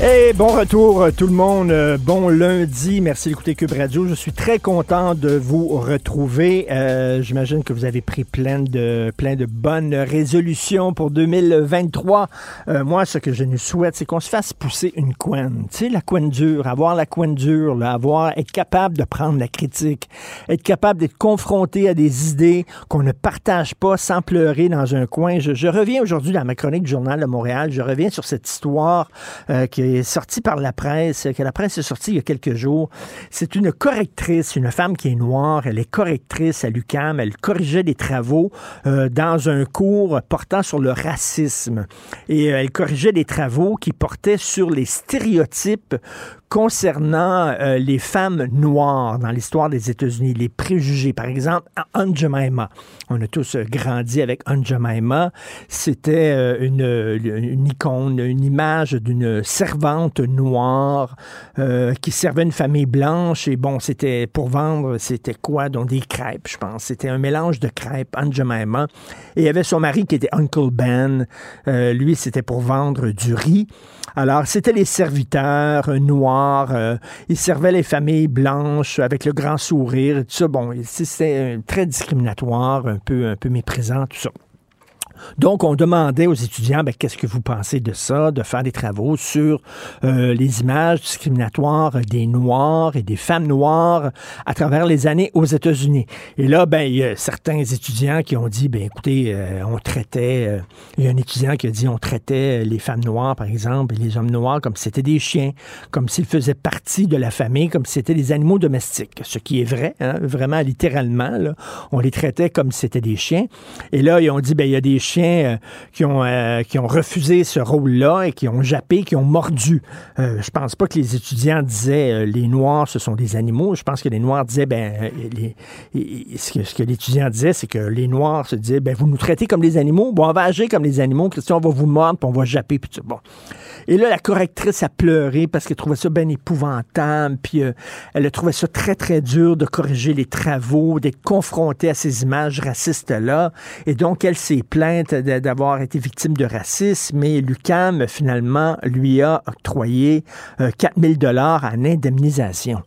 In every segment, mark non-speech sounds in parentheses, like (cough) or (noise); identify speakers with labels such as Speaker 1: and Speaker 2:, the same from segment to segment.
Speaker 1: Hey, bon retour euh, tout le monde. Euh, Bon lundi. Merci d'écouter Cube Radio. Je suis très content de vous retrouver. Euh, J'imagine que vous avez pris plein de, plein de bonnes résolutions pour 2023. Euh, moi, ce que je nous souhaite, c'est qu'on se fasse pousser une couenne. Tu sais, la couenne dure, avoir la couenne dure, là, avoir, être capable de prendre la critique, être capable d'être confronté à des idées qu'on ne partage pas sans pleurer dans un coin. Je, je reviens aujourd'hui dans ma chronique du Journal de Montréal. Je reviens sur cette histoire euh, qui est sortie par la presse, que la presse est sortie il y a quelques jours. C'est une correctrice, une femme qui est noire. Elle est correctrice à l'UCAM. Elle corrigeait des travaux euh, dans un cours portant sur le racisme. Et euh, elle corrigeait des travaux qui portaient sur les stéréotypes concernant euh, les femmes noires dans l'histoire des États-Unis, les préjugés. Par exemple, Aunt Jemima. On a tous euh, grandi avec Jemima. C'était euh, une, une icône, une image d'une servante noire euh, qui servait une famille blanche. Et bon, c'était pour vendre, c'était quoi? Donc des crêpes, je pense. C'était un mélange de crêpes, Jemima. Et il y avait son mari qui était Uncle Ben. Euh, lui, c'était pour vendre du riz. Alors, c'était les serviteurs euh, noirs. euh, ils servaient les familles blanches avec le grand sourire. et Tout ça, bon, c'était euh, très discriminatoire, un peu, un peu méprisant, tout ça. Donc, on demandait aux étudiants, ben, qu'est-ce que vous pensez de ça, de faire des travaux sur euh, les images discriminatoires des Noirs et des femmes noires à travers les années aux États-Unis. Et là, ben, il y a certains étudiants qui ont dit, ben, écoutez, euh, on traitait, euh, il y a un étudiant qui a dit, on traitait les femmes noires, par exemple, et les hommes noirs comme si c'était des chiens, comme s'ils faisaient partie de la famille, comme si c'était des animaux domestiques. Ce qui est vrai, hein, vraiment, littéralement. On les traitait comme si c'était des chiens. Et là, ils ont dit, ben, il y a des chiens euh, qui, ont, euh, qui ont refusé ce rôle-là et qui ont jappé, qui ont mordu. Euh, je pense pas que les étudiants disaient les Noirs, ce sont des animaux. Je pense que les Noirs disaient, ben, ce que, ce que l'étudiant disait, c'est que les Noirs se disaient, ben, vous nous traitez comme des animaux, bon, on va agir comme des animaux, Christian, on va vous mordre, puis on va japper, puis tout. Bon. Et là, la correctrice a pleuré parce qu'elle trouvait ça bien épouvantable, puis elle a trouvé ça très, très dur de corriger les travaux, d'être confrontée à ces images racistes-là. Et donc, elle s'est plainte d'avoir été victime de racisme, et l'UCAM, finalement, lui a octroyé euh, 4000 dollars en indemnisation.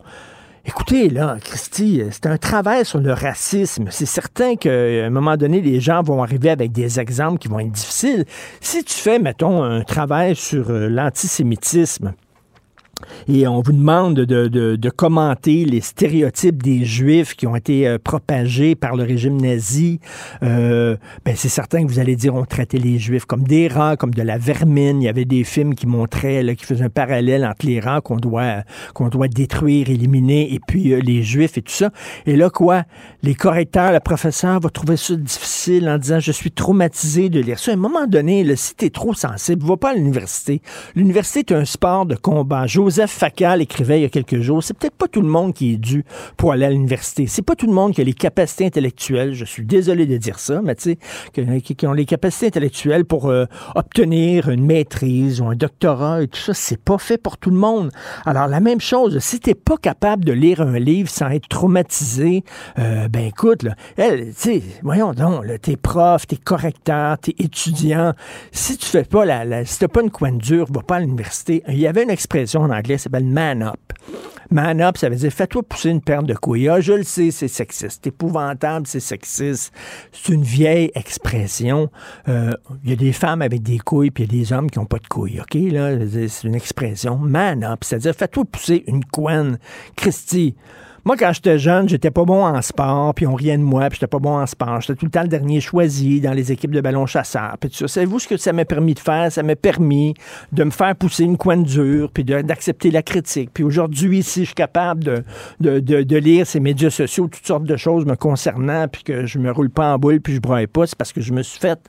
Speaker 1: Écoutez, là, Christy, c'est un travail sur le racisme. C'est certain qu'à un moment donné, les gens vont arriver avec des exemples qui vont être difficiles. Si tu fais, mettons, un travail sur euh, l'antisémitisme, et on vous demande de, de- commenter les stéréotypes des Juifs qui ont été euh, propagés par le régime nazi. Euh, ben c'est certain que vous allez dire on traitait les Juifs comme des rats, comme de la vermine. Il y avait des films qui montraient, là, qui faisaient un parallèle entre les rats qu'on doit qu'on doit détruire, éliminer, et puis euh, les Juifs et tout ça. Et là quoi, les correcteurs, le professeur va trouver ça difficile en disant je suis traumatisé de lire ça. À un moment donné, là, si t'es trop sensible, va pas à l'université. L'université est un sport de combat. Joseph Facal écrivait il y a quelques jours, c'est peut-être pas tout le monde qui est dû pour aller à l'université. C'est pas tout le monde qui a les capacités intellectuelles, je suis désolé de dire ça, mais tu sais, qui, ont les capacités intellectuelles pour euh, obtenir une maîtrise ou un doctorat et tout ça, c'est pas fait pour tout le monde. Alors, la même chose, si t'es pas capable de lire un livre sans être traumatisé, euh, ben écoute, tu sais, voyons donc, t'es prof, t'es correcteur, t'es étudiant, si tu fais pas la, la si t'as pas une coin dure, va pas à l'université. Il y avait une expression en anglais, ça s'appelle man up. Man up, ça veut dire fais-toi pousser une paire de couilles. Ah, je le sais, c'est sexiste. C'est épouvantable, c'est sexiste. C'est une vieille expression. Euh, il y a des femmes avec des couilles, puis il y a des hommes qui n'ont pas de couilles. OK, là, c'est une expression. Man up, c'est-à-dire fais-toi pousser une couenne. Christy, moi, quand j'étais jeune, j'étais pas bon en sport, puis on riait de moi, puis j'étais pas bon en sport. J'étais tout le temps le dernier choisi dans les équipes de ballon chasseur. Puis ça, savez-vous ce que ça m'a permis de faire? Ça m'a permis de me faire pousser une coin dure, puis d'accepter la critique. Puis aujourd'hui, si je suis capable de, de, de, lire ces médias sociaux, toutes sortes de choses me concernant, puis que je me roule pas en boule, puis je broye pas, c'est parce que je me suis fait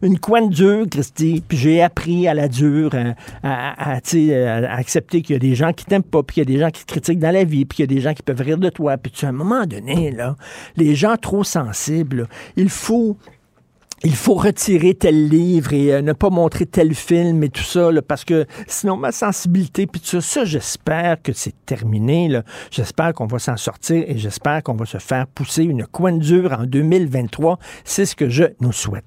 Speaker 1: une coin dure, Christy, puis j'ai appris à la dure à, à, à accepter qu'il y a des gens qui t'aiment pas, puis qu'il y a des gens qui te critiquent dans la vie, puis qu'il y a des gens qui peuvent rire de toi. Puis à un moment donné, là, les gens trop sensibles, il faut il faut retirer tel livre et euh, ne pas montrer tel film et tout ça, parce que sinon ma sensibilité, puis tout ça, ça j'espère que c'est terminé. J'espère qu'on va s'en sortir et j'espère qu'on va se faire pousser une coin dure en 2023. C'est ce que je nous souhaite.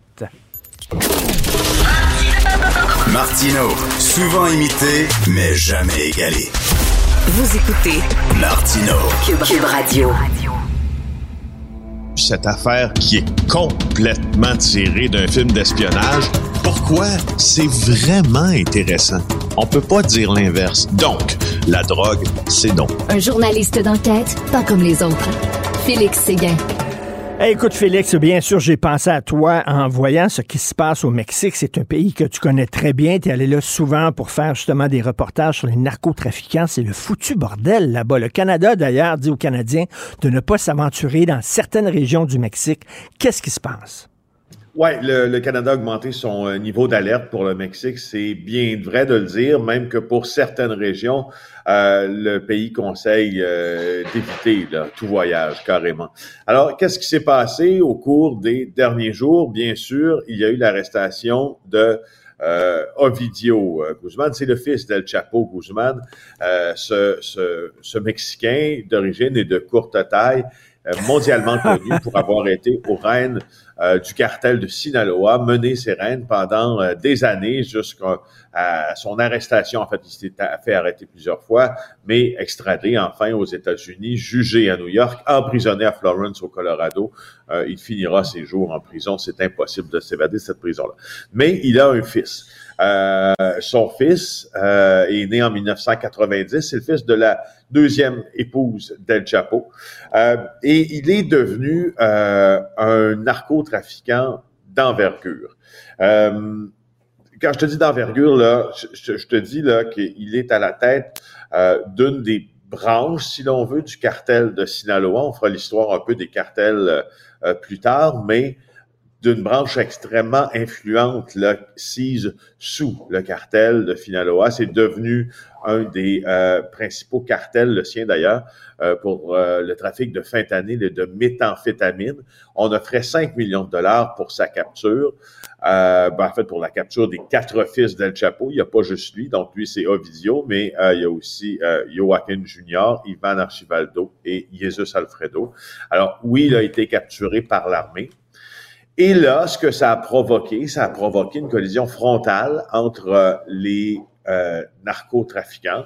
Speaker 2: Martino, souvent imité, mais jamais égalé.
Speaker 3: Vous écoutez
Speaker 2: Martino
Speaker 3: Cube, Radio.
Speaker 4: Cette affaire qui est complètement tirée d'un film d'espionnage, pourquoi c'est vraiment intéressant? On peut pas dire l'inverse. Donc, la drogue, c'est non.
Speaker 3: Un journaliste d'enquête, pas comme les autres. Félix Séguin
Speaker 1: écoute, Félix, bien sûr, j'ai pensé à toi en voyant ce qui se passe au Mexique. C'est un pays que tu connais très bien. Tu es allé là souvent pour faire justement des reportages sur les narcotrafiquants. C'est le foutu bordel là-bas. Le Canada, d'ailleurs, dit aux Canadiens de ne pas s'aventurer dans certaines régions du Mexique. Qu'est-ce qui se passe?
Speaker 4: Oui, le, Canada a augmenté son euh, niveau d'alerte pour le Mexique. C'est bien vrai de le dire, même que pour certaines régions, euh, le pays conseille euh, d'éviter tout voyage carrément. Alors, qu'est-ce qui s'est passé au cours des derniers jours? Bien sûr, il y a eu l'arrestation de Ovidio Guzman, c'est le fils d'El Chapo Guzman, ce, ce, ce Mexicain d'origine et de courte taille, mondialement connu pour avoir été au règne euh, du cartel de Sinaloa, mené ses pendant euh, des années jusqu'à son arrestation. En fait, il s'était fait arrêter plusieurs fois, mais extradé enfin aux États-Unis, jugé à New York, emprisonné à Florence au Colorado. Euh, il finira ses jours en prison. C'est impossible de s'évader de cette prison-là. Mais il a un fils. Euh, son fils euh, est né en 1990. C'est le fils de la deuxième épouse d'El Chapo. Euh, et il est devenu un narcotrafiquant d'envergure. quand je te dis d'envergure, là, je, te dis là qu'il est à la tête d'une des branches, si l'on veut, du cartel de Sinaloa. On fera l'histoire un peu des cartels plus tard, mais d'une branche extrêmement influente, là, sise sous le cartel de Finaloa. C'est devenu un des euh, principaux cartels, le sien d'ailleurs, euh, pour euh, le trafic de fentanyl et de méthamphétamine. On offrait 5 millions de dollars pour sa capture. Ben, en fait, pour la capture des quatre fils d'El Chapo. Il n'y a pas juste lui, donc lui, c'est Ovidio, mais il y a aussi Joaquin Junior, Ivan Archivaldo et Jesus Alfredo. Alors, oui, il a été capturé par l'armée. Et là, ce que ça a provoqué, ça a provoqué une collision frontale entre euh, les euh, narcotrafiquants,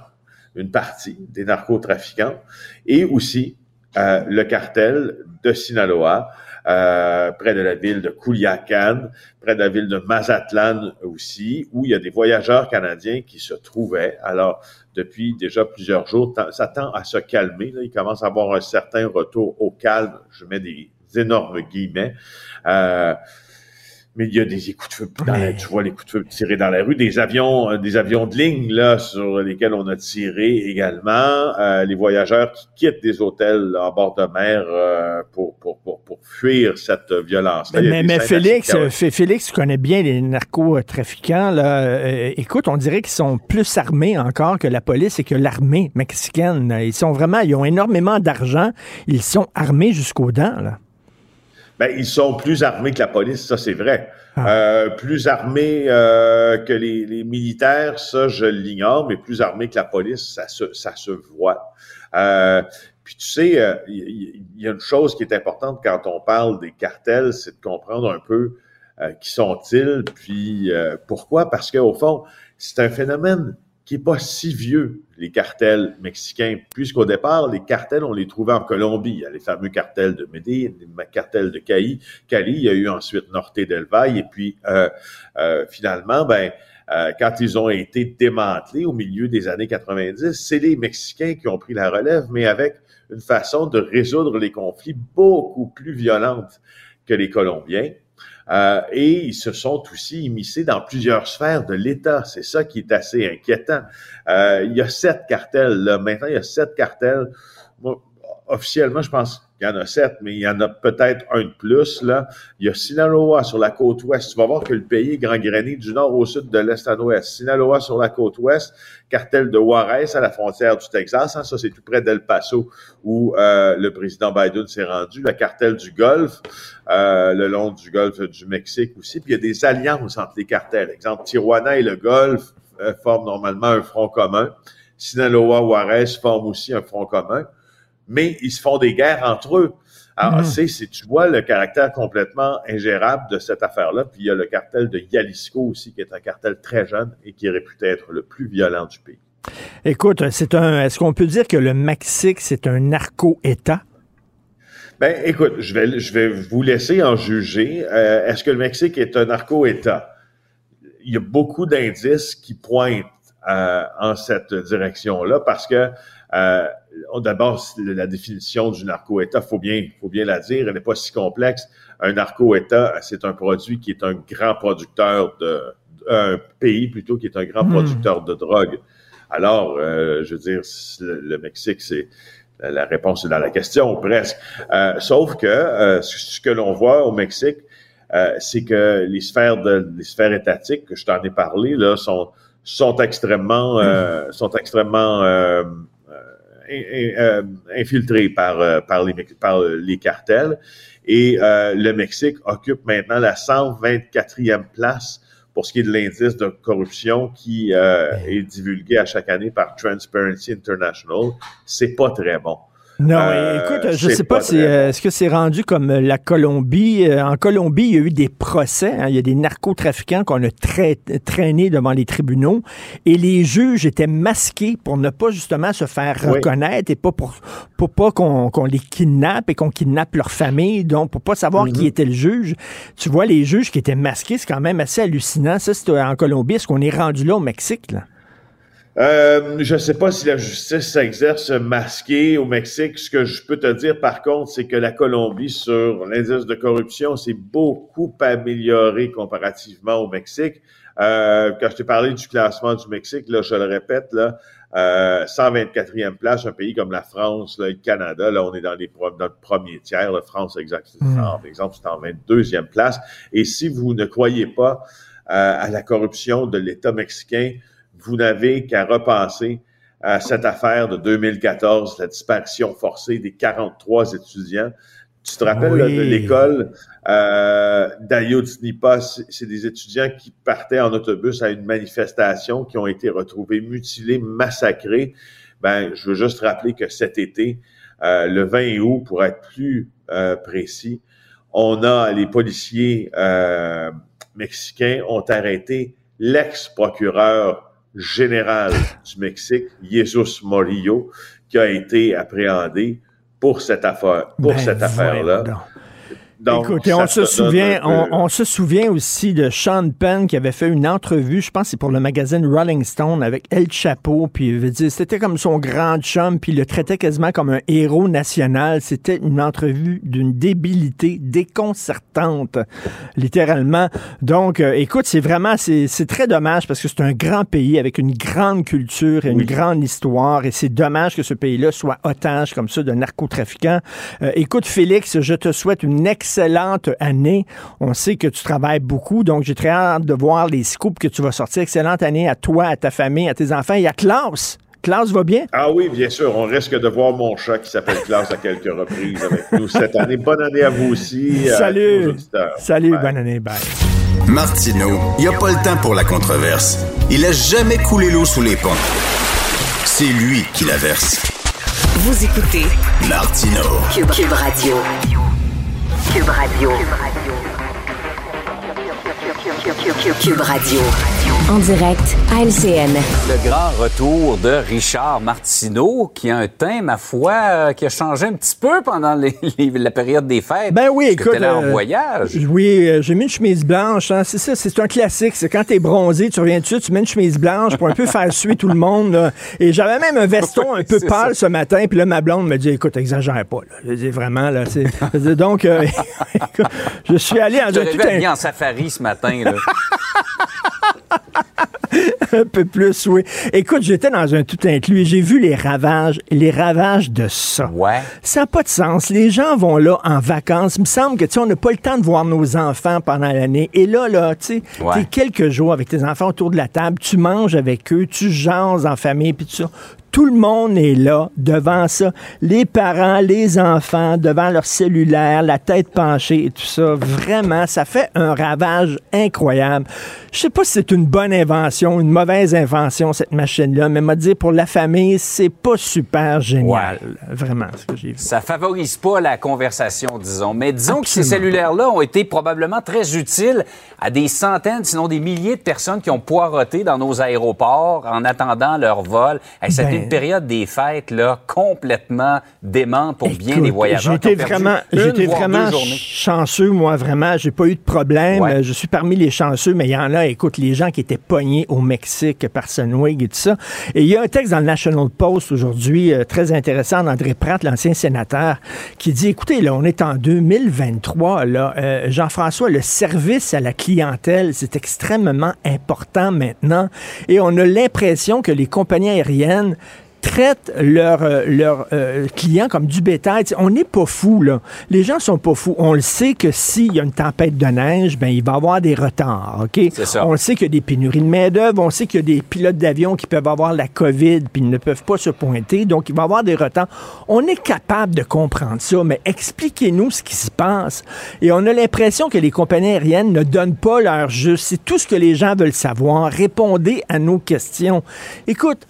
Speaker 4: une partie des narcotrafiquants, et aussi euh, le cartel de Sinaloa, près de la ville de Culiacan, près de la ville de Mazatlan aussi, où il y a des voyageurs canadiens qui se trouvaient. Alors, depuis déjà plusieurs jours, ça tend à se calmer. Là. Il commence à avoir un certain retour au calme. Je mets des énormes guillemets. Euh, mais il y a des coups de feu dans la, tu vois les coups de feu tirés dans la rue, des avions, euh, des avions de ligne là sur lesquels on a tiré également, euh, les voyageurs qui quittent des hôtels en bord de mer euh, pour, pour, pour, pour, fuir cette violence.
Speaker 1: Mais, mais Félix, Félix, tu connais bien les narcotrafiquants là. écoute, on dirait qu'ils sont plus armés encore que la police et que l'armée mexicaine. Ils sont vraiment, ils ont énormément d'argent, ils sont armés jusqu'aux dents là.
Speaker 4: Ben, ils sont plus armés que la police, ça c'est vrai. Ah. Euh, plus armés euh, que les, les, militaires, ça je l'ignore, mais plus armés que la police, ça se, ça se voit. Euh, puis tu sais, il y, y, a une chose qui est importante quand on parle des cartels, c'est de comprendre un peu qui sont-ils, puis pourquoi? Parce qu'au fond, c'est un phénomène qui n'est pas si vieux, les cartels mexicains, puisqu'au départ, les cartels, on les trouvait en Colombie. Il y a les fameux cartels de Medellín, les cartels de Cali. Cali, il y a eu ensuite Norte del Valle, et puis euh, euh, finalement, ben, euh, quand ils ont été démantelés au milieu des années 90, c'est les Mexicains qui ont pris la relève, mais avec une façon de résoudre les conflits beaucoup plus violente que les Colombiens. Euh, et ils se sont aussi immiscés dans plusieurs sphères de l'État. C'est ça qui est assez inquiétant. Euh, il y a sept cartels. Là. Maintenant, il y a sept cartels. officiellement, je pense il y en a sept, mais il y en a peut-être un de plus. Là. Il y a Sinaloa sur la côte ouest. Tu vas voir que le pays est grand-grainé du nord au sud, de l'est à l'ouest. Sinaloa sur la côte ouest, cartel de Juarez à la frontière du Texas. Hein, ça, c'est tout près d'El Paso où euh, le président Biden s'est rendu. Le cartel du Golfe, euh, le long du Golfe du Mexique aussi. Puis il y a des alliances entre les cartels. Exemple, Tijuana et le Golfe euh, forment normalement un front commun. Sinaloa, Juarez forment aussi un front commun mais ils se font des guerres entre eux. Alors, mm. c'est, tu vois le caractère complètement ingérable de cette affaire-là. Puis il y a le cartel de Jalisco aussi, qui est un cartel très jeune et qui est réputé être le plus violent du pays.
Speaker 1: Écoute, c'est un. Est-ce qu'on peut dire que le Mexique, c'est un narco-État?
Speaker 4: Ben, écoute, je vais, je vais vous laisser en juger. Euh, est-ce que le Mexique est un narco-État? Il y a beaucoup d'indices qui pointent euh, en cette direction-là parce que euh, D'abord, la définition du narco-État, faut bien, faut bien la dire, elle n'est pas si complexe. Un narco-État, c'est un produit qui est un grand producteur de, un pays plutôt qui est un grand hmm. producteur de drogue. Alors, euh, je veux dire, le, Mexique, c'est la réponse est dans la question presque. Euh, sauf que euh, ce que l'on voit au Mexique, euh, c'est que les sphères de les sphères étatiques que je t'en ai parlé là sont sont extrêmement euh, sont extrêmement euh, euh, par, les, les cartels. Et euh, le Mexique occupe maintenant la 124e place pour ce qui est de l'indice de corruption qui est divulgué à chaque année par Transparency International. C'est pas très bon.
Speaker 1: Non, euh, écoute, je sais pas, si, euh, est-ce que c'est rendu comme euh, la Colombie. En Colombie, il y a eu des procès. Hein, il y a des narcotrafiquants qu'on a traînés devant les tribunaux et les juges étaient masqués pour ne pas justement se faire reconnaître et pas pour, pour pas qu'on les kidnappe et qu'on kidnappe leur famille, donc pour pas savoir qui mm-hmm. était le juge. Tu vois, les juges qui étaient masqués, c'est quand même assez hallucinant. Ça, c'était en Colombie. Est-ce qu'on est rendu là au Mexique, là?
Speaker 4: Euh, je ne sais pas si la justice s'exerce masquée au Mexique. Ce que je peux te dire, par contre, c'est que la Colombie, sur l'indice de corruption, s'est beaucoup améliorée comparativement au Mexique. Euh, quand je t'ai parlé du classement du Mexique, là, je le répète, là, euh, 124e place, un pays comme la France, là, le Canada, là, on est dans, les, dans le premier tiers. La France, exactement, hmm. par exemple, c'est en 22e place. Et si vous ne croyez pas euh, à la corruption de l'État mexicain, vous n'avez qu'à repenser à cette affaire de 2014, la disparition forcée des 43 étudiants. Tu te rappelles de l'école euh, d'Ayotzinapa, c'est des étudiants qui partaient en autobus à une manifestation, qui ont été retrouvés mutilés, massacrés. Ben, je veux juste rappeler que cet été, euh, le 20 août, pour être plus euh, précis, on a les policiers euh, mexicains ont arrêté l'ex-procureur général du Mexique, Jesus Morillo, qui a été appréhendé pour cette affaire, pour ben, cette affaire-là. Donc,
Speaker 1: Écoutez,
Speaker 4: ça
Speaker 1: on se souvient, on, on se souvient aussi de Sean Penn qui avait fait une entrevue, je pense c'est pour le magazine Rolling Stone avec El Chapeau, puis il veut dire c'était comme son grand chum, puis il le traitait quasiment comme un héros national. C'était une entrevue d'une débilité déconcertante, littéralement. Donc, euh, écoute, c'est vraiment, c'est c'est très dommage parce que c'est un grand pays avec une grande culture et une grande histoire, et c'est dommage que ce pays-là soit otage comme ça de narcotrafiquants. Euh, écoute, Félix, je te souhaite une excellente année. On sait que tu travailles beaucoup, donc j'ai très hâte de voir les scoops que tu vas sortir. Excellente année à toi, à ta famille, à tes enfants et à Klaus. Klaus va bien?
Speaker 4: Ah oui, bien sûr. On risque de voir mon chat qui s'appelle Klaus à quelques reprises avec nous cette année. Bonne année à vous aussi. à tous
Speaker 1: Salut. Salut,
Speaker 4: Bye.
Speaker 1: bonne année, bye.
Speaker 2: Martineau, il n'y a pas le temps pour la controverse. Il a jamais coulé l'eau sous les ponts. C'est lui qui la verse.
Speaker 5: Vous écoutez
Speaker 2: Martineau.
Speaker 5: Cube, Cube Radio. Cube Radio. Cube Radio.
Speaker 3: En direct à LCN.
Speaker 6: Le grand retour de Richard Martineau, qui a un teint, ma foi, euh, qui a changé un petit peu pendant les- (laughs) les- la période des fêtes.
Speaker 1: Ben oui, écoute.
Speaker 6: là en
Speaker 1: euh,
Speaker 6: voyage.
Speaker 1: Oui, euh, j'ai mis une chemise blanche. hein. C'est ça, c'est un classique. C'est quand t'es bronzé, tu reviens dessus, tu mets une chemise blanche pour un peu faire suer tout le monde. là. Et j'avais même un veston un peu pâle ce matin. Puis là, ma blonde me dit, écoute, exagère pas. Là. Je dis vraiment, là. c'est- Donc, euh, (laughs) écoute, je suis allé en tout un,
Speaker 6: en safari ce matin. Là. (laughs)
Speaker 1: un peu plus, oui. Écoute, j'étais dans un tout inclus et j'ai vu les ravages, les ravages de ça.
Speaker 6: Ouais.
Speaker 1: Ça n'a pas de sens. Les gens vont là en vacances. Il me semble que, tu sais, on n'a pas le temps de voir nos enfants pendant l'année. Et là, là, tu sais,
Speaker 6: Ouais.
Speaker 1: t'es quelques jours avec tes enfants autour de la table, tu manges avec eux, tu jases en famille, puis tout ça. Tout le monde est là devant ça. Les parents, les enfants, devant leur cellulaire, la tête penchée et tout ça. Vraiment, ça fait un ravage incroyable. Je sais pas si c'est une bonne invention, une mauvaise invention, cette machine-là, mais m'a dit pour la famille, c'est pas super génial. Vraiment, ce que j'ai vu.
Speaker 6: Ça favorise pas la conversation, disons. Mais disons que ces cellulaires-là ont été probablement très utiles à des centaines, sinon des milliers de personnes qui ont poireauté dans nos aéroports en attendant leur vol. Hey, une période des fêtes là, complètement démente pour bien des voyageurs.
Speaker 1: J'étais vraiment, j'étais vraiment chanceux, moi, vraiment. J'ai pas eu de problème.
Speaker 6: Ouais.
Speaker 1: Je suis parmi les chanceux, mais il y en a, écoute, les gens qui étaient pognés au Mexique par Sunwing et tout ça. Et il y a un texte dans le National Post aujourd'hui, euh, très intéressant, d'André Pratt, l'ancien sénateur, qui dit, écoutez, là, on est en 2023, là, euh, Jean-François, le service à la clientèle, c'est extrêmement important maintenant. Et on a l'impression que les compagnies aériennes traitent leurs euh, euh, clients comme du bétail. On n'est pas fou là. Les gens sont pas fous. On le sait que s'il y a une tempête de neige, ben il va y avoir des retards, OK?
Speaker 6: C'est ça.
Speaker 1: On le sait qu'il y a des pénuries de main-d'œuvre, on sait qu'il y a des pilotes d'avion qui peuvent avoir la COVID puis ils ne peuvent pas se pointer, donc il va y avoir des retards. On est capable de comprendre ça, mais expliquez-nous ce qui se passe. Et on a l'impression que les compagnies aériennes ne donnent pas leur juste. C'est tout ce que les gens veulent savoir. Répondez à nos questions. Écoute,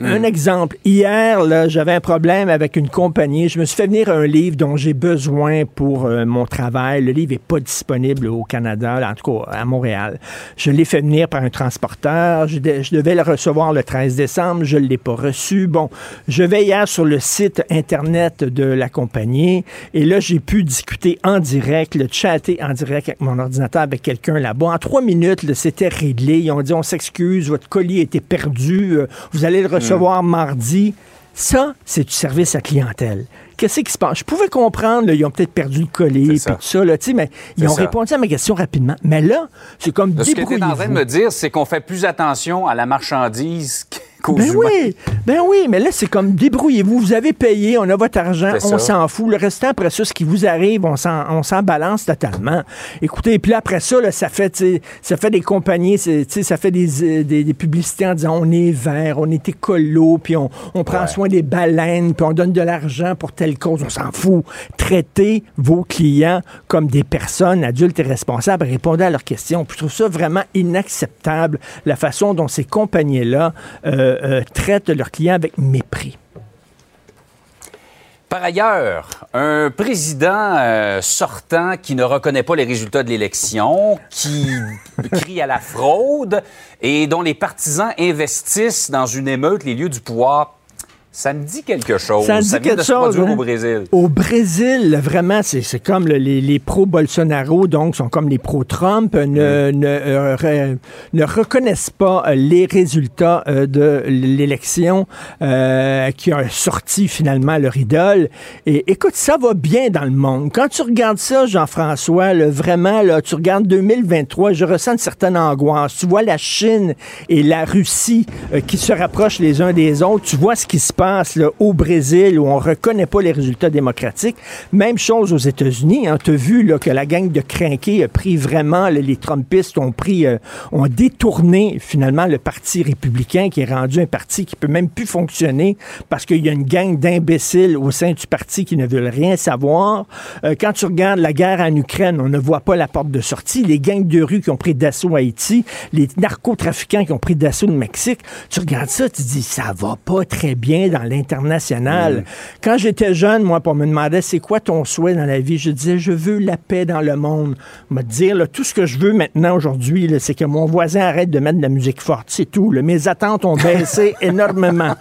Speaker 1: un exemple. Hier, là, j'avais un problème avec une compagnie. Je me suis fait venir un livre dont j'ai besoin pour euh, mon travail. Le livre n'est pas disponible au Canada, en tout cas à Montréal. Je l'ai fait venir par un transporteur. Je, de- je devais le recevoir le 13 décembre. Je ne l'ai pas reçu. Bon, je vais hier sur le site Internet de la compagnie et là, j'ai pu discuter en direct, le chatter en direct avec mon ordinateur avec quelqu'un là-bas. En trois minutes, c'était réglé. Ils ont dit on s'excuse, votre colis été perdu, euh, vous allez le recevoir mardi. Ça, c'est du service à clientèle. Qu'est-ce qui se passe? Je pouvais comprendre, là, ils ont peut-être perdu le colis, puis tout ça, là, mais ils ont
Speaker 6: ça.
Speaker 1: répondu à ma question rapidement. Mais là, c'est comme
Speaker 6: Ce que tu es en train de
Speaker 1: débrouillez-vous.
Speaker 6: me dire, c'est qu'on fait plus attention à la marchandise qu'aux
Speaker 1: Ben
Speaker 6: humains.
Speaker 1: oui, ben oui, mais là, c'est comme débrouillez-vous. Vous avez payé, on a votre argent, on s'en fout. Le restant, après ça, ce qui vous arrive, on s'en, balance totalement. Écoutez, puis là, après ça, là, ça fait, ça fait des compagnies, ça fait des, euh, des, des publicités en disant on est vert, on est écolo, puis on, on prend
Speaker 6: Ouais.
Speaker 1: soin des baleines, puis on donne de l'argent pour telle cause. On s'en fout. Traitez vos clients comme des personnes adultes et responsables. Répondez à leurs questions. Puis je trouve ça vraiment inacceptable, la façon dont ces compagnies-là euh, euh, traitent leurs clients avec mépris.
Speaker 6: Par ailleurs, un président euh, sortant qui ne reconnaît pas les résultats de l'élection, qui (laughs) crie à la fraude et dont les partisans investissent dans une émeute les lieux du pouvoir. Ça me dit quelque chose.
Speaker 1: Ça me dit
Speaker 6: vient
Speaker 1: quelque
Speaker 6: de se
Speaker 1: chose,
Speaker 6: produire
Speaker 1: hein?
Speaker 6: au Brésil.
Speaker 1: Au Brésil, vraiment, c'est comme le- les, les pro-Bolsonaro, donc sont comme les pro-Trump,
Speaker 6: Mm.
Speaker 1: ne, ne, euh, re- ne reconnaissent pas euh, les résultats euh, de l'élection euh, qui a sorti finalement leur idole. Et écoute, ça va bien dans le monde. Quand tu regardes ça, Jean-François, vraiment, là, tu regardes 2023, je ressens une certaine angoisse. Tu vois la Chine et la Russie qui se rapprochent les uns des autres. Tu vois ce qui se passe là, au Brésil où on reconnaît pas les résultats démocratiques. Même chose aux États-Unis. Hein. Tu as vu là, que la gang de crinqués a pris vraiment, là, les Trumpistes ont pris, euh, ont détourné finalement le Parti républicain qui est rendu un parti qui peut même plus fonctionner parce qu'il y a une gang d'imbéciles au sein du parti qui ne veulent rien savoir. Euh, quand tu regardes la guerre en Ukraine, on ne voit pas la porte de sortie. Les gangs de rue qui ont pris d'assaut Haïti, les narcotrafiquants qui ont pris d'assaut le Mexique. Tu regardes ça, tu dis, ça va pas très bien dans l'international. Quand j'étais jeune, moi, pour me demander c'est quoi ton souhait dans la vie, je disais, je veux la paix dans le monde. Me dire, là, tout ce que je veux maintenant aujourd'hui, c'est que mon voisin arrête de mettre de la musique forte. C'est tout. là. Mes attentes ont baissé (laughs) énormément.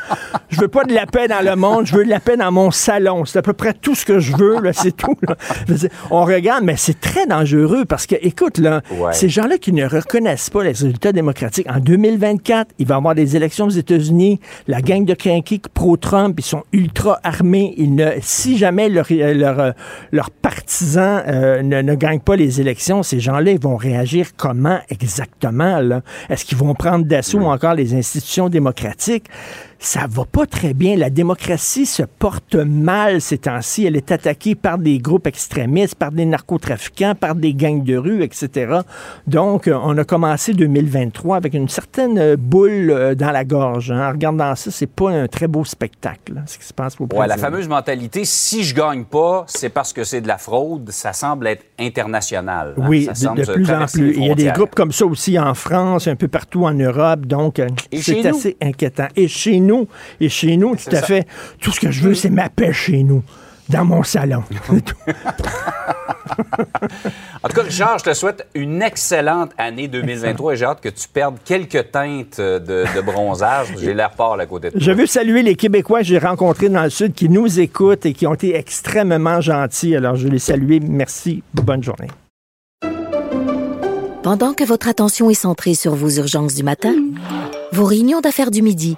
Speaker 1: Je veux pas de la paix dans le monde, je veux de la paix dans mon salon. C'est à peu près tout ce que je veux, c'est tout. là. Dire, on regarde, mais c'est très dangereux parce que, écoute, là,
Speaker 6: Ouais.
Speaker 1: ces gens-là qui ne reconnaissent pas les résultats démocratiques, en 2024, il va y avoir des élections aux États-Unis, la gang de crinqués pro-Trump, ils sont ultra armés. Ils ne, si jamais leurs leur, euh, leurs partisans euh, ne, ne gagnent pas les élections, ces gens-là, ils vont réagir comment exactement? là? Est-ce qu'ils vont prendre d'assaut encore les institutions démocratiques? Ça va pas très bien. La démocratie se porte mal ces temps-ci. Elle est attaquée par des groupes extrémistes, par des narcotrafiquants, par des gangs de rue, etc. Donc, euh, on a commencé 2023 avec une certaine boule euh, dans la gorge. hein. En regardant ça, c'est pas un très beau spectacle, là, ce qui se passe au
Speaker 6: Ouais, la fameuse mentalité, si je gagne pas, c'est parce que c'est de la fraude, ça semble être international. hein.
Speaker 1: Oui,
Speaker 6: Ça
Speaker 1: de,
Speaker 6: semble
Speaker 1: de plus en plus. Il y a des groupes comme ça aussi en France, un peu partout en Europe. Donc, euh, c'est
Speaker 6: nous?
Speaker 1: assez inquiétant. Et chez nous, et chez nous, tout à fait. Tout ce que je veux, c'est ma paix chez nous, dans mon salon. (laughs)
Speaker 6: En tout cas, Richard, je te souhaite une excellente année 2023 et j'ai hâte que tu perdes quelques teintes de, de bronzage. J'ai l'air pâle à côté de toi.
Speaker 1: Je veux saluer les Québécois que j'ai rencontrés dans le Sud qui nous écoutent et qui ont été extrêmement gentils. Alors, je les saluer. Merci. Bonne journée.
Speaker 7: Pendant que votre attention est centrée sur vos urgences du matin, vos réunions d'affaires du midi,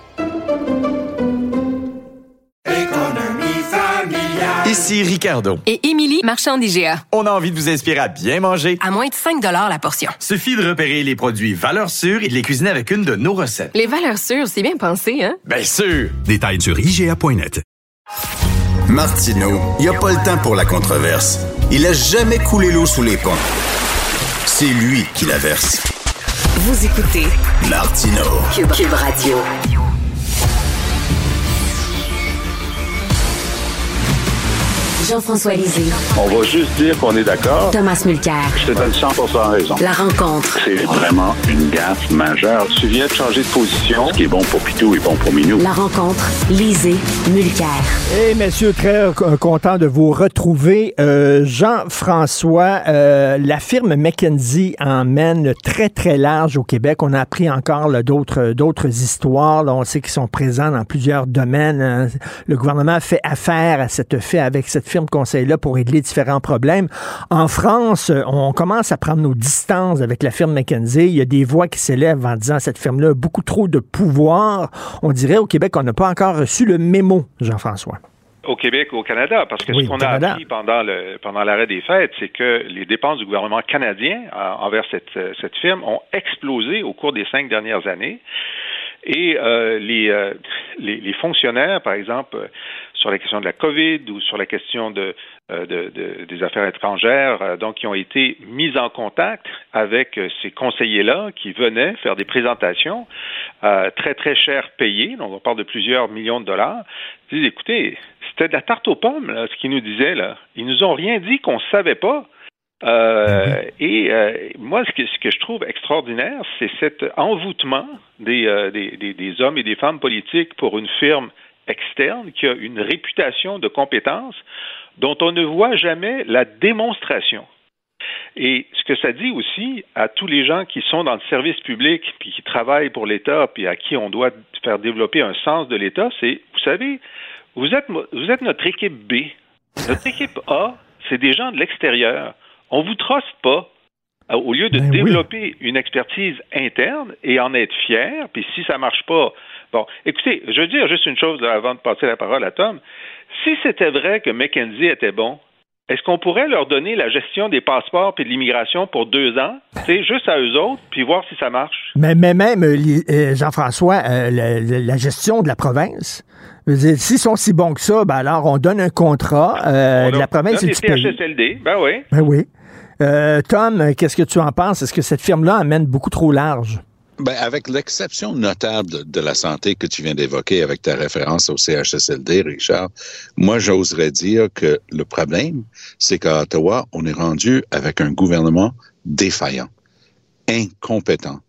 Speaker 8: Ici Ricardo.
Speaker 9: Et Émilie, marchand d'IGA.
Speaker 8: On a envie de vous inspirer à bien manger.
Speaker 9: À moins de 5 la portion.
Speaker 8: Suffit de repérer les produits valeurs sûres et de les cuisiner avec une de nos recettes.
Speaker 9: Les valeurs sûres, c'est bien pensé, hein?
Speaker 8: Bien sûr!
Speaker 2: Détails sur IGA.net.
Speaker 10: Martineau, il n'y a pas le temps pour la controverse. Il a jamais coulé l'eau sous les ponts. C'est lui qui la verse.
Speaker 5: Vous écoutez
Speaker 10: Martineau.
Speaker 5: Cube, Cube Radio. Jean-François Lisée.
Speaker 11: On va juste dire qu'on est d'accord.
Speaker 5: Thomas Mulcair.
Speaker 11: Je te donne 100 raison.
Speaker 5: La rencontre.
Speaker 11: C'est vraiment une gaffe majeure. Tu viens de changer de position. Ce qui est bon pour Pitou est bon pour Minou.
Speaker 5: La rencontre. Lisée. Mulcair.
Speaker 1: Et messieurs, très euh, content de vous retrouver. Euh, Jean-François, euh, la firme McKinsey emmène très, très large au Québec. On a appris encore d'autres, d'autres histoires. Là, on sait qu'ils sont présents dans plusieurs domaines. hein. Le gouvernement fait affaire à cette fait avec cette firme conseil-là pour régler différents problèmes. En France, euh, on commence à prendre nos distances avec la firme McKinsey. Il y a des voix qui s'élèvent en disant cette firme-là a beaucoup trop de pouvoir. On dirait au Québec qu'on n'a pas encore reçu le mémo, Jean-François.
Speaker 12: Au Québec, au Canada, parce que
Speaker 1: Oui,
Speaker 12: ce qu'on a appris pendant le pendant l'arrêt des fêtes, c'est que les dépenses du gouvernement canadien euh, envers cette, euh, cette firme ont explosé au cours des cinq dernières années. Et euh, les, euh, les, les fonctionnaires, par exemple, sur la question de la COVID ou sur la question de, euh, de, de- des affaires étrangères, euh, donc qui ont été mis en contact avec euh, ces conseillers-là qui venaient faire des présentations très très cher payées, donc on parle de plusieurs millions de dollars. Ils disent, écoutez, c'était de la tarte aux pommes, là, ce qu'ils nous disaient là. Ils nous ont rien dit qu'on savait pas. Et moi, ce que, je trouve extraordinaire, c'est cet envoûtement des hommes et des femmes politiques pour une firme externe qui a une réputation de compétence dont on ne voit jamais la démonstration. Et ce que ça dit aussi à tous les gens qui sont dans le service public, puis qui travaillent pour l'État, puis à qui on doit faire développer un sens de l'État, c'est, vous savez, vous êtes, vous êtes notre équipe B. Notre équipe A, c'est des gens de l'extérieur. On vous truste pas. Au lieu de
Speaker 1: Ben oui.
Speaker 12: développer une expertise interne et en être fier, puis si ça marche pas, bon, écoutez, je veux dire juste une chose là, avant de passer la parole à Tom. Si c'était vrai que McKenzie était bon, est-ce qu'on pourrait leur donner la gestion des passeports et de l'immigration pour deux ans, c'est juste à eux autres, puis voir si ça marche?
Speaker 1: Mais, mais même, euh, euh, Jean-François, euh, la, gestion de la province, s'ils sont si bons que ça, ben alors on donne un contrat euh,
Speaker 12: On
Speaker 1: de la province et du pays.
Speaker 12: Ben oui.
Speaker 1: Ben oui. Tom, qu'est-ce que tu en penses? Est-ce que cette firme-là amène beaucoup trop large?
Speaker 13: Ben, avec l'exception notable de, la santé que tu viens d'évoquer avec ta référence au CHSLD, Richard, moi, j'oserais dire que le problème, c'est qu'à Ottawa, on est rendu avec un gouvernement défaillant, incompétent,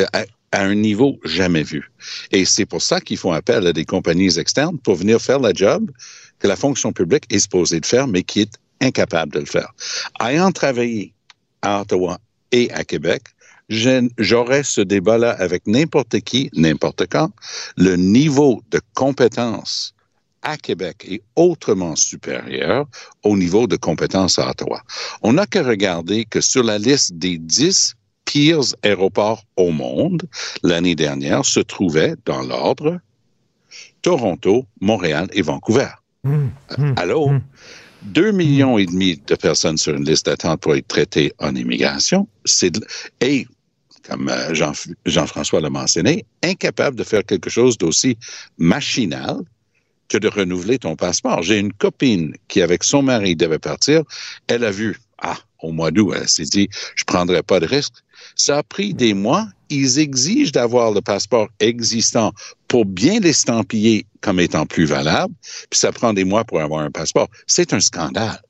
Speaker 13: euh, à, un niveau jamais vu. Et c'est pour ça qu'ils font appel à des compagnies externes pour venir faire la job que la fonction publique est supposée de faire, mais qui est incapable de le faire. Ayant travaillé à Ottawa et à Québec, j'aurais ce débat-là avec n'importe qui, n'importe quand. Le niveau de compétence à Québec est autrement supérieur au niveau de compétence à Ottawa. On n'a qu'à regarder que sur la liste des 10 pires aéroports au monde, l'année dernière se trouvaient dans l'ordre Toronto, Montréal et Vancouver. Allô? Deux millions et demi de personnes sur une liste d'attente pour être traitées en immigration. C'est et comme euh, Jean- Jean-François l'a mentionné, incapable de faire quelque chose d'aussi machinal que de renouveler ton passeport. J'ai une copine qui, avec son mari, devait partir. Elle a vu, ah, au mois d'août, elle s'est dit, je prendrai pas de risque. Ça a pris des mois. Ils exigent d'avoir le passeport existant pour bien l'estampiller comme étant plus valable, puis ça prend des mois pour avoir un passeport. C'est un scandale.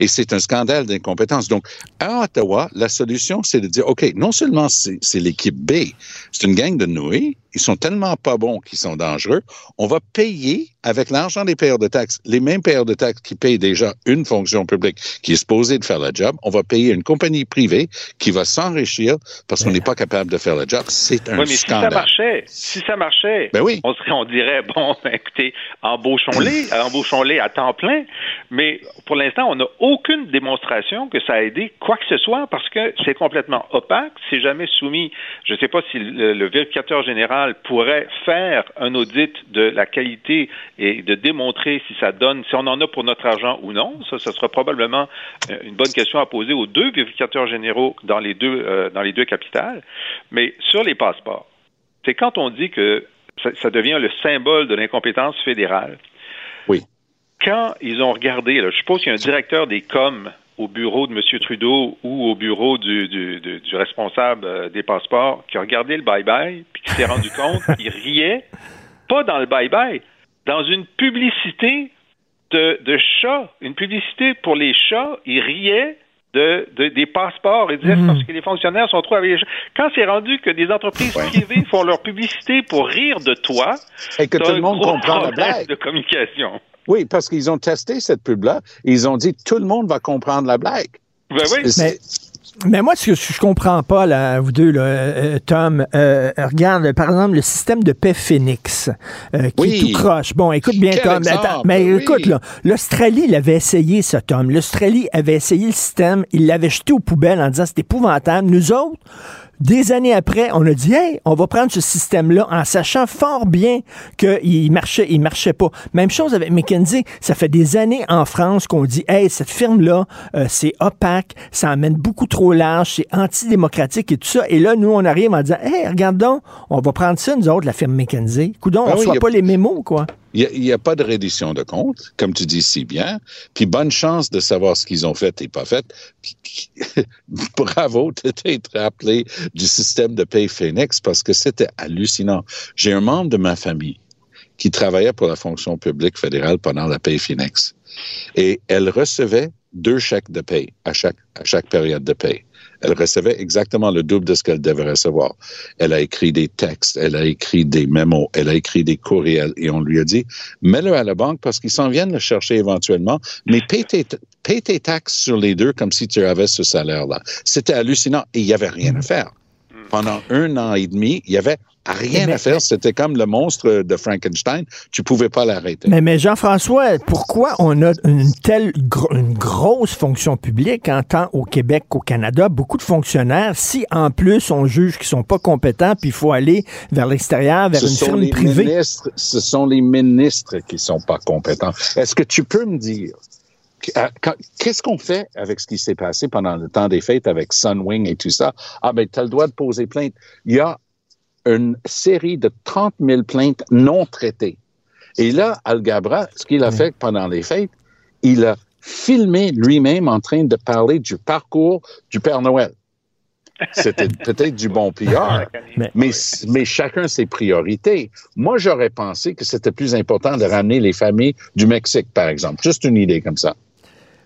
Speaker 13: Et c'est un scandale d'incompétence. Donc, à Ottawa, la solution, c'est de dire, OK, non seulement c'est l'équipe B, c'est une gang de nouilles, ils sont tellement pas bons qu'ils sont dangereux, on va payer avec l'argent des payeurs de taxes, les mêmes payeurs de taxes qui payent déjà une fonction publique qui est supposée de faire le job, on va payer une compagnie privée qui va s'enrichir parce qu'on n'est pas capable de faire le job. C'est un
Speaker 12: Oui, mais
Speaker 13: scandale.
Speaker 12: si ça marchait, si ça marchait,
Speaker 13: Ben oui.
Speaker 12: on, serait, on dirait, (laughs) bon, ben, écoutez, embauchons-les, (clears throat) embauchons-les à temps plein, mais pour l'instant, on n'a aucune démonstration que ça a aidé quoi que ce soit parce que c'est complètement opaque, c'est jamais soumis. Je ne sais pas si le, le vérificateur général pourrait faire un audit de la qualité et de démontrer si ça donne, si on en a pour notre argent ou non. Ça, ce sera probablement euh, une bonne question à poser aux deux vérificateurs généraux dans les deux, euh, dans les deux capitales. Mais sur les passeports, c'est quand on dit que ça, ça devient le symbole de l'incompétence fédérale.
Speaker 13: Oui.
Speaker 12: Quand ils ont regardé, là, je suppose qu'il y a un directeur des coms au bureau de M. Trudeau ou au bureau du, du, du- du responsable euh, des passeports qui a regardé le bye-bye puis qui s'est rendu compte qu'il riait, pas dans le bye-bye, dans une publicité de, de chats, une publicité pour les chats, il riait de, de- des passeports et disait c'est parce que les fonctionnaires sont trop avec les chats. Quand c'est rendu que des entreprises privées font leur publicité pour rire de toi,
Speaker 13: Et que tout le monde comprend la blague.
Speaker 12: de communication.
Speaker 13: Oui, parce qu'ils ont testé cette pub-là. Ils ont dit tout le monde va comprendre la blague.
Speaker 12: Ben oui.
Speaker 13: C'est-
Speaker 1: Mais moi, ce que je comprends pas, là, vous deux, là, euh, Tom, euh, regarde, par exemple, le système de paix Phoenix, euh, qui
Speaker 13: Oui.
Speaker 1: est tout croche. Bon, écoute bien,
Speaker 13: Quel
Speaker 1: Tom. attends, mais
Speaker 13: oui.
Speaker 1: écoute, là, l'Australie l'avait essayé, ça, Tom. L'Australie avait essayé le système, il l'avait jeté aux poubelles en disant c'est épouvantable. Nous autres, des années après, on a dit, hey, on va prendre ce système-là en sachant fort bien qu'il marchait, il marchait pas. Même chose avec McKinsey. Ça fait des années en France qu'on dit, hey, cette firme-là, euh, c'est opaque, ça amène beaucoup trop large, c'est antidémocratique et tout ça. Et là, nous, on arrive en disant, hey, regarde donc, on va prendre ça, nous autres, la firme McKinsey. Coudon,
Speaker 13: Ah
Speaker 1: on
Speaker 13: oui,
Speaker 1: reçoit
Speaker 13: y a-
Speaker 1: pas les mémos, quoi.
Speaker 13: Il n'y a, pas de reddition de compte, comme tu dis si bien. Puis bonne chance de savoir ce qu'ils ont fait et pas fait. (laughs) Bravo de t'être rappelé du système de paye Phoenix parce que c'était hallucinant. J'ai un membre de ma famille qui travaillait pour la fonction publique fédérale pendant la paye Phoenix. Et elle recevait deux chèques de paie à chaque, à chaque période de paie. Elle recevait exactement le double de ce qu'elle devait recevoir. Elle a écrit des textes, elle a écrit des mémos, elle a écrit des courriels et on lui a dit, mets-le à la banque parce qu'ils s'en viennent le chercher éventuellement, mais paie tes, paie tes taxes sur les deux comme si tu avais ce salaire-là. C'était hallucinant et il n'y avait rien à faire. Pendant un an et demi, il y avait rien à faire. C'était comme le monstre de Frankenstein. Tu pouvais pas l'arrêter.
Speaker 1: Mais, mais Jean-François, pourquoi on a une telle gro- une grosse fonction publique en tant au Québec qu'au Canada, beaucoup de fonctionnaires, si en plus on juge qu'ils sont pas compétents, puis il faut aller vers l'extérieur, vers
Speaker 13: ce
Speaker 1: une firme privée.
Speaker 13: Ministres, ce sont les ministres qui sont pas compétents. Est-ce que tu peux me dire Qu'est-ce qu'on fait avec ce qui s'est passé pendant le temps des fêtes avec Sunwing et tout ça? Ah, ben, tu as le droit de poser plainte. Il y a une série de 30 000 plaintes non traitées. Et là, Al Gabra, ce qu'il a fait pendant les fêtes, il a filmé lui-même en train de parler du parcours du Père Noël. C'était (laughs) peut-être du bon PR, mais, mais chacun ses priorités. Moi, j'aurais pensé que c'était plus important de ramener les familles du Mexique, par exemple. Juste une idée comme ça.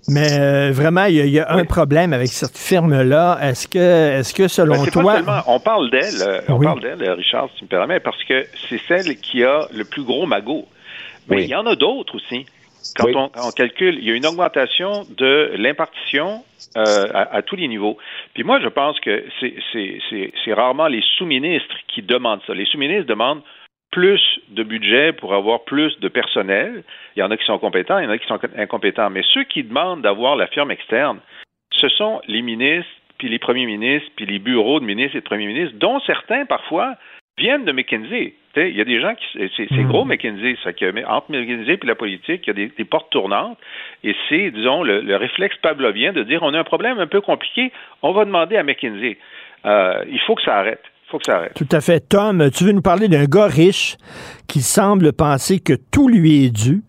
Speaker 1: Mais euh, vraiment, il y, a- il y a un problème avec cette firme-là. Est-ce que, est-ce que selon
Speaker 12: Ben, pas
Speaker 1: toi...
Speaker 12: seulement- on parle d'elle, euh, on
Speaker 1: Oui.
Speaker 12: parle d'elle, euh, Richard, si tu me permets, parce que c'est celle qui a le plus gros magot. Mais il y en a d'autres aussi. Quand
Speaker 13: Oui.
Speaker 12: on, on calcule, il y a une augmentation de l'impartition euh, à, à tous les niveaux. Puis moi, je pense que c'est rarement les sous-ministres qui demandent ça. Les sous-ministres demandent plus de budget pour avoir plus de personnel. Il y en a qui sont compétents, il y en a qui sont incompétents. Mais ceux qui demandent d'avoir la firme externe, ce sont les ministres, puis les premiers ministres, puis les bureaux de ministres et de premiers ministres, dont certains, parfois, viennent de McKinsey. Il y a des gens qui... C'est c'est gros, McKinsey. Ça, que, entre McKinsey et la politique, il y a des, des portes tournantes. Et c'est, disons, le, le réflexe pavlovien de dire on a un problème un peu compliqué, on va demander à McKinsey. Euh, il faut que ça arrête. Il faut que ça arrête.
Speaker 1: Tout à fait. Tom, tu veux nous parler d'un gars riche qui semble penser que tout lui est dû,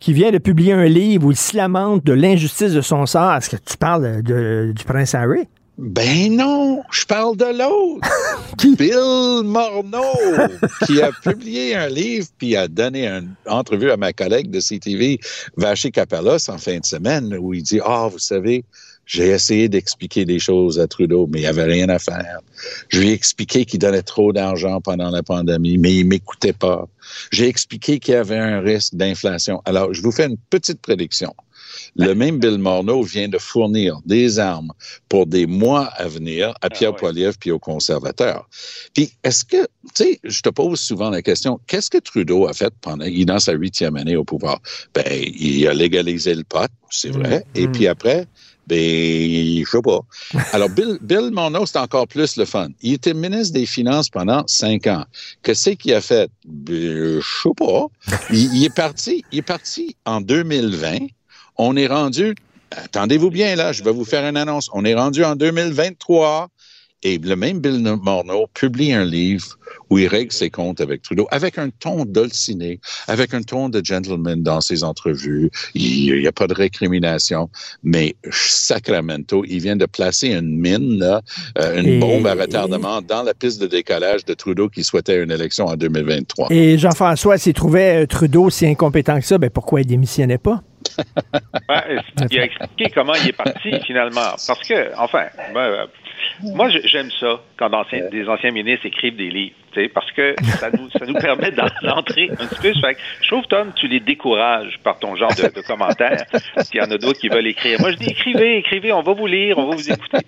Speaker 1: qui vient de publier un livre où il se lamente de l'injustice de son sort. Est-ce que tu parles de- du prince Harry?
Speaker 13: Ben non, je parle de l'autre. (laughs) Bill Morneau, qui a (laughs) publié un livre puis a donné une entrevue à ma collègue de CTV, Vaché Capelos, en fin de semaine, où il dit, ah, vous savez, j'ai essayé d'expliquer des choses à Trudeau, mais il n'y avait rien à faire. Je lui ai expliqué qu'il donnait trop d'argent pendant la pandémie, mais il m'écoutait pas. J'ai expliqué qu'il y avait un risque d'inflation. Alors, je vous fais une petite prédiction. Le même Bill Morneau vient de fournir des armes pour des mois à venir à Pierre Poilievre puis aux conservateurs. Puis, est-ce que, tu sais, je te pose souvent la question, qu'est-ce que Trudeau a fait pendant, il est dans sa huitième année au pouvoir? Ben, il a légalisé le pot, c'est vrai. Et puis après, ben, je sais pas. Alors, Bill, Bill Morneau, c'est encore plus le fun. Il était ministre des Finances pendant cinq ans. Qu'est-ce qu'il a fait? Ben, je sais pas. Il est parti, il est parti en 2020. On est rendu, attendez-vous bien là, je vais vous faire une annonce. On est rendu en 2023 et le même Bill Morneau publie un livre où il règle ses comptes avec Trudeau, avec un ton dolciné, avec un ton de gentleman dans ses entrevues. Il n'y a pas de récrimination, mais Sacramento, il vient de placer une mine, là, euh, une
Speaker 1: Et-
Speaker 13: bombe à retardement dans la piste de décollage de Trudeau qui souhaitait une élection en 2023.
Speaker 1: Et Jean-François, s'il trouvait euh, Trudeau si incompétent que ça, ben pourquoi il démissionnait pas? (laughs)
Speaker 12: Il a expliqué comment il est parti finalement. Parce que, enfin, ben, moi j'aime ça quand des anciens ministres écrivent des livres, tu sais, parce que ça nous, ça nous permet d'en- d'entrer un petit peu. Fait que je trouve, Tom, tu les décourages par ton genre de, de commentaires. Il y en a d'autres qui veulent écrire. Moi je dis écrivez, écrivez, on va vous lire, on va vous écouter.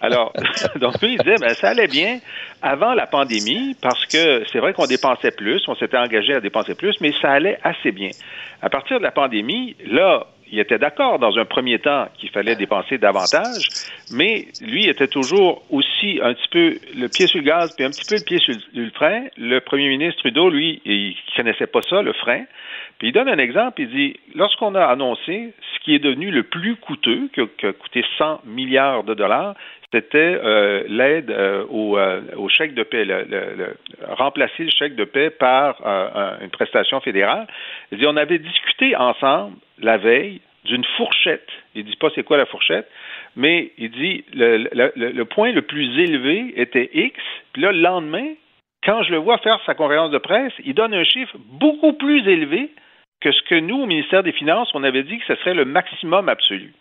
Speaker 12: Alors, (laughs) donc lui il disait, ben, ça allait bien avant la pandémie parce que c'est vrai qu'on dépensait plus, on s'était engagé à dépenser plus, mais ça allait assez bien. À partir de la pandémie, là, il était d'accord dans un premier temps qu'il fallait dépenser davantage, mais lui était toujours aussi un petit peu le pied sur le gaz puis un petit peu le pied sur le frein. Le premier ministre Trudeau, lui, il connaissait pas ça, le frein. Puis il donne un exemple, il dit, lorsqu'on a annoncé ce qui est devenu le plus coûteux, qui a, qui a coûté 100 milliards de dollars, c'était euh, l'aide euh, au, euh, au chèque de paie, le, remplacer le chèque de paie par un- une prestation fédérale. Il dit, on avait discuté ensemble la veille d'une fourchette. Il dit pas c'est quoi la fourchette, mais il dit le, le- point le plus élevé était X, puis là, le lendemain, quand je le vois faire sa conférence de presse, il donne un chiffre beaucoup plus élevé que ce que nous, au ministère des Finances, on avait dit que ce serait le maximum absolu.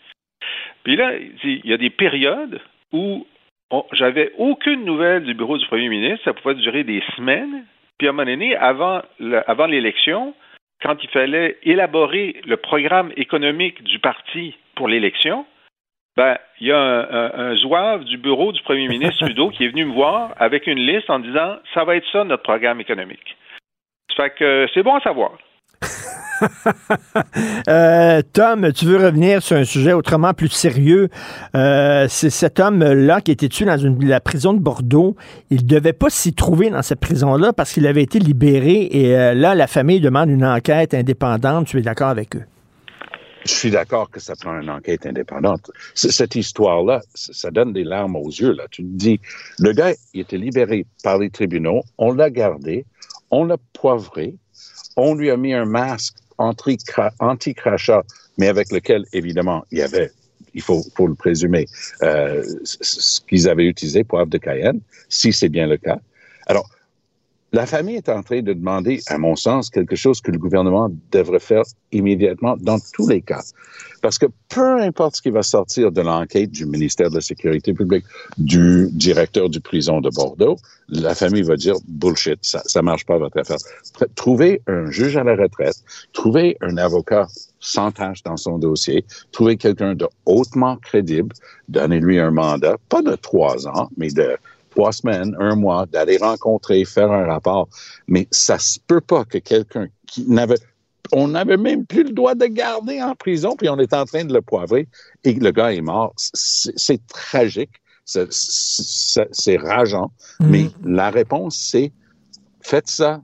Speaker 12: Puis là, il y a des périodes où j'avais aucune nouvelle du bureau du premier ministre, ça pouvait durer des semaines. Puis à un moment donné, avant, avant l'élection, quand il fallait élaborer le programme économique du parti pour l'élection, ben, il y a un, un, zouave du bureau du premier ministre (laughs) Trudeau qui est venu me voir avec une liste en disant ça va être ça notre programme économique. Ça fait que c'est bon à savoir. (laughs)
Speaker 1: Euh, Tom, tu veux revenir sur un sujet autrement plus sérieux. Euh, c'est cet homme-là qui était tué dans la prison de Bordeaux. Il ne devait pas s'y trouver dans cette prison-là parce qu'il avait été libéré et euh, là, la famille demande une enquête indépendante. Tu es d'accord avec eux?
Speaker 13: Je suis d'accord que ça prend une enquête indépendante. Cette histoire-là, ça donne des larmes aux yeux. Tu te dis, le gars, il était libéré par les tribunaux, on l'a gardé, on l'a poivré, on lui a mis un masque anti-crachat, mais avec lequel, évidemment, il y avait, il faut, le présumer, euh, ce qu'ils avaient utilisé, poivre de Cayenne, si c'est bien le cas. Alors, la famille est en train de demander, à mon sens, quelque chose que le gouvernement devrait faire immédiatement dans tous les cas. Parce que peu importe ce qui va sortir de l'enquête du ministère de la Sécurité publique, du directeur du prison de Bordeaux, la famille va dire bullshit, ça, ça marche pas votre affaire. Trouver un juge à la retraite, trouver un avocat sans tâche dans son dossier, trouver quelqu'un de hautement crédible, donner-lui un mandat, pas de trois ans, mais de trois semaines, un mois, d'aller rencontrer, faire un rapport. Mais ça se peut pas que quelqu'un qui n'avait on n'avait même plus le droit de garder en prison, puis on est en train de le poivrer, et le gars est mort. C'est tragique, c'est rageant, mm. mais la réponse, c'est faites ça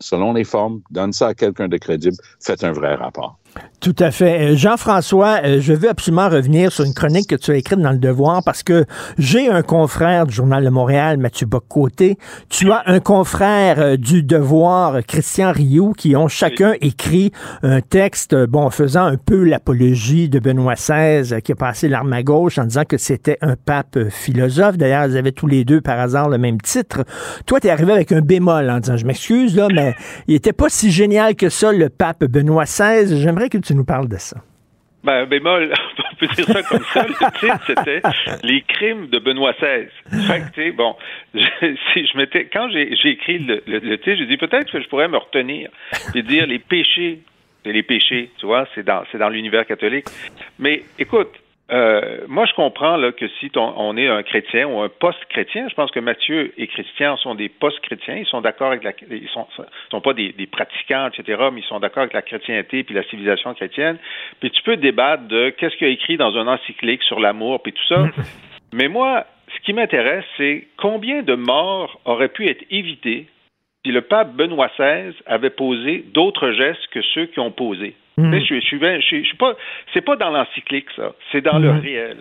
Speaker 13: selon les formes, donne ça à quelqu'un de crédible, faites un vrai rapport.
Speaker 1: Tout à fait. Euh, Jean-François, euh, je veux absolument revenir sur une chronique que tu as écrite dans Le Devoir parce que j'ai un confrère du Journal de Montréal, Mathieu Boccoté. Tu as un confrère euh, du Devoir, Christian Rioux, qui ont chacun écrit un texte, bon, faisant un peu l'apologie de Benoît XVI, qui a passé l'arme à gauche en disant que c'était un pape philosophe. D'ailleurs, ils avaient tous les deux par hasard le même titre. Toi, tu es arrivé avec un bémol en disant, je m'excuse, là, mais il était pas si génial que ça, le pape Benoît XVI. J'aimerais que tu nous parles de ça.
Speaker 12: Ben, bémol, (laughs) on peut dire ça comme ça. Le titre, c'était Les crimes de Benoît XVI. Fait que, bon, (laughs) si je m'étais, quand j'ai écrit le, le, titre, j'ai dit peut-être que je pourrais me retenir et dire les péchés. Les péchés, tu vois, c'est dans, c'est dans l'univers catholique. Mais écoute, euh, moi, je comprends là, que si on est un chrétien ou un post-chrétien, je pense que Mathieu et Christian sont des post-chrétiens. Ils sont d'accord avec la, ils sont, sont pas des, pratiquants, etc., mais ils sont d'accord avec la chrétienté puis la civilisation chrétienne. Puis tu peux débattre de qu'est-ce qu'il a écrit dans un encyclique sur l'amour puis tout ça. (laughs) mais moi, ce qui m'intéresse, c'est combien de morts auraient pu être évitées si le pape Benoît XVI avait posé d'autres gestes que ceux qui ont posé. Hmm. Je, je, je, je, suis pas, c'est pas dans l'encyclique ça, c'est dans le hmm. réel.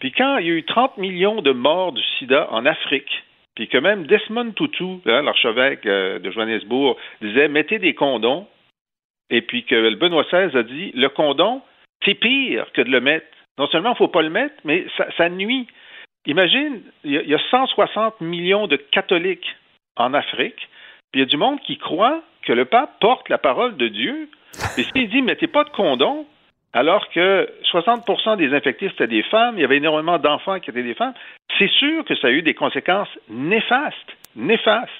Speaker 12: Puis quand il y a eu 30 millions de morts du SIDA en Afrique, puis que même Desmond Tutu, hein, l'archevêque euh, de Johannesburg, disait mettez des condoms, et puis que le Benoît XVI a dit le condom, c'est pire que de le mettre. Non seulement il ne faut pas le mettre, mais ça, ça nuit. Imagine, il y, a 160 millions de catholiques en Afrique, puis il y a du monde qui croit que le pape porte la parole de Dieu et s'il dit, mettez pas de condom, alors que 60% des infectés, c'était des femmes, il y avait énormément d'enfants qui étaient des femmes, c'est sûr que ça a eu des conséquences néfastes, néfastes.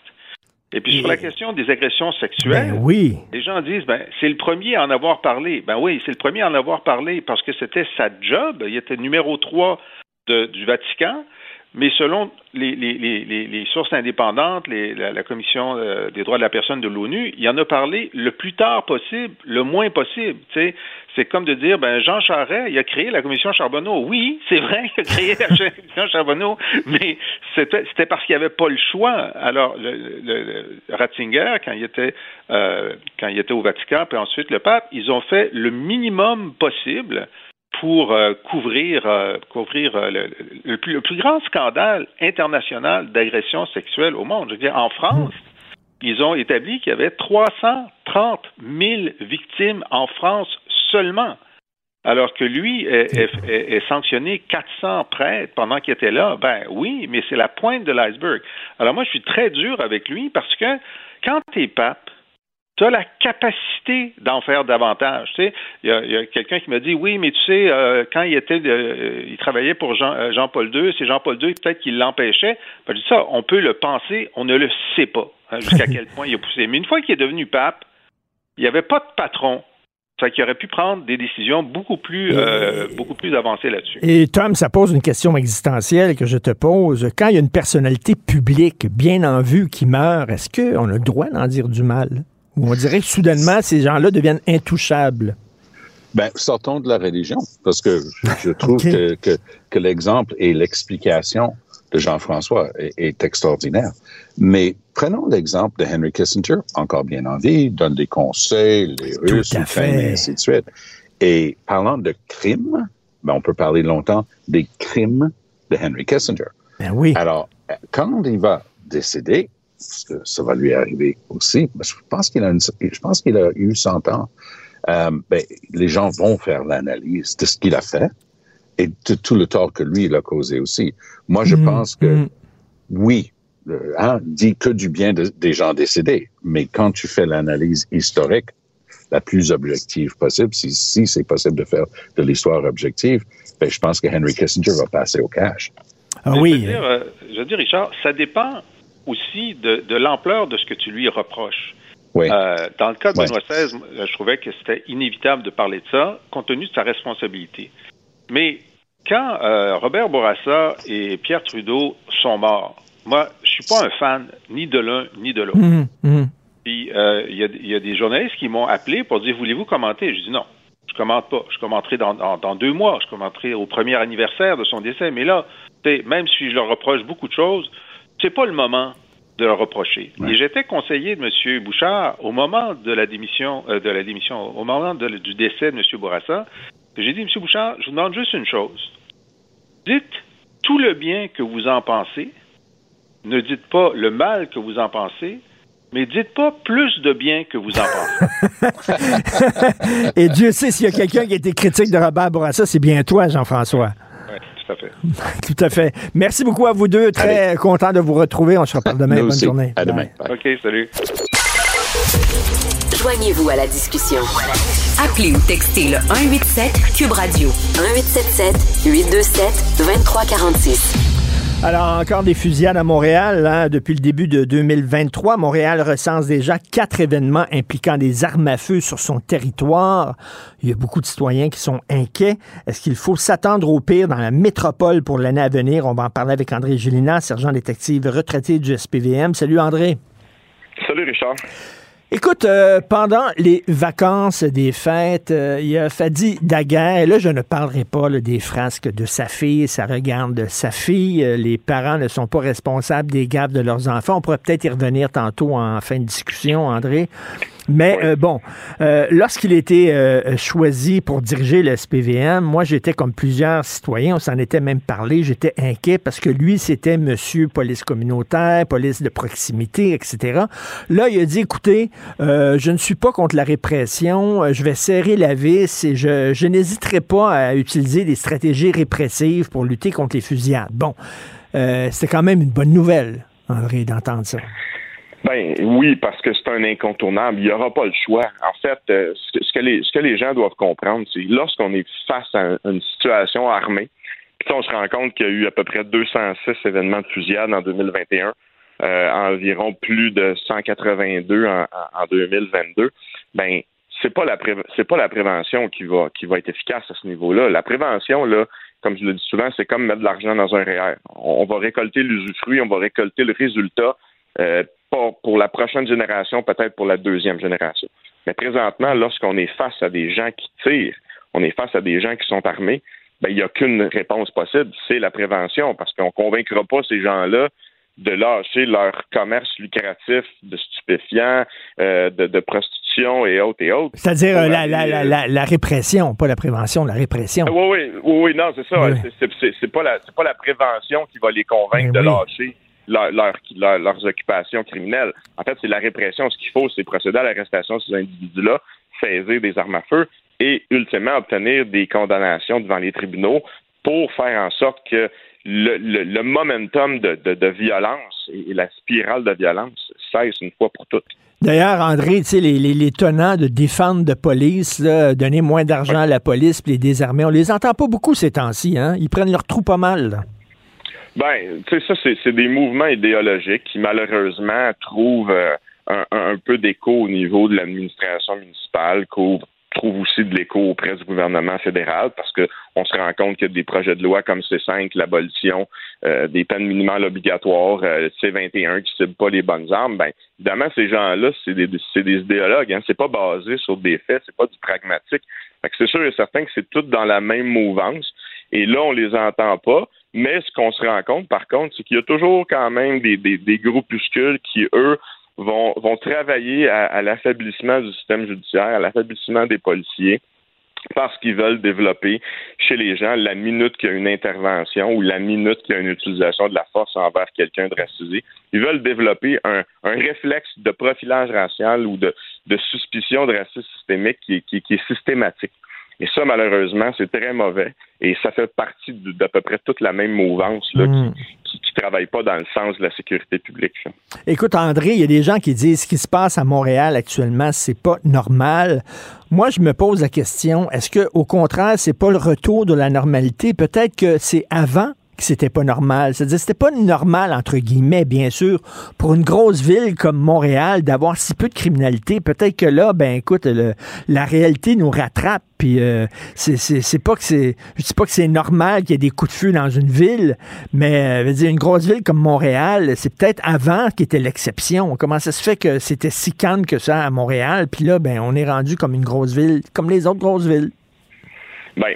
Speaker 12: Et puis sur la question des agressions sexuelles,
Speaker 1: ben oui.
Speaker 12: les gens disent ben c'est le premier à en avoir parlé. Ben oui, c'est le premier à en avoir parlé parce que c'était sa job. Il était numéro 3 du Vatican. Mais selon les, les, les, les sources indépendantes, la, la, Commission euh, des droits de la personne de l'ONU, il en a parlé le plus tard possible, le moins possible. C'est comme de dire, ben Jean Charest, il a créé la Commission Charbonneau. Oui, c'est vrai, il a créé la (laughs) Commission Charbonneau, mais c'était parce qu'il n'y avait pas le choix. Alors, le, le, Ratzinger, quand il était euh, quand il était au Vatican, puis ensuite le pape, ils ont fait le minimum possible pour euh, couvrir, euh, couvrir euh, le, plus, le, plus, grand scandale international d'agression sexuelle au monde. Je veux dire, en France, ils ont établi qu'il y avait 330 000 victimes en France seulement, alors que lui est, est sanctionné 400 prêtres pendant qu'il était là. Ben oui, mais c'est la pointe de l'iceberg. Alors moi, je suis très dur avec lui parce que quand tu es pape, tu as la capacité d'en faire davantage. Tu sais, il y a, quelqu'un qui m'a dit oui, mais tu sais, euh, quand il était, euh, il travaillait pour Jean, euh, Jean-Paul II, c'est Jean-Paul II peut-être qui l'empêchait. Ben, je dis ça, on peut le penser, on ne le sait pas hein, jusqu'à (laughs) quel point il a poussé. Mais une fois qu'il est devenu pape, il n'y avait pas de patron. Ça qui aurait pu prendre des décisions beaucoup plus, beaucoup plus avancées là-dessus.
Speaker 1: Et Tom, ça pose une question existentielle que je te pose. Quand il y a une personnalité publique bien en vue qui meurt, est-ce qu'on a le droit d'en dire du mal? On dirait que soudainement, ces gens-là deviennent intouchables.
Speaker 13: Ben, sortons de la religion, parce que je, trouve (laughs) que, que, l'exemple et l'explication de Jean-François est, extraordinaire. Mais prenons l'exemple de Henry Kissinger, encore bien en vie, donne des conseils, les Russes, et ainsi de suite. Et parlant de crimes, ben, on peut parler longtemps des crimes de Henry Kissinger.
Speaker 1: Ben oui.
Speaker 13: Alors, quand il va décéder, parce que ça va lui arriver aussi. Je pense qu'il a, je pense qu'il a eu 100 ans. Euh, ben, les gens vont faire l'analyse de ce qu'il a fait et de tout le tort que lui, il a causé aussi. Moi, je mm-hmm. pense que mm-hmm. oui, hein, dit que du bien des gens décédés, mais quand tu fais l'analyse historique, la plus objective possible, si, si c'est possible de faire de l'histoire objective, ben, je pense que Henry Kissinger va passer au cash.
Speaker 1: Ah oui.
Speaker 12: Je veux, dire, euh, je veux dire, Richard, ça dépend aussi de, de l'ampleur de ce que tu lui reproches. Euh, dans le cas de Benoît XVI, je trouvais que c'était inévitable de parler de ça, compte tenu de sa responsabilité. Mais quand euh, Robert Bourassa et Pierre Trudeau sont morts, moi, je suis pas un fan ni de l'un ni de l'autre.
Speaker 1: Mmh, mmh.
Speaker 12: Puis euh, il y, a des journalistes qui m'ont appelé pour dire voulez-vous commenter? Je dis non, je commente pas. Je commenterai dans, dans, deux mois. Je commenterai au premier anniversaire de son décès. Mais là, même si je leur reproche beaucoup de choses, c'est pas le moment de le reprocher. Et j'étais conseiller de M. Bouchard au moment de la démission, euh, de la démission, au moment du décès de M. Bourassa. J'ai dit, M. Bouchard, je vous demande juste une chose. Dites tout le bien que vous en pensez. Ne dites pas le mal que vous en pensez, mais dites pas plus de bien que vous en
Speaker 1: pensez. (laughs) Et Dieu sait s'il y a quelqu'un qui a été critique de Robert Bourassa, c'est bien toi, Jean-François. (laughs) Tout à fait. Merci beaucoup à vous deux. Très content de vous retrouver. On se reparle demain. Bonne journée.
Speaker 13: À demain.
Speaker 12: OK, salut.
Speaker 5: Joignez-vous à la discussion.
Speaker 14: Appelez ou textez le 187 Cube Radio.
Speaker 5: 1877 827 2346.
Speaker 1: Alors, encore des fusillades à Montréal. Hein, depuis le début de 2023, Montréal recense déjà quatre événements impliquant des armes à feu sur son territoire. Il y a beaucoup de citoyens qui sont inquiets. Est-ce qu'il faut s'attendre au pire dans la métropole pour l'année à venir? On va en parler avec André Gélina, sergent détective retraité du SPVM. Salut André.
Speaker 15: Salut Richard.
Speaker 1: Écoute, euh, pendant les vacances des fêtes, euh, il y a Fadi Daguerre, et là je ne parlerai pas des frasques de sa fille, ça regarde sa fille, euh, les parents ne sont pas responsables des gaffes de leurs enfants, on pourrait peut-être y revenir tantôt en fin de discussion, André, mais euh, bon, euh, lorsqu'il était euh, choisi pour diriger le SPVM, moi j'étais comme plusieurs citoyens, on s'en était même parlé, j'étais inquiet parce que lui c'était monsieur police communautaire, police de proximité, etc. Là, il a dit, écoutez, je ne suis pas contre la répression, je vais serrer la vis et je, je n'hésiterai pas à utiliser des stratégies répressives pour lutter contre les fusillades. Bon, c'était quand même une bonne nouvelle, André, d'entendre ça.
Speaker 15: Ben oui, parce que c'est un incontournable. Il n'y aura pas le choix. En fait, euh, ce, que les, ce que les gens doivent comprendre, c'est lorsqu'on est face à une situation armée, puis on se rend compte qu'il y a eu à peu près 206 événements de fusillade en 2021, euh, environ plus de 182 en, en 2022. Ben c'est pas la c'est pas la prévention qui va qui va être efficace à ce niveau-là. La prévention là, comme je le dis souvent, c'est comme mettre de l'argent dans un REER. On, va récolter l'usufruit, on va récolter le résultat. Euh, pas pour la prochaine génération, peut-être pour la deuxième génération. Mais présentement, lorsqu'on est face à des gens qui tirent, on est face à des gens qui sont armés, ben, il n'y a qu'une réponse possible, c'est la prévention, parce qu'on ne convaincra pas ces gens-là de lâcher leur commerce lucratif de stupéfiants, euh, de, prostitution et autres et autres.
Speaker 1: C'est-à-dire euh, la, la, la, la, répression, pas la prévention, la répression.
Speaker 15: oui, oui, oui, oui, non, c'est ça. C'est pas, pas la prévention qui va les convaincre ben de lâcher leurs occupations criminelles. En fait, c'est la répression. Ce qu'il faut, c'est procéder à l'arrestation de ces individus-là, saisir des armes à feu et ultimement obtenir des condamnations devant les tribunaux pour faire en sorte que le, momentum de, violence et la spirale de violence cesse une fois pour toutes.
Speaker 1: D'ailleurs, André, tu sais, les, les, les tenants de défendre de police, là, donner moins d'argent à la police, puis les désarmer, on les entend pas beaucoup ces temps-ci. Hein? Ils prennent leur trou pas mal. Là.
Speaker 15: Ben, tu sais, ça, c'est des mouvements idéologiques qui, malheureusement, trouvent euh, un, peu d'écho au niveau de l'administration municipale, trouve aussi de l'écho auprès du gouvernement fédéral parce que on se rend compte que des projets de loi comme C5, l'abolition euh, des peines minimales obligatoires, euh, C21 qui ciblent pas les bonnes armes, ben évidemment ces gens-là, c'est des, des idéologues, hein, c'est pas basé sur des faits, c'est pas du pragmatique. C'est sûr et certain que c'est tout dans la même mouvance. Et là, on les entend pas. Mais ce qu'on se rend compte, par contre, c'est qu'il y a toujours quand même des, groupuscules qui, eux, vont, vont travailler à, l'affaiblissement du système judiciaire, à l'affaiblissement des policiers parce qu'ils veulent développer chez les gens la minute qu'il y a une intervention ou la minute qu'il y a une utilisation de la force envers quelqu'un de racisé. Ils veulent développer un, réflexe de profilage racial ou de, suspicion de racisme systémique qui est systématique. Et ça, malheureusement, c'est très mauvais. Et ça fait partie d'à peu près toute la même mouvance là, mm. qui, qui, travaille pas dans le sens de la sécurité publique.
Speaker 1: Écoute, André, il y a des gens qui disent ce qui se passe à Montréal actuellement, c'est pas normal. Moi, je me pose la question, est-ce que, au contraire, c'est pas le retour de la normalité? Peut-être que c'est avant que c'était pas normal. C'est-à-dire, c'était pas normal, entre guillemets, bien sûr, pour une grosse ville comme Montréal d'avoir si peu de criminalité. Peut-être que là, ben écoute, la réalité nous rattrape. Puis euh, c'est pas que c'est, je dis pas que c'est normal qu'il y ait des coups de feu dans une ville, mais euh, dire, une grosse ville comme Montréal, c'est peut-être avant qui était l'exception. Comment ça se fait que c'était si calme que ça à Montréal, puis là, ben on est rendu comme une grosse ville, comme les autres grosses villes?
Speaker 15: Ben,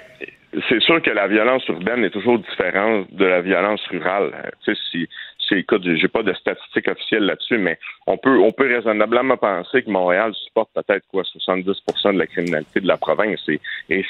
Speaker 15: c'est sûr que la violence urbaine est toujours différente de la violence rurale. Euh, tu sais, si, j'ai pas de statistiques officielles là-dessus, mais on peut, on peut raisonnablement penser que Montréal supporte peut-être quoi 70% de la criminalité de la province. Et,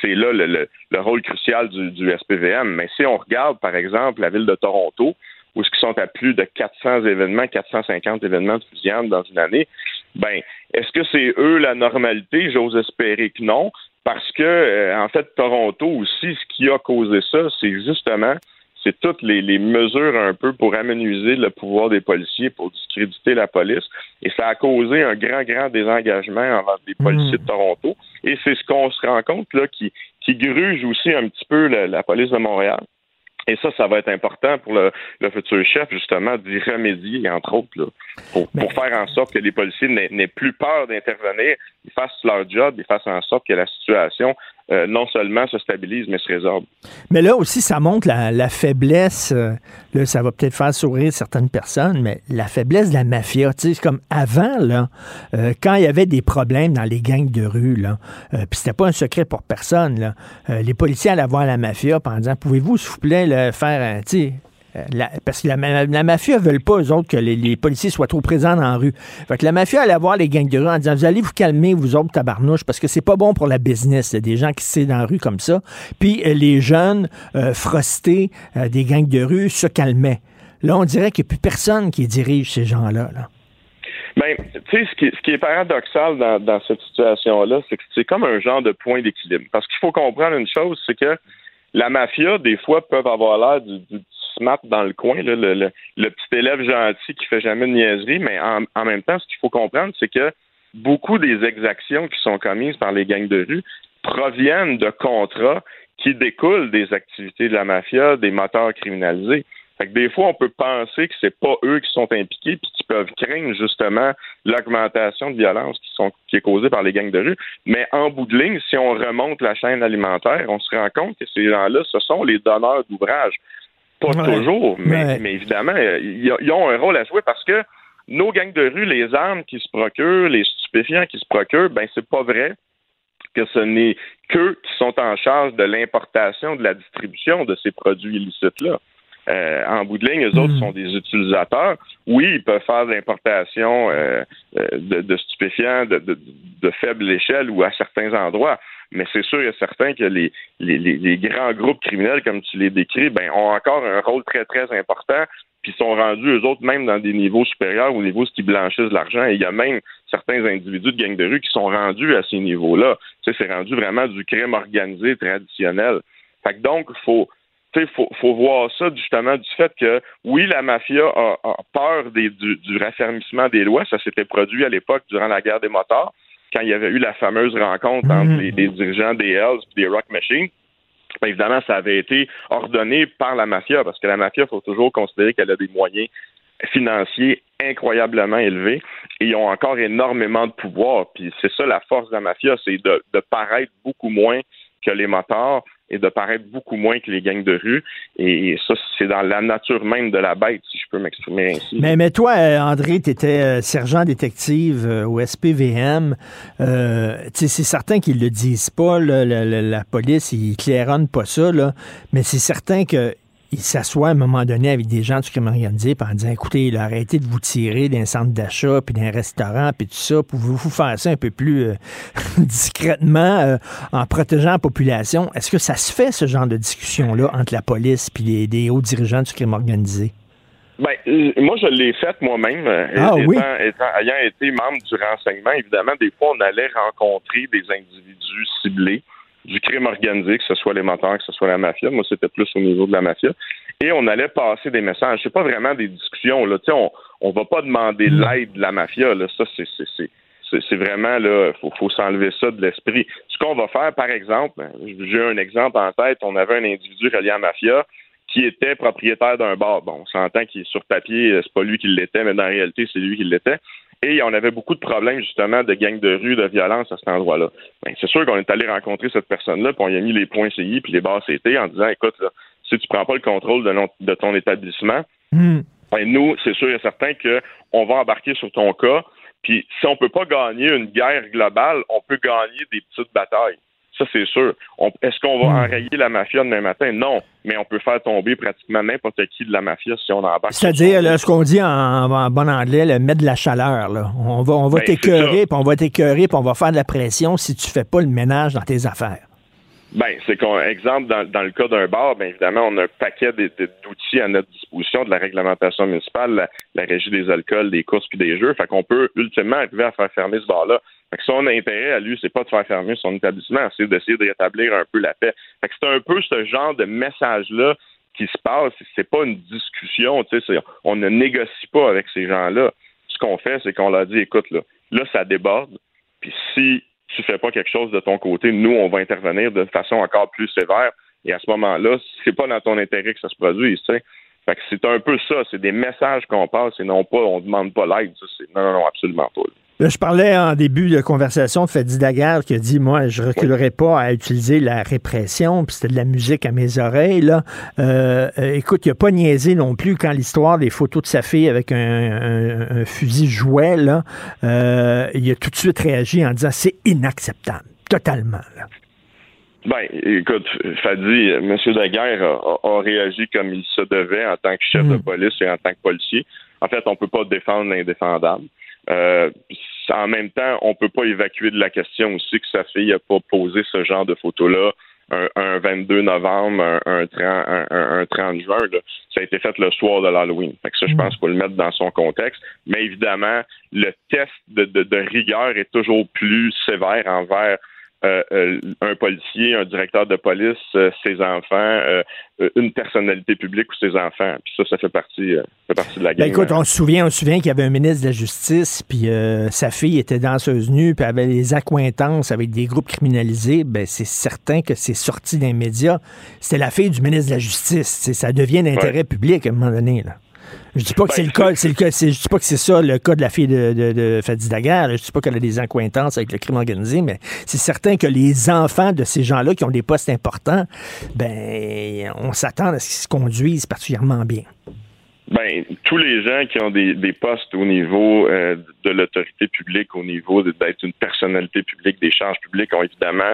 Speaker 15: c'est là le, le, rôle crucial du, du SPVM. Mais si on regarde, par exemple, la ville de Toronto, où ce qui sont à plus de 400 événements, 450 événements de fusillade dans une année, ben, est-ce que c'est eux la normalité? J'ose espérer que non parce que, euh, en fait, Toronto aussi, ce qui a causé ça, c'est justement, c'est toutes les, mesures un peu pour amenuiser le pouvoir des policiers, pour discréditer la police. Et ça a causé un grand, grand désengagement envers les policiers de Toronto. Et c'est ce qu'on se rend compte, là, qui, qui gruge aussi un petit peu la police de Montréal. Et ça, ça va être important pour le, futur chef, justement, d'y remédier, entre autres, là, pour, pour, faire en sorte que les policiers n'aient plus peur d'intervenir, ils fassent leur job, ils fassent en sorte que la situation euh, non seulement se stabilise, mais se résorbe.
Speaker 1: Mais là aussi, ça montre la, faiblesse, euh, là, ça va peut-être faire sourire certaines personnes, mais la faiblesse de la mafia, tu comme avant, là, euh, quand il y avait des problèmes dans les gangs de rue, là, puis c'était pas un secret pour personne, les policiers allaient voir la mafia en disant, pouvez-vous, s'il vous plaît, faire un, euh, parce que la, la, mafia veut pas, eux autres, que les, policiers soient trop présents dans la rue. Fait que la mafia allait voir les gangs de rue en disant Vous allez vous calmer, vous autres tabarnouches, parce que c'est pas bon pour la business, des gens qui sont dans la rue comme ça. Puis euh, les jeunes euh, frostés des gangs de rue se calmaient. Là, on dirait qu'il n'y a plus personne qui dirige ces gens-là. Là.
Speaker 15: Ben, tu sais, ce qui, est paradoxal dans, cette situation-là, c'est que c'est comme un genre de point d'équilibre. Parce qu'il faut comprendre une chose, c'est que la mafia, des fois, peuvent avoir l'air du, smart dans le coin, le, petit élève gentil qui fait jamais de niaiserie, mais en, même temps, ce qu'il faut comprendre, c'est que beaucoup des exactions qui sont commises par les gangs de rue proviennent de contrats qui découlent des activités de la mafia, des moteurs criminalisés. Fait que des fois, on peut penser que c'est pas eux qui sont impliqués puis qui peuvent craindre justement l'augmentation de violence qui, sont, qui est causée par les gangs de rue. Mais en bout de ligne, si on remonte la chaîne alimentaire, on se rend compte que ces gens-là, ce sont les donneurs d'ouvrages. Pas toujours, mais, mais évidemment, ils ont un rôle à jouer parce que nos gangs de rue, les armes qui se procurent, les stupéfiants qui se procurent, ben c'est pas vrai que ce n'est qu'eux qui sont en charge de l'importation, de la distribution de ces produits illicites-là. Euh, en bout de ligne, les autres hmm. sont des utilisateurs. Oui, ils peuvent faire de l'importation euh, euh, de, stupéfiants de, de, faible échelle ou à certains endroits, mais c'est sûr et certain que les, les, grands groupes criminels, comme tu les décris, ben, ont encore un rôle très, très important, puis sont rendus, eux autres, même dans des niveaux supérieurs, au niveau qui blanchissent l'argent. Et il y a même certains individus de gangs de rue qui sont rendus à ces niveaux-là. C'est rendu vraiment du crime organisé traditionnel. Fait que donc, il faut, il faut, faut, voir ça justement du fait que, oui, la mafia a, peur du, du, raffermissement des lois. Ça s'était produit à l'époque durant la guerre des motards, quand il y avait eu la fameuse rencontre entre
Speaker 1: Mhm.
Speaker 15: les, les dirigeants des Hells et des Rock Machines. Bien, évidemment, ça avait été ordonné par la mafia, parce que la mafia, il faut toujours considérer qu'elle a des moyens financiers incroyablement élevés et ils ont encore énormément de pouvoir. Puis c'est ça la force de la mafia, c'est de, de paraître beaucoup moins que les motards et de paraître beaucoup moins que les gangs de rue. Et ça, c'est dans la nature même de la bête, si je peux m'exprimer ainsi.
Speaker 1: Mais, mais toi, euh, André, tu étais euh, sergent détective euh, au SPVM. C'est certain qu'ils le disent pas, la, police, ils claironnent pas ça, mais c'est certain que il s'assoit à un moment donné avec des gens du crime organisé en disant écoutez, là, arrêtez de vous tirer d'un centre d'achat, puis d'un restaurant, puis tout ça. Pouvez-vous faire ça un peu plus euh, (laughs) discrètement euh, en protégeant la population? Est-ce que ça se fait, ce genre de discussion-là, entre la police et les, les hauts dirigeants du crime organisé?
Speaker 15: Ben, moi, je l'ai faite moi-même.
Speaker 1: Ah,
Speaker 15: étant,
Speaker 1: oui?
Speaker 15: étant, ayant été membre du renseignement, évidemment, des fois, on allait rencontrer des individus ciblés du crime organisé, que ce soit les moteurs, que ce soit la mafia. Moi, c'était plus au niveau de la mafia. Et on allait passer des messages. C'est pas vraiment des discussions. Là. on on va pas demander l'aide de la mafia. Là. Ça, c'est, c'est, c'est, c'est vraiment là, faut, faut s'enlever ça de l'esprit. Ce qu'on va faire, par exemple, j'ai un exemple en tête. On avait un individu relié à la mafia qui était propriétaire d'un bar. Bon, on s'entend qu'il est sur papier, c'est pas lui qui l'était, mais dans la réalité, c'est lui qui l'était. Et on avait beaucoup de problèmes, justement, de gangs de rue, de violence à cet endroit-là. Ben, c'est sûr qu'on est allé rencontrer cette personne-là, puis on y a mis les points CI puis les barres CT en disant écoute, là, si tu prends pas le contrôle de, non, de ton établissement,
Speaker 1: mm.
Speaker 15: ben, nous, c'est sûr et certain qu'on va embarquer sur ton cas. Puis si on peut pas gagner une guerre globale, on peut gagner des petites batailles. Ça, c'est sûr. Est-ce qu'on va enrayer la mafia demain matin? Non. Mais on peut faire tomber pratiquement n'importe qui de la mafia si on embarque.
Speaker 1: C'est-à-dire, ce qu'on dit en, en, bon anglais, le mettre de la chaleur, là. On va, on va ben, t'écœurer, puis on va t'écœurer, puis on va faire de la pression si tu fais pas le ménage dans tes affaires.
Speaker 15: Ben, c'est qu'on, exemple, dans, dans le cas d'un bar, bien évidemment, on a un paquet d'outils à notre disposition de la réglementation municipale, la, régie des alcools, des courses puis des jeux. Fait qu'on peut ultimement arriver à faire fermer ce bar-là. Fait que son intérêt à lui, c'est pas de faire fermer son établissement, c'est d'essayer de rétablir un peu la paix. Fait que c'est un peu ce genre de message-là qui se passe. C'est pas une discussion, tu sais, on ne négocie pas avec ces gens-là. Ce qu'on fait, c'est qu'on leur dit, écoute, là, là, ça déborde. Puis si tu fais pas quelque chose de ton côté, nous, on va intervenir de façon encore plus sévère. Et à ce moment-là, c'est pas dans ton intérêt que ça se produise, tu sais. Fait que c'est un peu ça, c'est des messages qu'on passe et non pas, on demande pas l'aide. Non, non, non, absolument pas.
Speaker 1: Je parlais en début de conversation de Fadi Daguerre qui a dit Moi, je reculerai pas à utiliser la répression, puis c'était de la musique à mes oreilles. Là. Euh, écoute, il n'a pas niaisé non plus quand l'histoire des photos de sa fille avec un, fusil jouet, là, euh, il a tout de suite réagi en disant C'est inacceptable, totalement.
Speaker 15: Ben, écoute, Fadi, M. Daguerre a, a, réagi comme il se devait en tant que chef mmh. de police et en tant que policier. En fait, on ne peut pas défendre l'indéfendable. Euh, en même temps, on peut pas évacuer de la question aussi que sa fille a pas posé ce genre de photos-là un, un, 22 novembre, un, un, 30, un, un 30 juin. Là. Ça a été fait le soir de l'Halloween. Ça, je pense qu'il faut le mettre dans son contexte. Mais évidemment, le test de, de, de rigueur est toujours plus sévère envers un policier, un directeur de police, euh, ses enfants, une personnalité publique ou ses enfants. Puis ça, ça fait partie, fait partie de la.
Speaker 1: Ben écoute, on se souvient, on se souvient qu'il y avait un ministre de la Justice, puis sa fille était danseuse nue, puis avait des accointances avec des groupes criminalisés. Ben c'est certain que c'est sorti d'un média. C'était la fille du ministre de la Justice. Ça devient d'intérêt ouais. public à un moment donné. Là. Je dis pas que ben, c'est le cas, c'est le cas, je dis pas que c'est ça le cas de la fille de, de, de Fadi Daguerre. Je dis pas qu'elle a des accointances avec le crime organisé, mais c'est certain que les enfants de ces gens-là qui ont des postes importants, ben, on s'attend à ce qu'ils se conduisent particulièrement bien.
Speaker 15: Ben, tous les gens qui ont des, des postes au niveau euh, de l'autorité publique, au niveau d'être une personnalité publique, des charges publiques, ont évidemment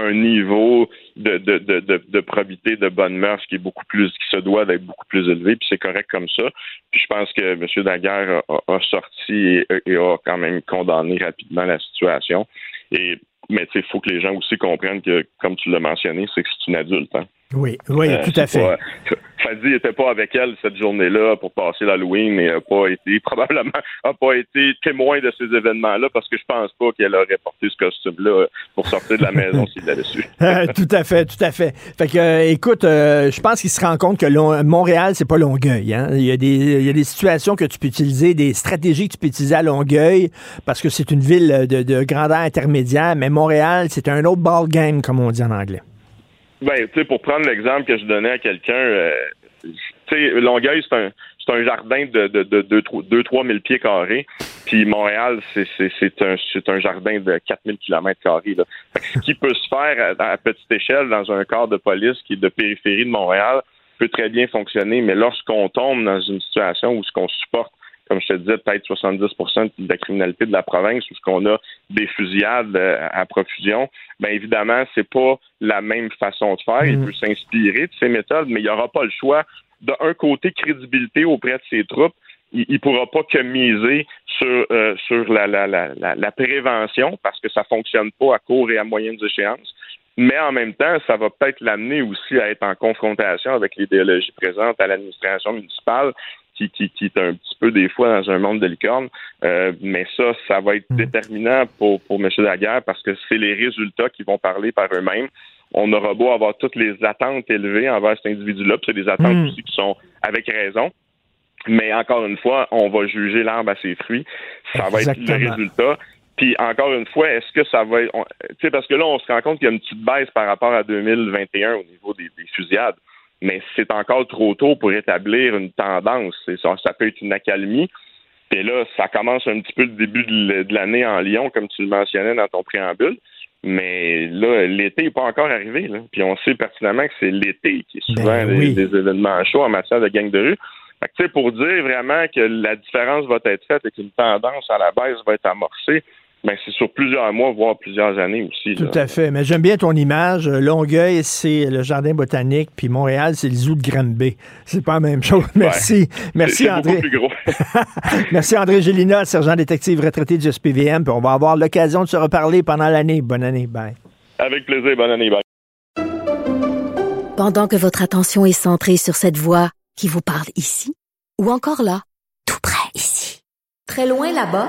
Speaker 15: un niveau de, de, de, probité, de bonne mœurs qui est beaucoup plus, qui se doit d'être beaucoup plus élevé, puis c'est correct comme ça. Puis je pense que M. Daguerre a, sorti et, et, a quand même condamné rapidement la situation. Et mais il faut que les gens aussi comprennent que, comme tu l'as mentionné, c'est que c'est une adulte. Hein?
Speaker 1: Oui, oui,
Speaker 15: Euh,
Speaker 1: tout à fait.
Speaker 15: pas- Fadi n'était pas avec elle cette journée-là pour passer l'Halloween et n'a pas été, (laughs) probablement, a pas été témoin de ces événements-là parce que je pense pas qu'elle aurait porté ce costume-là pour sortir de la maison s'il l'avait su. (laughs)
Speaker 1: Euh, tout à fait, tout à fait. Fait que, euh, écoute, euh, je pense qu'il se rend compte que Montréal, c'est pas Longueuil. Hein? Il, y a des, il y a des situations que tu peux utiliser, des stratégies que tu peux utiliser à Longueuil, parce que c'est une ville de, de grandeur intermédiaire, mais Montréal, c'est un autre ball game, comme on dit en anglais.
Speaker 15: Ben, tu sais, pour prendre l'exemple que je donnais à quelqu'un, euh, tu sais, Longueuil, c'est un, c'est un jardin de, de, de 2-3 000 pieds carrés. Puis Montréal, c'est, c'est, c'est, un, c'est un jardin de 4 000 kilomètres carrés. Ce qui peut se faire à, à petite échelle dans un corps de police qui est de périphérie de Montréal peut très bien fonctionner. Mais lorsqu'on tombe dans une situation où ce qu'on supporte comme je te disais, peut-être 70% de la criminalité de la province, où ce qu'on a des fusillades euh, à profusion, bien évidemment, c'est pas la même façon de faire. Il peut s'inspirer de ces méthodes, mais il n'y aura pas le choix. D'un côté, crédibilité auprès de ses troupes, il ne pourra pas que miser sur, euh, sur la, la, la, la, la prévention parce que ça fonctionne pas à court et à moyennes échéances. Mais en même temps, ça va peut-être l'amener aussi à être en confrontation avec l'idéologie présente à l'administration municipale qui, qui, qui, est un petit peu des fois dans un monde de licorne. Euh, mais ça, ça va être déterminant pour, pour M. Daguerre parce que c'est les résultats qui vont parler par eux-mêmes. On aura beau avoir toutes les attentes élevées envers cet individu-là, puis c'est des attentes
Speaker 16: Mm.
Speaker 15: aussi qui sont avec raison. Mais encore une fois, on va juger l'arbre à ses fruits. Ça va être le résultat. Puis encore une fois, est-ce que ça va être. Tu sais, parce que là, on se rend compte qu'il y a une petite baisse par rapport à 2021 au niveau des, des fusillades. Mais c'est encore trop tôt pour établir une tendance. Ça, ça peut être une accalmie. Puis là, ça commence un petit peu le début de l'année en Lyon, comme tu le mentionnais dans ton préambule. Mais là, l'été n'est pas encore arrivé. Là. Puis on sait pertinemment que c'est l'été qui est souvent
Speaker 1: Ben
Speaker 15: des,
Speaker 1: oui.
Speaker 15: des événements chauds en matière de gang de rue. Fait que, tu sais, pour dire vraiment que la différence va être faite et qu'une tendance à la baisse va être amorcée, ben c'est sur plusieurs mois, voire plusieurs années aussi.
Speaker 1: Tout
Speaker 15: là.
Speaker 1: à fait. Mais j'aime bien ton image. Longueuil, c'est le jardin botanique, puis Montréal, c'est le zoo de Granby. C'est pas la même chose. Merci. Merci, André.
Speaker 15: plus gros. (laughs)
Speaker 1: Merci, André Gélina, sergent détective retraité du SPVM. Puis on va avoir l'occasion de se reparler pendant l'année. Bonne année. Bye.
Speaker 15: Avec plaisir. Bonne année. Bye.
Speaker 7: Pendant que votre attention est centrée sur cette voix qui vous parle ici, ou encore là, tout près ici, très loin là-bas,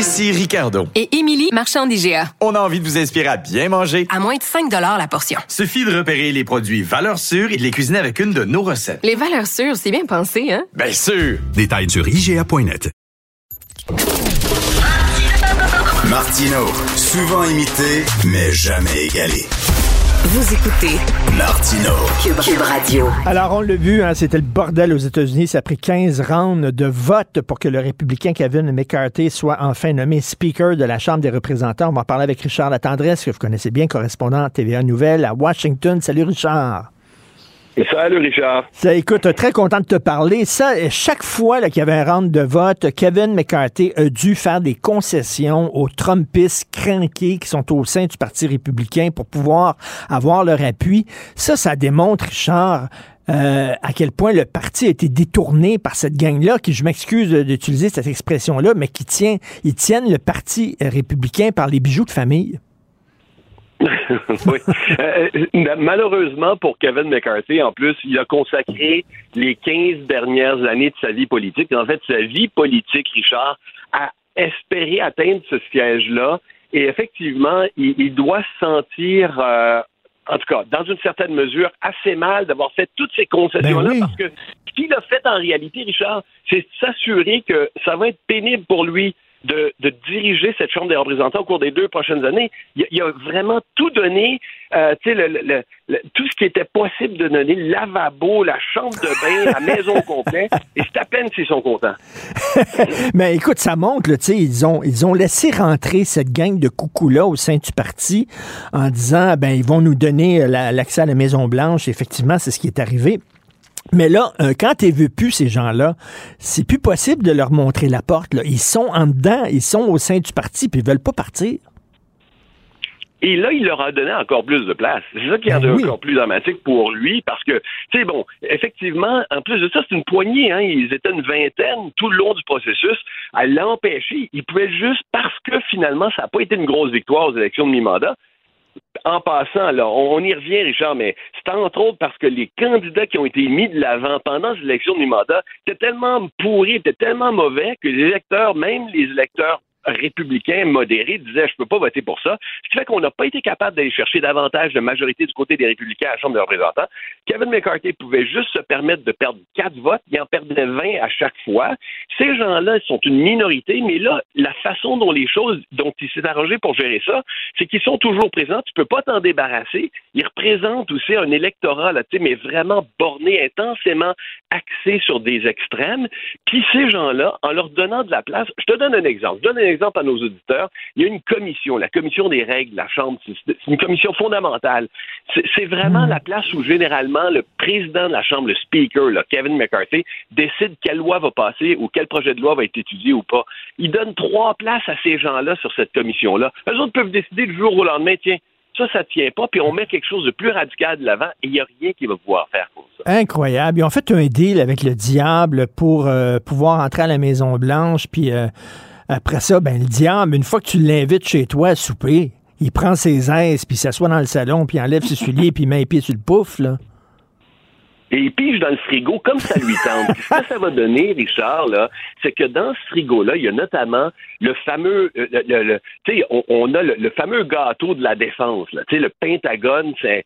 Speaker 8: Ici Ricardo.
Speaker 9: Et Émilie, marchand d'IGA.
Speaker 8: On a envie de vous inspirer à bien manger.
Speaker 9: À moins de 5 la portion.
Speaker 8: Suffit de repérer les produits valeurs sûres et de les cuisiner avec une de nos recettes.
Speaker 9: Les valeurs sûres, c'est bien pensé, hein?
Speaker 8: Bien sûr!
Speaker 2: Détails sur IGA.net.
Speaker 10: Martino, souvent imité, mais jamais égalé.
Speaker 14: Vous écoutez
Speaker 10: Martino.
Speaker 14: Cube Radio.
Speaker 1: Alors, on l'a vu, hein, c'était le bordel aux États-Unis. Ça a pris 15 rounds de vote pour que le républicain Kevin McCarthy soit enfin nommé Speaker de la Chambre des représentants. On va en parler avec Richard Latendresse, que vous connaissez bien, correspondant TVA Nouvelle à Washington. Salut, Richard.
Speaker 16: Salut, Richard.
Speaker 1: Ça, écoute, très content de te parler. Ça, chaque fois qu'il y avait un round de vote, Kevin McCarthy a dû faire des concessions aux Trumpistes crainqués qui sont au sein du Parti républicain pour pouvoir avoir leur appui. Ça, ça démontre, Richard, euh, à quel point le parti a été détourné par cette gang-là, qui, je m'excuse d'utiliser cette expression-là, mais qui tient, ils tiennent le Parti républicain par les bijoux de famille. (laughs)
Speaker 16: oui. Euh, euh, malheureusement pour Kevin McCarthy, en plus, il a consacré les 15 dernières années de sa vie politique, en fait, sa vie politique, Richard, à espérer atteindre ce siège-là. Et effectivement, il, il doit se sentir, euh, en tout cas, dans une certaine mesure, assez mal d'avoir fait toutes ces concessions-là,
Speaker 1: Ben oui.
Speaker 16: parce que ce qu'il a fait en réalité, Richard, c'est s'assurer que ça va être pénible pour lui de, de diriger cette Chambre des représentants au cours des deux prochaines années. Il, a- il a vraiment tout donné, euh, tu sais, le- le- le- le- tout ce qui était possible de donner, le lavabo, la chambre de bain, la maison au complet, (laughs) et c'est à peine s'ils sont contents.
Speaker 1: Mais (laughs) écoute, ça montre, là, tu sais, ils ont, ils ont laissé rentrer cette gang de coucous-là au sein du parti en disant, ben, ils vont nous donner euh, la- l'accès à la Maison-Blanche. Effectivement, c'est ce qui est arrivé. Mais là, euh, quand tu veux plus ces gens-là, c'est plus possible de leur montrer la porte. Là. Ils sont en dedans, ils sont au sein du parti, puis ils veulent pas partir.
Speaker 16: Et là, il leur a donné encore plus de place. C'est ça qui est
Speaker 1: Ben oui.
Speaker 16: encore plus dramatique pour lui, parce que, tu sais, bon, effectivement, en plus de ça, c'est une poignée, hein, ils étaient une vingtaine tout le long du processus à l'empêcher. Il pouvait juste, parce que finalement, ça n'a pas été une grosse victoire aux élections de mi-mandat, en passant, là, on, y revient, Richard, mais c'est entre autres parce que les candidats qui ont été mis de l'avant pendant ces élections de mi-mandat étaient tellement pourris, étaient tellement mauvais que les électeurs, même les électeurs républicains modérés disaient je peux pas voter pour ça. Ce qui fait qu'on n'a pas été capable d'aller chercher davantage de majorité du côté des républicains à la Chambre des représentants. Kevin McCarthy pouvait juste se permettre de perdre quatre votes, il en perdait 20 à chaque fois. Ces gens-là sont une minorité, mais là, la façon dont les choses, dont il s'est arrangé pour gérer ça, c'est qu'ils sont toujours présents, tu peux pas t'en débarrasser. Ils représentent aussi un électorat, là, mais vraiment borné, intensément axé sur des extrêmes. Puis ces gens-là, en leur donnant de la place, je te donne un exemple. Je donne un exemple à nos auditeurs. Il y a une commission, la commission des règles de la Chambre. C'est une commission fondamentale. C'est c'est vraiment la place où généralement le président de la Chambre, le speaker, là, Kevin McCarthy, décide quelle loi va passer ou quel projet de loi va être étudié ou pas. Il donne trois places à ces gens-là sur cette commission-là. Eux autres peuvent décider du jour au lendemain, tiens, ça, ça tient pas, puis on met quelque chose de plus radical de l'avant et il n'y a rien qui va pouvoir faire pour ça.
Speaker 1: Incroyable. Ils ont fait un deal avec le diable pour euh, pouvoir entrer à la Maison-Blanche, puis euh, après ça, ben, le diable, une fois que tu l'invites chez toi à souper, il prend ses aises, puis s'assoit dans le salon, puis enlève ses souliers, puis met les pieds sur le pouf.
Speaker 16: Et il pige dans le frigo comme ça lui tente. Ce que ça va donner, Richard, c'est que dans ce frigo-là, il y a notamment le fameux, le, on, gâteau de la défense. Là. Le Pentagone, c'est,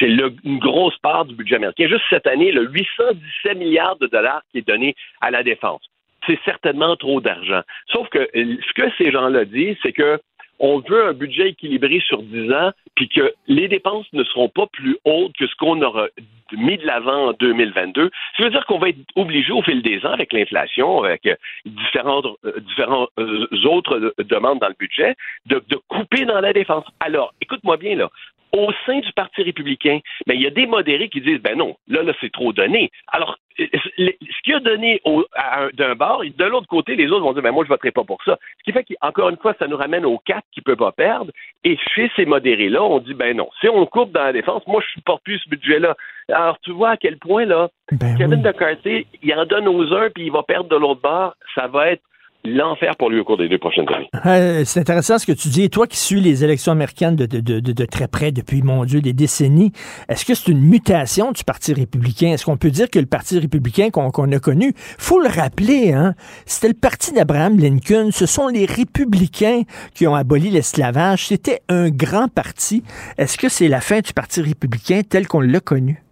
Speaker 16: une grosse part du budget américain. Juste cette année, le 817 milliards de dollars qui est donné à la défense. C'est certainement trop d'argent. Sauf que euh, ce que ces gens-là disent, c'est que on veut un budget équilibré sur 10 ans, puis que les dépenses ne seront pas plus hautes que ce qu'on aura mis de l'avant en 2022. Ça veut dire qu'on va être obligé au fil des ans, avec l'inflation, avec euh, différentes, euh, autres demandes dans le budget, de, couper dans la défense. Alors, écoute-moi bien, là. Au sein du Parti républicain, ben, il y a des modérés qui disent, ben non, là, là, c'est trop donné. Alors, ce qu'il a donné au- d'un bord, de l'autre côté, les autres vont dire, ben moi, je voterai pas pour ça. Ce qui fait qu'encore une fois, ça nous ramène aux quatre qui ne peuvent pas perdre. Et chez ces modérés-là, on dit, ben non, si on coupe dans la défense, moi, je supporte plus ce budget-là. Alors, tu vois à quel point, là, Kevin McCarthy, il en donne aux uns, puis il va perdre de l'autre bord. Ça va être l'enfer pour lui au cours des deux prochaines années. (laughs)
Speaker 1: Euh, c'est intéressant ce que tu dis. Et toi qui suis les élections américaines de, de- de- de- de très près depuis, mon Dieu, des décennies, est-ce que c'est une mutation du Parti républicain? Est-ce qu'on peut dire que le Parti républicain qu'on qu'on a connu, faut le rappeler, hein, c'était le parti d'Abraham Lincoln, ce sont les républicains qui ont aboli l'esclavage, c'était un grand parti. Est-ce que c'est la fin du Parti républicain tel qu'on l'a connu?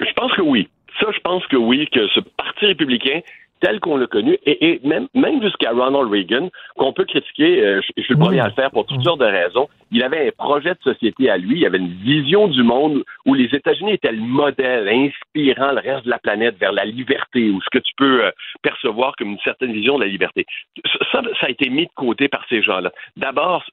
Speaker 16: Je pense que oui. Ça, je pense que oui, que ce Parti républicain, tel qu'on l'a connu, et, et même, même jusqu'à Ronald Reagan, qu'on peut critiquer, euh, je, je suis le premier à le faire pour toutes sortes de raisons, il avait un projet de société à lui, il avait une vision du monde où les États-Unis étaient le modèle inspirant le reste de la planète vers la liberté, ou ce que tu peux euh, percevoir comme une certaine vision de la liberté. Ça, ça a été mis de côté par ces gens-là. D'abord,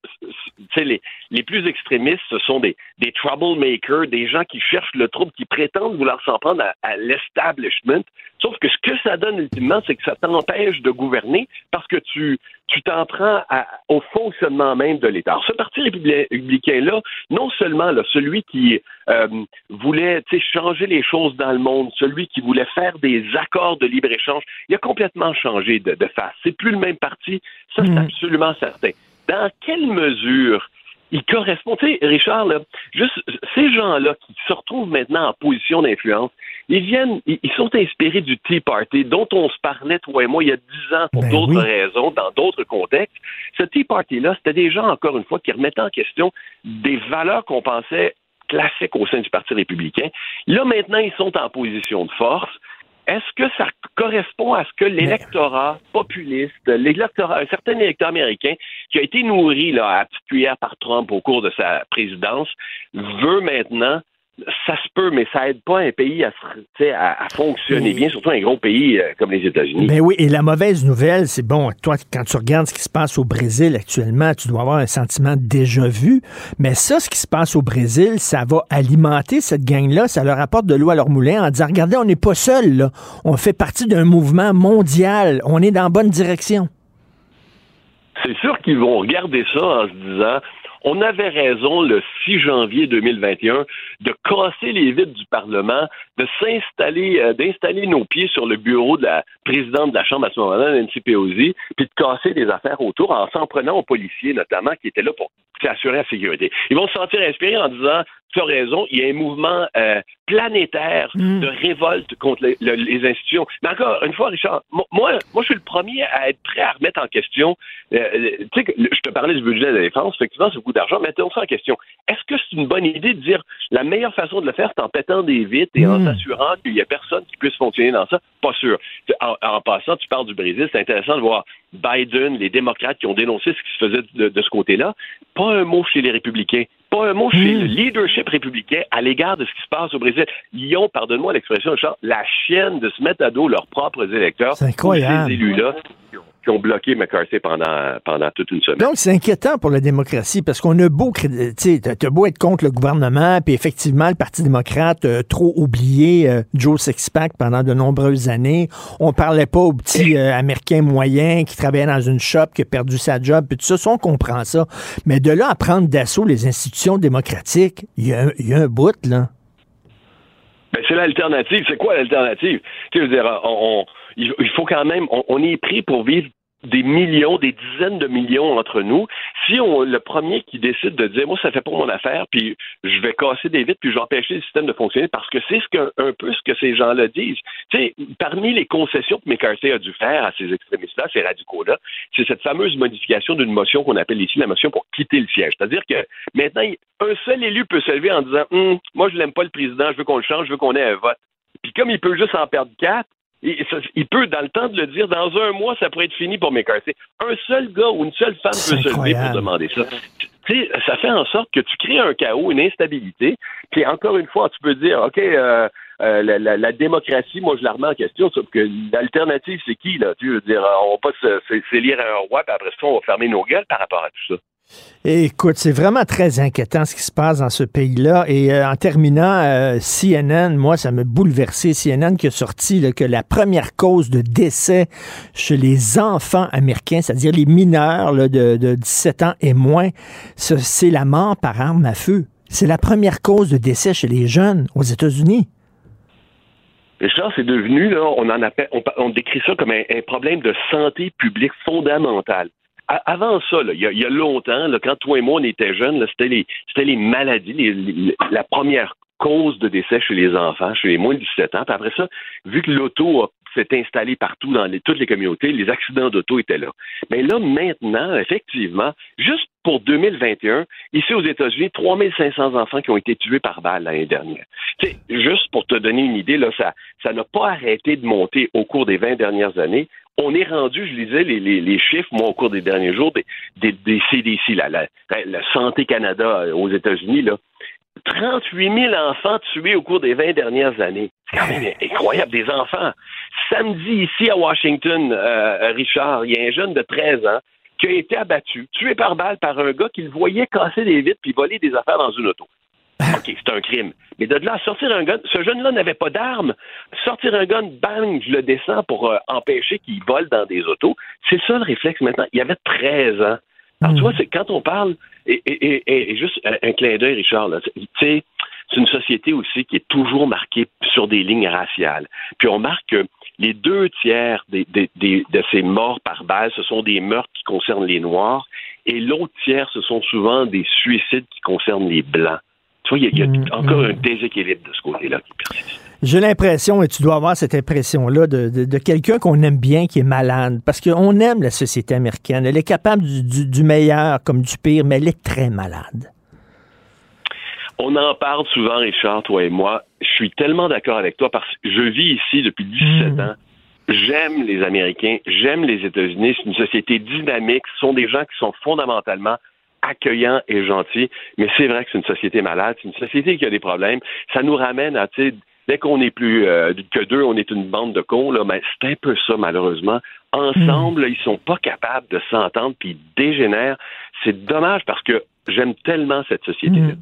Speaker 16: les, les plus extrémistes, ce sont des, des troublemakers, des gens qui cherchent le trouble, qui prétendent vouloir s'en prendre à, à l'establishment. Sauf que ce que ça donne ultimement, c'est que ça t'empêche de gouverner parce que tu tu t'en prends à- au fonctionnement même de l'État. Alors, ce parti républi- républicain-là, non seulement là, celui qui euh, voulait changer les choses dans le monde, celui qui voulait faire des accords de libre-échange, il a complètement changé de, de face. C'est plus le même parti, ça c'est absolument certain. Dans quelle mesure il correspond. Tu sais, Richard, là, juste ces gens-là qui se retrouvent maintenant en position d'influence, ils viennent, ils, ils sont inspirés du Tea Party, dont on se parlait, toi et moi, il y a dix ans pour d'autres raisons, dans d'autres contextes. Ce Tea Party-là, c'était des gens, encore une fois, qui remettaient en question des valeurs qu'on pensait classiques au sein du Parti républicain. Là, maintenant, ils sont en position de force. Est-ce que ça correspond à ce que l'électorat populiste, l'électorat, un certain électeur américain qui a été nourri là, à petite cuillère par Trump au cours de sa présidence, veut maintenant ça se peut, mais ça aide pas un pays à, fonctionner
Speaker 1: Et-
Speaker 16: bien, surtout un gros pays euh, comme les États-Unis.
Speaker 1: Ben oui, et la mauvaise nouvelle, c'est bon, toi, quand tu regardes ce qui se passe au Brésil actuellement, tu dois avoir un sentiment déjà vu. Mais ça, ce qui se passe au Brésil, ça va alimenter cette gang-là, ça leur apporte de l'eau à leur moulin en disant, regardez, on n'est pas seul, là. On fait partie d'un mouvement mondial. On est dans la bonne direction.
Speaker 16: C'est sûr qu'ils vont regarder ça en se disant on avait raison le 6 janvier 2021 de casser les vitres du Parlement, de s'installer, euh, d'installer nos pieds sur le bureau de la présidente de la Chambre à ce moment-là, Nancy Pelosi, puis de casser des affaires autour en s'en prenant aux policiers notamment qui étaient là pour assurer la sécurité. Ils vont se sentir inspirés en disant tu as raison, il y a un mouvement euh, planétaire de révolte contre les, le- les institutions. Mais encore une fois, Richard, mo- moi, moi, je suis le premier à être prêt à remettre en question. euh, euh, tu sais, je te parlais du budget de la défense, effectivement, c'est beaucoup d'argent. Mettons ça en question. Est-ce que c'est une bonne idée de dire la meilleure façon de le faire, c'est en pétant des vitres et en s'assurant qu'il n'y a personne qui puisse fonctionner dans ça? Pas sûr. En, en passant, tu parles du Brésil, c'est intéressant de voir Biden, les démocrates qui ont dénoncé ce qui se faisait de, de ce côté-là. Pas un mot chez les républicains. Pas un mot chez le leadership républicain à l'égard de ce qui se passe au Brésil. Ils ont, pardonne-moi l'expression, la chienne de se mettre à dos leurs propres électeurs.
Speaker 1: C'est incroyable.
Speaker 16: Ces élus-là qui ont- bloqué McCarthy pendant, pendant toute une semaine.
Speaker 1: Donc, c'est inquiétant pour la démocratie parce qu'on a beau, t'as beau être contre le gouvernement, puis effectivement, le Parti démocrate a trop oublié euh, Joe Sixpack pendant de nombreuses années. On parlait pas aux petits (coughs) euh, Américains moyens qui travaillaient dans une shop, qui a perdu sa job, puis tout ça, ça, on comprend ça. Mais de là à prendre d'assaut les institutions démocratiques, il y, y a un bout, là.
Speaker 16: Ben, c'est l'alternative. C'est quoi l'alternative? Tu veux dire, il faut quand même, on est pris pour vivre des millions, des dizaines de millions entre nous. Si on le premier qui décide de dire, moi, ça fait pas mon affaire, puis je vais casser des vitres, puis je vais empêcher le système de fonctionner, parce que c'est ce que, un peu ce que ces gens-là disent. Tu sais, parmi les concessions que McCarthy a dû faire à ces extrémistes-là, ces radicaux-là, c'est cette fameuse modification d'une motion qu'on appelle ici la motion pour quitter le siège. C'est-à-dire que maintenant, un seul élu peut se lever en disant, Hum, moi, je l'aime pas le président, je veux qu'on le change, je veux qu'on ait un vote. Puis comme il peut juste en perdre quatre, il, ça- il peut, dans le temps de le dire, dans un mois, ça pourrait être fini pour McCarthy. Un seul gars ou une seule femme peut se lever pour demander ça. Tu sais, ça fait en sorte que tu crées un chaos, une instabilité. Puis encore une fois, tu peux dire, OK, euh, euh, la, la- la démocratie, moi, je la remets en question, sauf que l'alternative, c'est qui, là? Tu veux dire, on va pas s'élire à un roi, puis après ça, on va fermer nos gueules par rapport à tout ça.
Speaker 1: Écoute, c'est vraiment très inquiétant ce qui se passe dans ce pays-là. Et euh, en terminant, euh, CNN, moi, ça m'a bouleversé. CNN qui a sorti que la première cause de décès chez les enfants américains, c'est-à-dire les mineurs de, de 17 ans et moins, ce- c'est la mort par arme à feu. C'est la première cause de décès chez les jeunes aux États-Unis.
Speaker 16: Richard, c'est devenu, là, on en appelle, on, on décrit ça comme un, un problème de santé publique fondamental. Avant ça, il, y a, longtemps, là, quand toi et moi on était jeunes, c'était les, les maladies, les- les- la première cause de décès chez les enfants, chez les moins de 17 ans. Après ça, vu que l'auto s'est installée partout dans les- toutes les communautés, les accidents d'auto étaient là. Mais là, maintenant, effectivement, juste pour 2021, ici aux États-Unis, 3500 enfants qui ont été tués par balle l'année dernière. Tu sais, juste pour te donner une idée, là, ça ça n'a pas arrêté de monter au cours des 20 dernières années. On est rendu, je lisais les, les, les chiffres, moi, au cours des derniers jours, des, des, des CDC, la, la, la Santé Canada euh, aux États-Unis, là. 38 000 enfants tués au cours des 20 dernières années. C'est quand même incroyable, des enfants. Samedi, ici à Washington, euh, Richard, il y a un jeune de 13 ans qui a été abattu, tué par balle par un gars qui le voyait casser des vitres puis voler des affaires dans une auto. (laughs) OK, c'est un crime. Mais de là sortir un gun, ce jeune-là n'avait pas d'arme. Sortir un gun, bang, je le descends pour euh, empêcher qu'il vole dans des autos. C'est ça le réflexe maintenant. Il y avait 13 ans. Alors, tu vois, c'est quand on parle, et, et, et, et juste un, clin d'œil, Richard, là, tu sais, c'est une société aussi qui est toujours marquée sur des lignes raciales. Puis on marque que les deux tiers des, des- des- de ces morts par balle, ce sont des meurtres qui concernent les Noirs, et l'autre tiers, ce sont souvent des suicides qui concernent les Blancs. Tu vois, il y a, y a encore un déséquilibre de ce côté-là qui persiste.
Speaker 1: J'ai l'impression, et tu dois avoir cette impression-là, de, de- de quelqu'un qu'on aime bien, qui est malade. Parce qu'on aime la société américaine. Elle est capable du, du- du meilleur comme du pire, mais elle est très malade.
Speaker 16: On en parle souvent, Richard, toi et moi. Je suis tellement d'accord avec toi parce que je vis ici depuis 17 ans. J'aime les Américains, j'aime les États-Unis. C'est une société dynamique. Ce sont des gens qui sont fondamentalement accueillant et gentil, mais c'est vrai que c'est une société malade, c'est une société qui a des problèmes. Ça nous ramène à, tu sais, dès qu'on est plus euh, que deux, on est une bande de cons, là, mais c'est un peu ça, malheureusement. Ensemble, ils sont pas capables de s'entendre, puis ils dégénèrent. C'est dommage parce que j'aime tellement cette société-là.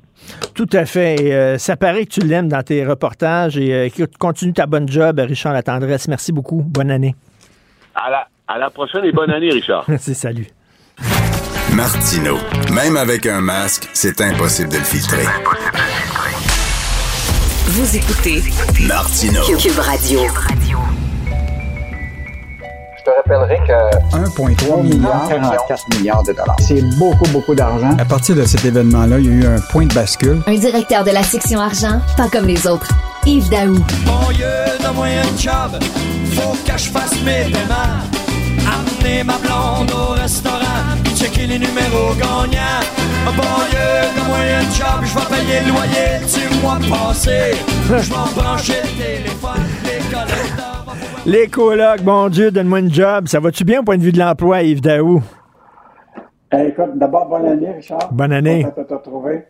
Speaker 1: Tout à fait. Et, euh, ça paraît que tu l'aimes dans tes reportages. Et euh, continue ta bonne job, Richard La Tendresse. Merci beaucoup. Bonne année.
Speaker 16: À la, à la prochaine et bonne année, Richard. (laughs)
Speaker 1: Merci, salut.
Speaker 10: Martino. Même avec un masque, c'est impossible de le filtrer.
Speaker 14: Vous écoutez
Speaker 10: Martino.
Speaker 14: Cube Radio.
Speaker 17: Je te rappellerai que 1,3 milliard, 44 milliards de dollars. C'est beaucoup, beaucoup d'argent.
Speaker 18: À partir de cet événement-là, il y a eu un point de bascule.
Speaker 3: Un directeur de la section argent, pas comme les autres. Yves Daou.
Speaker 19: Mon donne-moi un job. Faut que je fasse mes paiements. Amener ma blonde au restaurant. Checker les numéros gagnants. Bon Dieu, donne-moi un job. Je vais payer le loyer du mois passé. Je vais brancher le téléphone. Les collecteurs.
Speaker 1: Les colocs, bon Dieu, donne-moi une job. Ça va-tu bien au point de vue de l'emploi, Yves Daou?
Speaker 17: Eh, écoute, d'abord, bonne année, Richard.
Speaker 1: Bonne année.
Speaker 17: De te retrouver.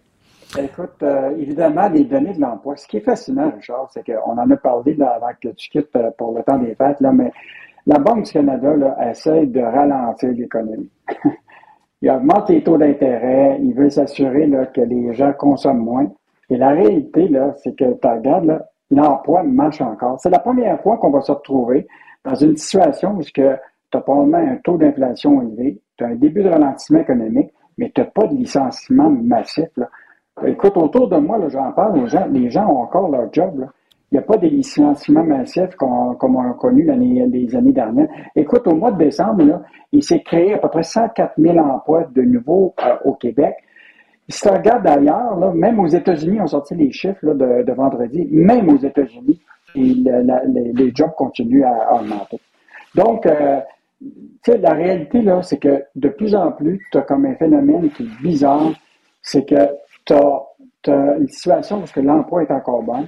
Speaker 17: Écoute, euh, évidemment, les données de l'emploi. Ce qui est fascinant, Richard, c'est qu'on en a parlé là, avant que tu quittes euh, pour le temps des fêtes, là, mais la Banque du Canada là, essaie de ralentir l'économie. (laughs) il augmente les taux d'intérêt, il veut s'assurer que les gens consomment moins. Et la réalité, c'est que tu regardes, l'emploi marche encore. C'est la première fois qu'on va se retrouver dans une situation où tu as probablement un taux d'inflation élevé, tu as un début de ralentissement économique, mais tu n'as pas de licenciement massif. Là. Écoute, autour de moi, j'en parle aux gens, les gens ont encore leur job. Il n'y a pas des licenciements massifs qu'on, comme on a connu l'année, les années dernières. Écoute, au mois de décembre, là, il s'est créé à peu près 104 000 emplois de nouveau euh, au Québec. Si tu regardes ailleurs, même aux États-Unis, on sorti les chiffres là, de, de, vendredi, même aux États-Unis, les, les, jobs continuent à, augmenter. Donc, euh, la réalité, là, c'est que de plus en plus, tu as comme un phénomène qui est bizarre, c'est que tu as, une situation où l'emploi est encore bon.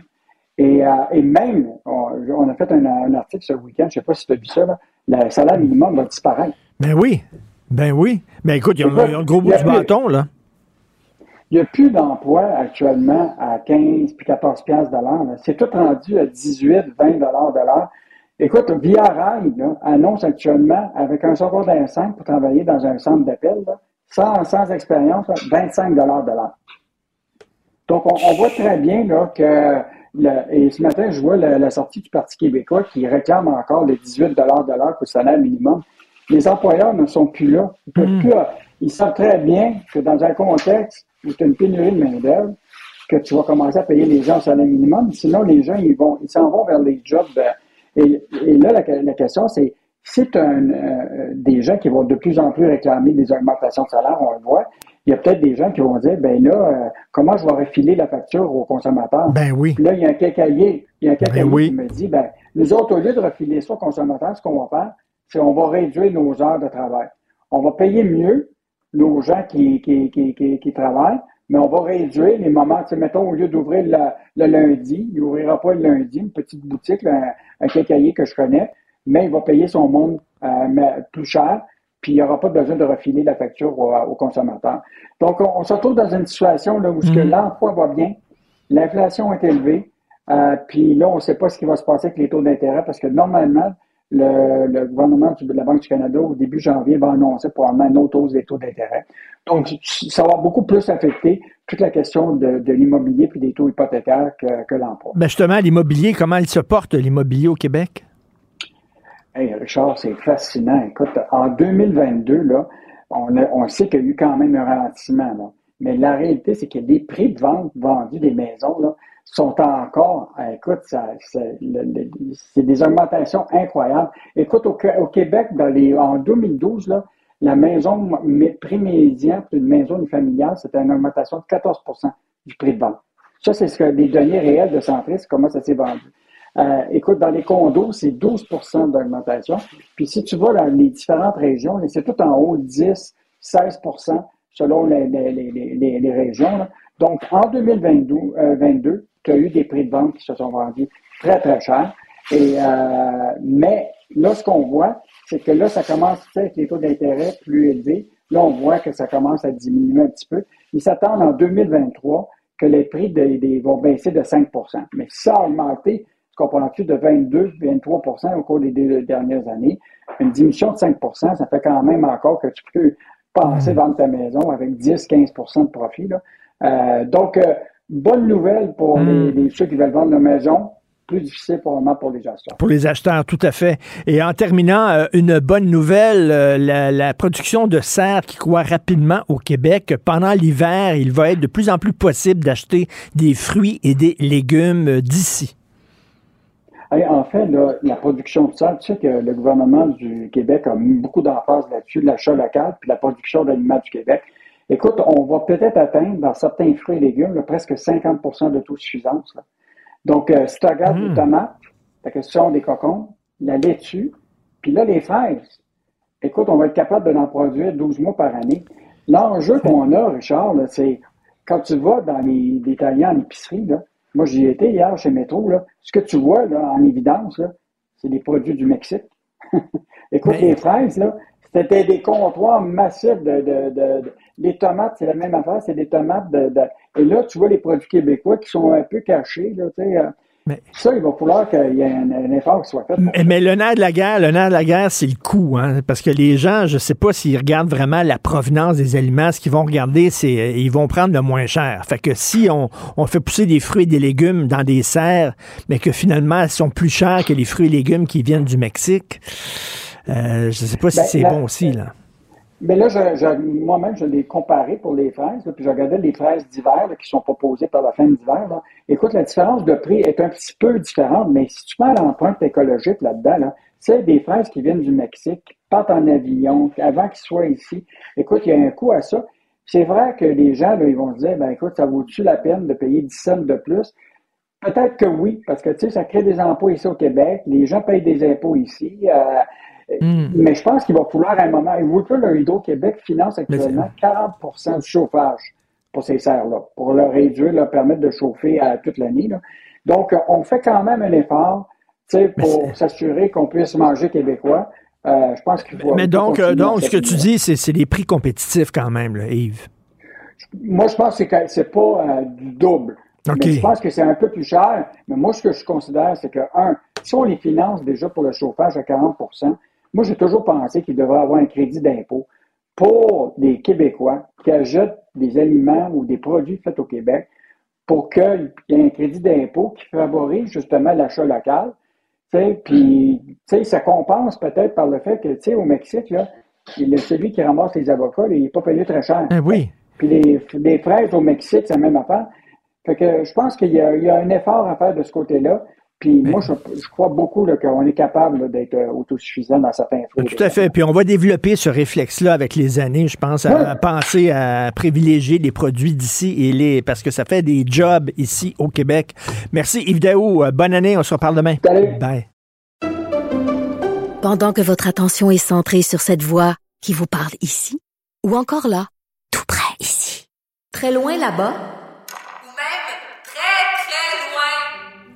Speaker 17: Et, euh, et même, on, on, a fait un, un article ce week-end, je ne sais pas si tu as vu ça, là, le salaire minimum va disparaître.
Speaker 1: Ben oui, ben oui. Ben écoute, il y a, un, un gros bout du bâton, là.
Speaker 17: Il n'y a plus d'emploi actuellement à 15 puis 14 piastres de l'heure. C'est tout rendu à 18, 20 dollars de l'heure. Écoute, Via Rail là, annonce actuellement, avec un secondaire 5 pour travailler dans un centre d'appel, sans, sans expérience, là, 25 dollars de l'heure. Donc, on, on, voit très bien là, que, et ce matin, je vois la, la, sortie du Parti québécois qui réclame encore les 18 dollars de l'heure le salaire minimum. Les employeurs ne sont plus là. Ils, peuvent
Speaker 1: Hmm.
Speaker 17: plus, ils savent très bien que dans un contexte où tu as une pénurie de main-d'œuvre, que tu vas commencer à payer les gens au salaire minimum. Sinon, les gens, ils vont, ils s'en vont vers les jobs. Et, et là, la, la question, c'est si tu as un, euh, des gens qui vont de plus en plus réclamer des augmentations de salaire, on le voit, il y a peut-être des gens qui vont dire, ben là, euh, comment je vais refiler la facture aux consommateurs?
Speaker 1: Ben oui.
Speaker 17: Puis là, il y a un quincailler, il y a un
Speaker 1: Ben oui.
Speaker 17: qui me dit, ben, nous autres, au lieu de refiler ça aux consommateurs, ce qu'on va faire, c'est on va réduire nos heures de travail. On va payer mieux nos gens qui, qui, qui, qui, qui travaillent, mais on va réduire les moments. Tu sais, mettons, au lieu d'ouvrir le, le, lundi, il n'ouvrira pas le lundi, une petite boutique, là, un, un quincailler que je connais, mais il va payer son monde euh, plus cher, puis il n'y aura pas besoin de refiler la facture aux, aux consommateurs. Donc, on, on, se retrouve dans une situation là, où mm. l'emploi va bien, l'inflation est élevée, euh, puis là, on ne sait pas ce qui va se passer avec les taux d'intérêt, parce que normalement, le, le, gouvernement de la Banque du Canada, au début janvier, va annoncer probablement une autre hausse des taux d'intérêt. Donc, ça va beaucoup plus affecter toute la question de, de l'immobilier puis des taux hypothécaires que, que l'emploi.
Speaker 1: Ben justement, l'immobilier, comment il se porte, l'immobilier au Québec?
Speaker 17: Richard, c'est fascinant. Écoute, en 2022, là, on, sait qu'il y a eu quand même un ralentissement. Mais la réalité, c'est que les prix de vente vendus des maisons là, sont encore, écoute, c'est des augmentations incroyables. Écoute, au, Québec, en 2012, là, la maison prix médian pour une maison familiale, c'était une augmentation de 14% du prix de vente. Ça, c'est ce que les données réelles de Centris, comment ça s'est vendu. Euh, écoute, dans les condos, c'est 12% d'augmentation. Puis si tu vas dans les différentes régions, c'est tout en haut, 10, 16% selon les, les, les, régions. Là. Donc, en 2022, euh, 22, tu as eu des prix de vente qui se sont vendus très, très cher. Et, euh, mais là, ce qu'on voit, c'est que là, ça commence avec les taux d'intérêt plus élevés. Là, on voit que ça commence à diminuer un petit peu. Ils s'attendent en 2023 que les prix vont baisser de 5% Mais ça a augmenté, de 22-23 au cours des deux dernières années? Une diminution de 5% ça fait quand même encore que tu peux penser vendre ta maison avec 10-15% de profit. là. Euh, donc, euh, bonne nouvelle pour les, les- ceux qui veulent vendre leur maison. Plus difficile pour le moment pour les acheteurs.
Speaker 1: Pour les acheteurs, tout à fait. Et en terminant, euh, une bonne nouvelle, la, la production de serre qui croît rapidement au Québec. Pendant l'hiver, il va être de plus en plus possible d'acheter des fruits et des légumes d'ici.
Speaker 17: Hey, en fait, là, la production de sel, tu sais que le gouvernement du Québec a mis beaucoup d'emphase là-dessus, l'achat local, puis la production d'aliments du Québec. Écoute, on va peut-être atteindre dans certains fruits et légumes là, presque 50% d'autosuffisance. Donc, euh, si tu regardes les tomates, la question des cocons, la laitue, puis là, les fraises. Écoute, on va être capable de l'en produire 12 mois par année. L'enjeu (laughs) qu'on a, Richard, là, c'est quand tu vas dans les détaillants en épicerie, là, moi j'y étais hier chez Métro, là, ce que tu vois là, en évidence, là, c'est des produits du Mexique. (laughs) Écoute, les fraises, là, c'était des comptoirs massifs de, de, de- de- les tomates, c'est la même affaire, c'est des tomates de, de- Et là, tu vois les produits québécois qui sont un peu cachés, là, tu sais. Euh, Ça, il va falloir qu'il y ait un, un effort qui soit fait.
Speaker 1: Mais, mais le nerf de la guerre, le nerf de la guerre, c'est le coût, hein, parce que les gens, je sais pas s'ils regardent vraiment la provenance des aliments. Ce qu'ils vont regarder, c'est euh, ils vont prendre le moins cher. Fait que si on, on fait pousser des fruits et des légumes dans des serres, mais que finalement elles sont plus chères que les fruits et légumes qui viennent du Mexique, euh, je sais pas si
Speaker 17: Ben,
Speaker 1: c'est bon aussi là.
Speaker 17: Mais là, moi-même, je l'ai comparé pour les fraises, là, puis je regardais les fraises d'hiver qui sont proposées par la fin d'hiver. Écoute, la différence de prix est un petit peu différente, mais si tu mets l'empreinte écologique là-dedans, là, c'est des fraises qui viennent du Mexique, qui partent en avion, avant qu'ils soient ici. Écoute, il y a un coût à ça. C'est vrai que les gens, là, ils vont se dire, ben écoute, ça vaut-tu la peine de payer 10 cents de plus? Peut-être que oui, parce que tu sais, ça crée des emplois ici au Québec, les gens payent des impôts ici. euh, Mais je pense qu'il va falloir à un moment. Et vous, le Hydro-Québec finance actuellement 40% du chauffage pour ces serres-là, pour leur réduire, leur permettre de chauffer à toute l'année. Donc, euh, on fait quand même un effort pour s'assurer qu'on puisse manger québécois. Euh, je pense qu'il faut.
Speaker 1: Mais donc, euh, donc ce que tu dis, c'est des prix compétitifs quand même, là, Yves.
Speaker 17: Moi, je pense que c'est pas euh, du double. Mais je pense que c'est un peu plus cher. Mais moi, ce que je considère, c'est que, un, si on les finance déjà pour le chauffage à 40 moi, j'ai toujours pensé qu'il devrait avoir un crédit d'impôt pour des Québécois qui achètent des aliments ou des produits faits au Québec pour qu'il y ait un crédit d'impôt qui favorise justement l'achat local. Puis, ça compense peut-être par le fait que, au Mexique, là, celui qui ramasse les avocats, là, il n'est pas payé très cher.
Speaker 1: Ah oui.
Speaker 17: Puis les, les fraises au Mexique, c'est la même affaire. Fait que je pense qu'il y, y a un effort à faire de ce côté-là. Puis moi, je, je crois beaucoup qu'on est capable d'être euh, autosuffisant dans certains fruits.
Speaker 1: Tout à fait. Puis on va développer ce réflexe-là avec les années, je pense, à, à penser à privilégier les produits d'ici et les parce que ça fait des jobs ici au Québec. Merci Yves Daou. Euh, Bonne année. On se reparle demain. Bye.
Speaker 7: Pendant que votre attention est centrée sur cette voix qui vous parle ici, ou encore là, tout près ici, très loin là-bas,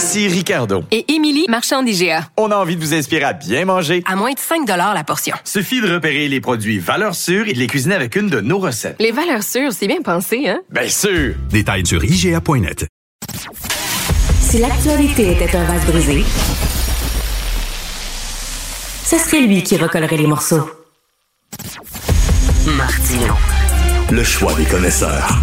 Speaker 8: Ici Ricardo.
Speaker 9: Et Émilie, marchand d'IGA.
Speaker 8: On a envie de vous inspirer à bien manger.
Speaker 9: À moins de 5 la portion.
Speaker 8: Suffit de repérer les produits valeurs sûres et de les cuisiner avec une de nos recettes.
Speaker 9: Les valeurs sûres, c'est bien pensé, hein?
Speaker 8: Bien sûr!
Speaker 2: Détails sur IGA.net.
Speaker 14: Si l'actualité était un vase brisé, ce serait lui qui recollerait les morceaux.
Speaker 5: Martino.
Speaker 2: Le choix des connaisseurs.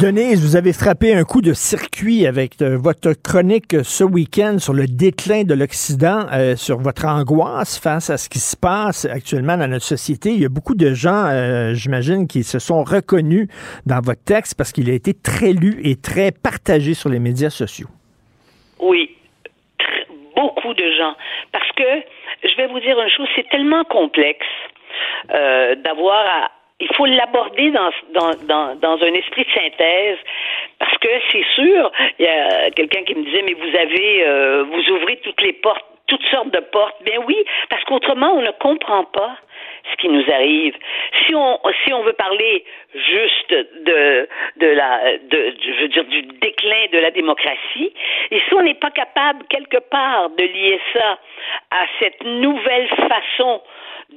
Speaker 1: Denise, vous avez frappé un coup de circuit avec euh, votre chronique ce week-end sur le déclin de l'Occident, euh, sur votre angoisse face à ce qui se passe actuellement dans notre société. Il y a beaucoup de gens, euh, j'imagine, qui se sont reconnus dans votre texte parce qu'il a été très lu et très partagé sur les médias sociaux.
Speaker 5: Oui, beaucoup de gens. Parce que, je vais vous dire une chose, c'est tellement complexe d'avoir à... Il faut l'aborder dans, dans, dans, dans un esprit de synthèse parce que c'est sûr, il y a quelqu'un qui me disait, mais vous avez, euh, vous ouvrez toutes les portes, toutes sortes de portes. Ben oui, parce qu'autrement, on ne comprend pas ce qui nous arrive. Si on si on veut parler juste de de la de je veux dire du déclin de la démocratie et si on n'est pas capable quelque part de lier ça à cette nouvelle façon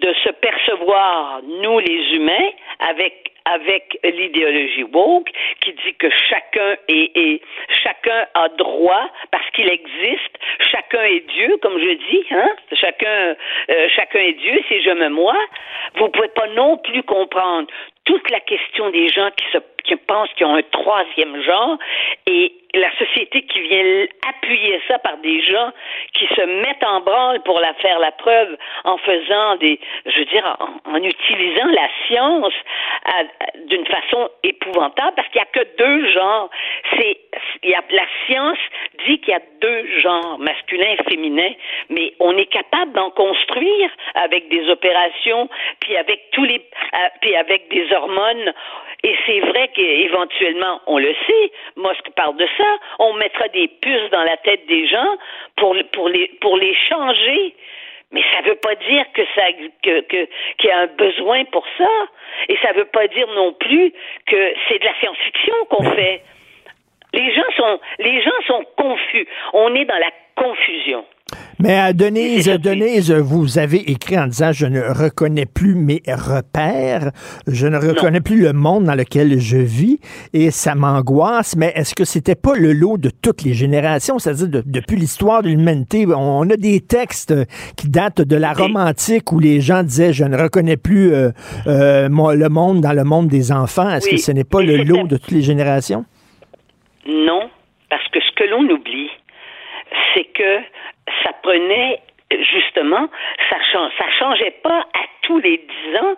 Speaker 5: de se percevoir nous les humains avec avec l'idéologie woke qui dit que chacun est, est chacun a droit parce qu'il existe, chacun est Dieu comme je dis, hein, chacun euh, chacun est Dieu, c'est je me moi. Vous pouvez pas non plus comprendre toute la question des gens qui se qui pensent qu'ils ont un troisième genre et la société qui vient appuyer ça par des gens qui se mettent en branle pour la faire la preuve en faisant des, je veux dire, en, utilisant la science d'une façon épouvantable parce qu'il n'y a que deux genres. C'est, la science dit qu'il y a deux genres, masculin et féminin, mais on est capable d'en construire avec des opérations, puis avec tous les, euh, puis avec des hormones. Et c'est vrai qu'éventuellement, on le sait, parle de on mettra des puces dans la tête des gens pour, pour, les, pour les changer. Mais ça ne veut pas dire que ça que, que, qu'il y a un besoin pour ça. Et ça ne veut pas dire non plus que c'est de la science-fiction qu'on fait. Les gens sont les gens sont confus. On est dans la confusion.
Speaker 1: Mais euh, Denise, (laughs) Denise, vous avez écrit en disant je ne reconnais plus mes repères, je ne reconnais plus le monde dans lequel je vis et ça m'angoisse. Mais est-ce que c'était pas le lot de toutes les générations, c'est-à-dire de- depuis l'histoire de l'humanité, on a des textes qui datent de la Rome antique où les gens disaient je ne reconnais plus euh, euh, le monde dans le monde des enfants. Est-ce que ce n'est pas le lot de toutes les générations?
Speaker 5: Non, parce que ce que l'on oublie, c'est que ça prenait justement, ça change, ça changeait pas à tous les dix ans.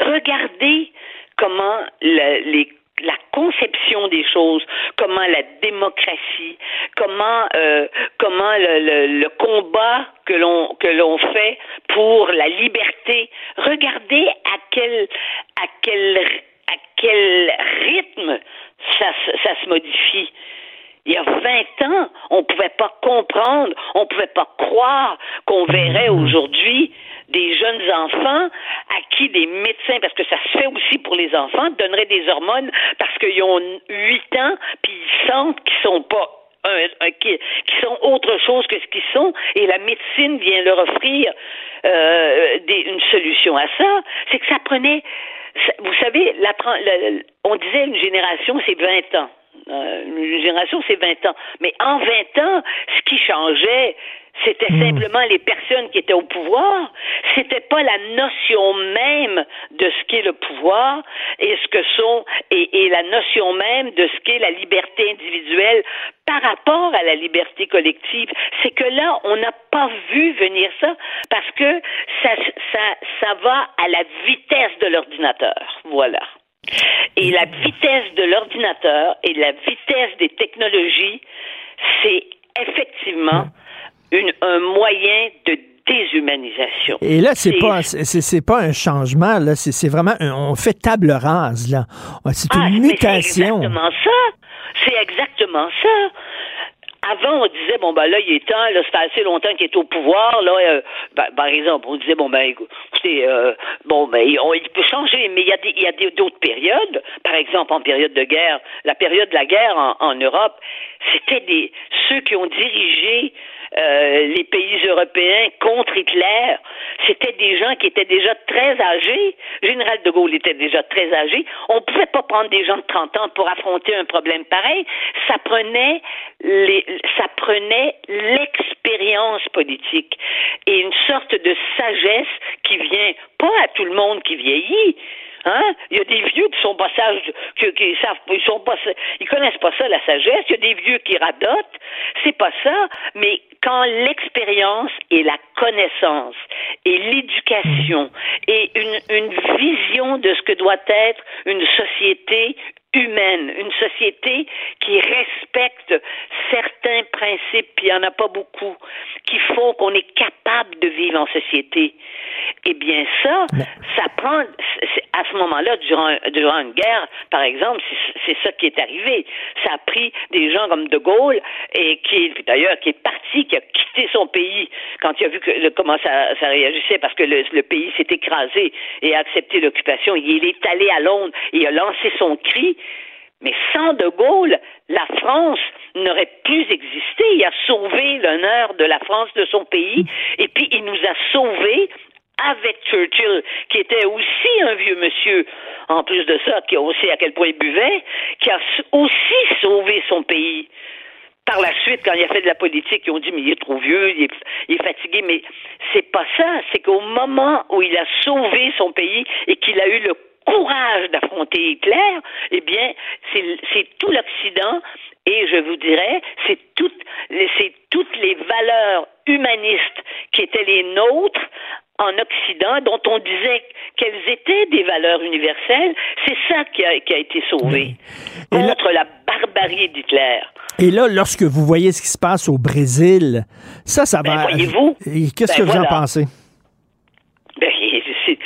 Speaker 5: Regardez comment le- les la conception des choses, comment la démocratie, comment euh, comment le, le- le combat que l'on que l'on fait pour la liberté. Regardez à quel à quel à quel rythme ça, ça se modifie. Il y a 20 ans, on ne pouvait pas comprendre, on ne pouvait pas croire qu'on verrait aujourd'hui des jeunes enfants à qui des médecins, parce que ça se fait aussi pour les enfants, donneraient des hormones parce qu'ils ont 8 ans, puis ils sentent qu'ils sont pas un- un- qui, qui sont autre chose que ce qu'ils sont, et la médecine vient leur offrir euh, des- une solution à ça. C'est que ça prenait, ça- vous savez, la, on disait une génération, c'est 20 ans. Euh, une génération, c'est 20 ans. Mais en 20 ans, ce qui changeait, c'était simplement les personnes qui étaient au pouvoir. C'était pas la notion même de ce qu'est le pouvoir et ce que sont et, et la notion même de ce qu'est la liberté individuelle par rapport à la liberté collective. C'est que là, on n'a pas vu venir ça parce que ça, ça, ça va à la vitesse de l'ordinateur. Voilà. Et la vitesse de l'ordinateur et la vitesse des technologies, c'est effectivement une, un moyen de déshumanisation.
Speaker 1: Et là, c'est pas c'est c'est pas un changement là, c'est c'est vraiment un- on fait table rase là. C'est
Speaker 5: Ah,
Speaker 1: une
Speaker 5: mais
Speaker 1: mutation.
Speaker 5: C'est exactement ça. C'est exactement ça. Avant, on disait, bon, ben là, il est temps, là, ça fait assez longtemps qu'il est au pouvoir, là, euh, ben, par exemple, on disait, bon, ben, écoutez, euh, bon, ben, il, peut changer, mais il y a des- il y a d'autres périodes. Par exemple, en période de guerre, la période de la guerre en, en Europe, c'était des, ceux qui ont dirigé euh, les pays européens contre Hitler, c'était des gens qui étaient déjà très âgés. Général de Gaulle était déjà très âgé. On ne pouvait pas prendre des gens de 30 ans pour affronter un problème pareil. Ça prenait les, ça prenait l'expérience politique et une sorte de sagesse qui vient pas à tout le monde qui vieillit. Hein? Il y a des vieux qui sont pas sages, qui, qui savent, ils sont pas, ils connaissent pas ça la sagesse. Il y a des vieux qui radotent. C'est pas ça. Mais quand l'expérience et la connaissance et l'éducation et une, une vision de ce que doit être une société humaine, une société qui respecte certains principes, puis il n'y en a pas beaucoup, qui font qu'on est capable de vivre en société. Eh bien, ça, ça prend, à ce moment-là, durant, durant une guerre, par exemple, c'est- ça qui est arrivé. Ça a pris des gens comme De Gaulle, et qui, d'ailleurs, qui est parti, qui a quitté son pays quand il a vu que, comment ça, ça réagissait, parce que le, le pays s'est écrasé et a accepté l'occupation. Il est allé à Londres et il a lancé son cri. Mais sans De Gaulle, la France n'aurait plus existé. Il a sauvé l'honneur de la France, de son pays, et puis il nous a sauvés avec Churchill, qui était aussi un vieux monsieur, en plus de ça, qui aussi à quel point il buvait, qui a aussi sauvé son pays. Par la suite, quand il a fait de la politique, ils ont dit mais il est trop vieux, il est, il est fatigué, mais c'est pas ça. C'est qu'au moment où il a sauvé son pays et qu'il a eu le courage d'affronter Hitler, eh bien, c'est tout l'Occident et je vous dirais, c'est toutes, les- c'est toutes les valeurs humanistes qui étaient les nôtres en Occident, dont on disait qu'elles étaient des valeurs universelles, c'est ça qui a, qui a été sauvé contre la barbarie d'Hitler.
Speaker 1: Et là, lorsque vous voyez ce qui se passe au Brésil, ça, ça
Speaker 5: Ben,
Speaker 1: va.
Speaker 5: voyez-vous,
Speaker 1: Et Qu'est-ce
Speaker 5: ben,
Speaker 1: que vous en pensez?
Speaker 5: Ben, c'est-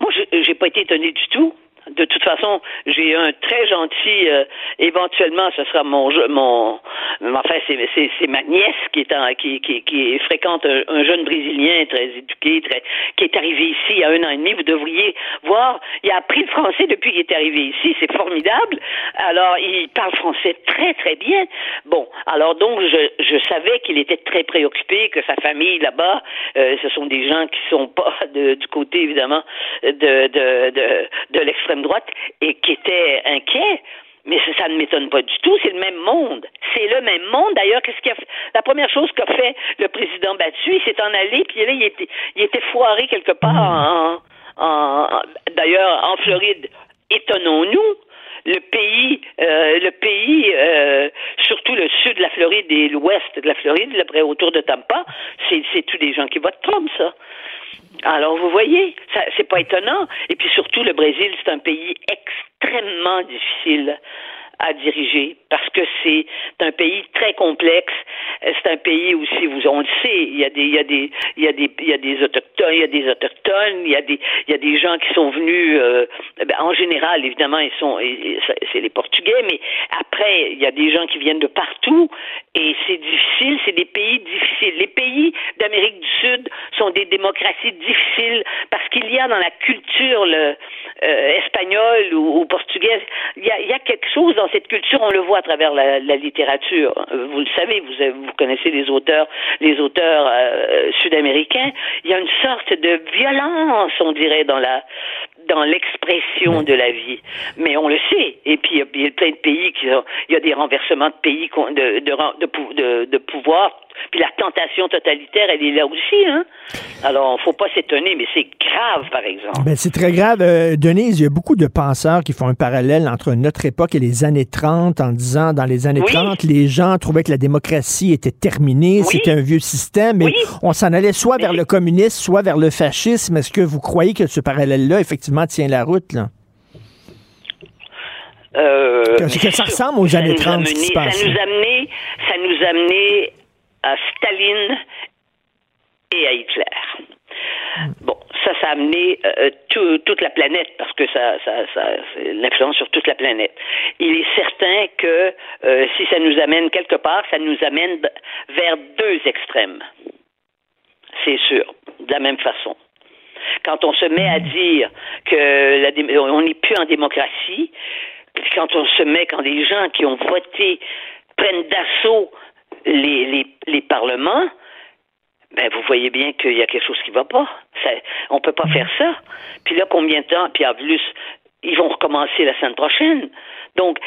Speaker 5: moi, je j'ai pas été étonné du tout. De toute façon, j'ai un très gentil. euh, éventuellement, ce sera mon mon. Enfin, c'est ma nièce qui est en, qui, qui qui fréquente un, un jeune brésilien très éduqué, très qui est arrivé ici il y a un an et demi. Vous devriez voir. Il a appris le français depuis qu'il est arrivé ici. C'est formidable. Alors, il parle français très très bien. Bon, alors donc je je savais qu'il était très préoccupé que sa famille là-bas, euh, ce sont des gens qui sont pas (laughs) de- du côté évidemment de de de, de l'extrême droite et qui étaient inquiets. Mais ça, ne m'étonne pas du tout. C'est le même monde. C'est le même monde. D'ailleurs, qu'est-ce qu'il a fait? La première chose qu'a fait le président battu, il s'est en allé, puis là, il était, il était foiré quelque part en, en- d'ailleurs, en Floride. Étonnons-nous. Le pays, euh, le pays, euh, surtout le sud de la Floride et l'ouest de la Floride, là, près autour de Tampa, c'est, c'est tous des gens qui votent Trump, ça. Alors, vous voyez, ça, c'est pas étonnant. Et puis surtout, le Brésil, c'est un pays extrêmement difficile à diriger parce que c'est un pays très complexe. Euh, C'est un pays aussi, vous on le sait, il y a des, il y a des, il y a des, il y a des autochtones, il y a des autochtones, il y a des, il y a des gens qui sont venus. euh, ben, en général, évidemment, ils sont, c'est les Portugais, mais après, il y a des gens qui viennent de partout et c'est difficile. C'est des pays difficiles. Les pays d'Amérique du Sud sont des démocraties difficiles parce qu'il y a dans la culture le, euh, espagnole ou, portugaise, il y, a, il y a quelque chose dans cette culture, on le voit à travers la, littérature. Vous le savez, vous, avez- vous connaissez les auteurs, les auteurs euh, sud-américains. Il y a une sorte de violence, on dirait, dans la dans l'expression de la vie. Mais on le sait. Et puis il y a, plein de pays qui ont, il y a des renversements de pays de de, pouvoir. Puis la tentation totalitaire, elle est là aussi. Hein? Alors, faut pas s'étonner, mais c'est grave, par exemple.
Speaker 1: Ben, c'est très grave. Euh, Denise, il y a beaucoup de penseurs qui font un parallèle entre notre époque et les années 30 en disant dans les années
Speaker 5: Oui.
Speaker 1: 30, les gens trouvaient que la démocratie était terminée, c'était un vieux système, mais on s'en allait soit vers le communisme, soit vers le fascisme. Est-ce que vous croyez que ce parallèle-là, effectivement, tient la route? Là?
Speaker 5: Euh,
Speaker 1: Que- ça ressemble aux années
Speaker 5: nous a
Speaker 1: 30, ce qui se passe.
Speaker 5: Ça nous a amené, ça nous amené à Staline et à Hitler. Bon, ça, ça a amené euh, tout- toute la planète parce que ça, ça, l'influence sur toute la planète. Il est certain que euh, si ça nous amène quelque part, ça nous amène vers deux extrêmes. C'est sûr, de la même façon. Quand on se met à dire que la on n'est plus en démocratie, quand on se met, quand les gens qui ont voté prennent d'assaut les, les, les parlements, ben vous voyez bien qu'il y a quelque chose qui va pas. Ça, on peut pas faire ça. Puis là, combien de temps Puis en plus, ils vont recommencer la semaine prochaine. Donc,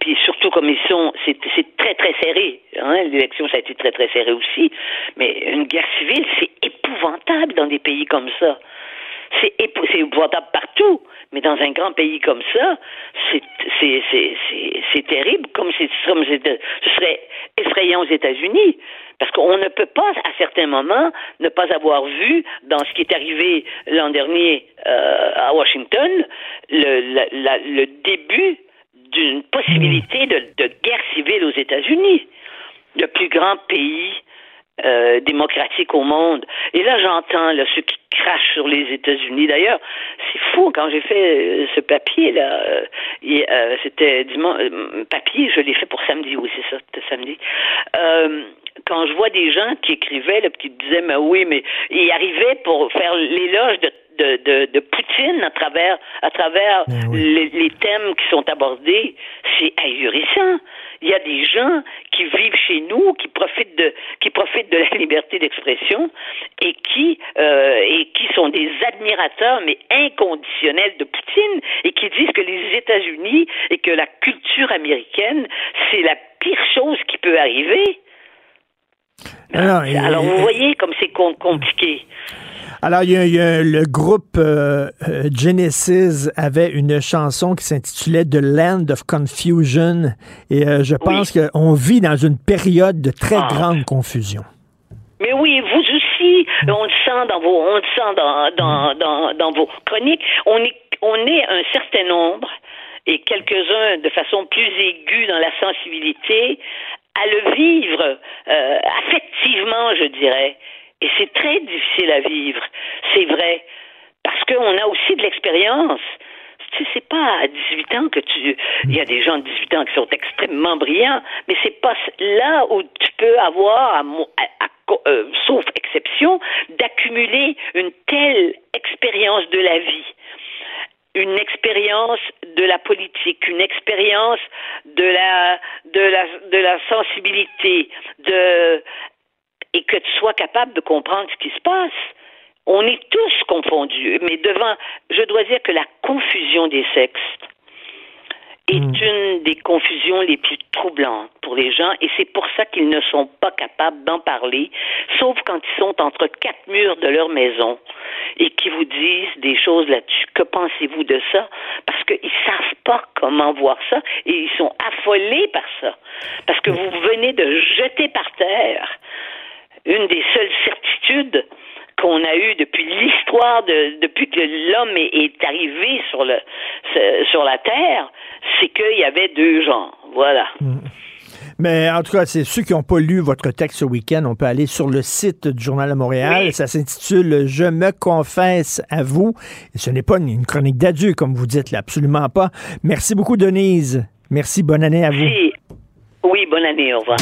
Speaker 5: puis surtout comme ils sont, c'est, c'est très très serré. Hein? L'élection, ça a été très très serré aussi. Mais une guerre civile, c'est épouvantable dans des pays comme ça. C'est, épou- c'est épouvantable partout, mais dans un grand pays comme ça, c'est, terrible, comme, c'est, comme ce serait effrayant aux États-Unis. Parce qu'on ne peut pas, à certains moments, ne pas avoir vu, dans ce qui est arrivé l'an dernier euh, à Washington, le, la- la- le début d'une possibilité de, de guerre civile aux États-Unis, le plus grand pays euh, démocratique au monde. Et là, j'entends là, ceux qui crachent sur les États-Unis. D'ailleurs, c'est fou, quand j'ai fait euh, ce papier-là, euh, et, euh, c'était dimanche, euh, papier, je l'ai fait pour samedi, oui, c'est ça, c'était samedi. Euh, quand je vois des gens qui écrivaient, là, qui disaient, mais oui, mais ils arrivaient pour faire l'éloge de de, de, de Poutine à travers à travers les, les thèmes qui sont abordés, c'est ahurissant. Il y a des gens qui vivent chez nous, qui profitent de qui profitent de la liberté d'expression et qui euh, et qui sont des admirateurs mais inconditionnels de Poutine et qui disent que les États-Unis et que la culture américaine c'est la pire chose qui peut arriver.
Speaker 1: Alors,
Speaker 5: vous voyez comme c'est com- compliqué.
Speaker 1: Alors, il y a, il y a- le groupe euh, euh, Genesis avait une chanson qui s'intitulait The Land of Confusion. Et euh, je pense qu'on vit dans une période de très
Speaker 5: Ah.
Speaker 1: grande confusion.
Speaker 5: Mais oui, vous aussi, on le sent dans vos, on le sent dans, dans, dans, dans vos chroniques. On est, on est un certain nombre et quelques-uns de façon plus aiguë dans la sensibilité à le vivre euh, affectivement, je dirais. Et c'est très difficile à vivre, c'est vrai, parce qu'on a aussi de l'expérience. Tu sais, c'est pas à 18 ans que tu. Il y a des gens de 18 ans qui sont extrêmement brillants, mais c'est pas là où tu peux avoir, à euh, sauf exception, d'accumuler une telle expérience de la vie une expérience de la politique, une expérience de la de la sensibilité, et que tu sois capable de comprendre ce qui se passe. On est tous confondus, mais devant, je dois dire que la confusion des sexes est une des confusions les plus troublantes pour les gens, et c'est pour ça qu'ils ne sont pas capables d'en parler, sauf quand ils sont entre quatre murs de leur maison et qui vous disent des choses là-dessus. Que pensez-vous de ça? Parce qu'ils savent pas comment voir ça et ils sont affolés par ça. Parce que vous venez de jeter par terre une des seules certitudes qu'on a eues depuis l'histoire de depuis que l'homme est, est arrivé sur le sur la terre, c'est qu'il y avait deux genres. Voilà.
Speaker 1: Mais en tout cas, c'est ceux qui n'ont pas lu votre texte ce week-end, on peut aller sur le site du Journal de Montréal. Ça s'intitule Je me confesse à vous. Et ce n'est pas une chronique d'adieu, comme vous dites, là, absolument pas. Merci beaucoup, Denise. Merci, bonne année à vous.
Speaker 5: Si- Oui, bonne année, au revoir.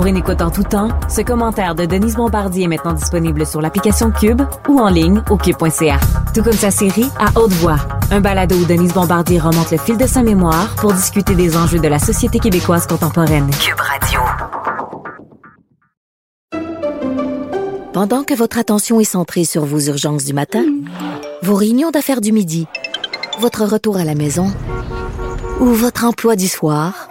Speaker 20: Pour une écoute en tout temps, ce commentaire de Denise Bombardier est maintenant disponible sur l'application Cube ou en ligne au cube.ca. Tout comme sa série À haute voix, un balado où Denise Bombardier remonte le fil de sa mémoire pour discuter des enjeux de la société québécoise contemporaine.
Speaker 14: Cube Radio.
Speaker 7: Pendant que votre attention est centrée sur vos urgences du matin, vos réunions d'affaires du midi, votre retour à la maison ou votre emploi du soir,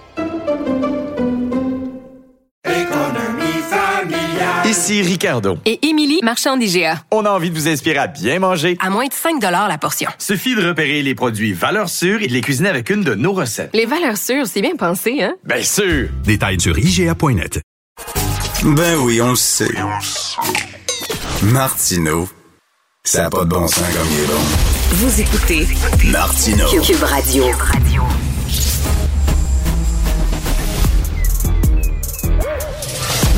Speaker 8: Ici Ricardo.
Speaker 9: Et Émilie, marchand d'IGA.
Speaker 8: On a envie de vous inspirer à bien manger.
Speaker 9: À moins de 5 la portion.
Speaker 8: Suffit de repérer les produits valeurs sûres et de les cuisiner avec une de nos recettes.
Speaker 9: Les valeurs sûres, c'est bien pensé, hein?
Speaker 8: Bien sûr!
Speaker 2: Détails sur IGA.net.
Speaker 10: Ben oui, on le sait. Martineau, ça n'a pas de bon sens comme il est bon.
Speaker 14: Vous écoutez
Speaker 10: Martineau.
Speaker 14: Cube Radio.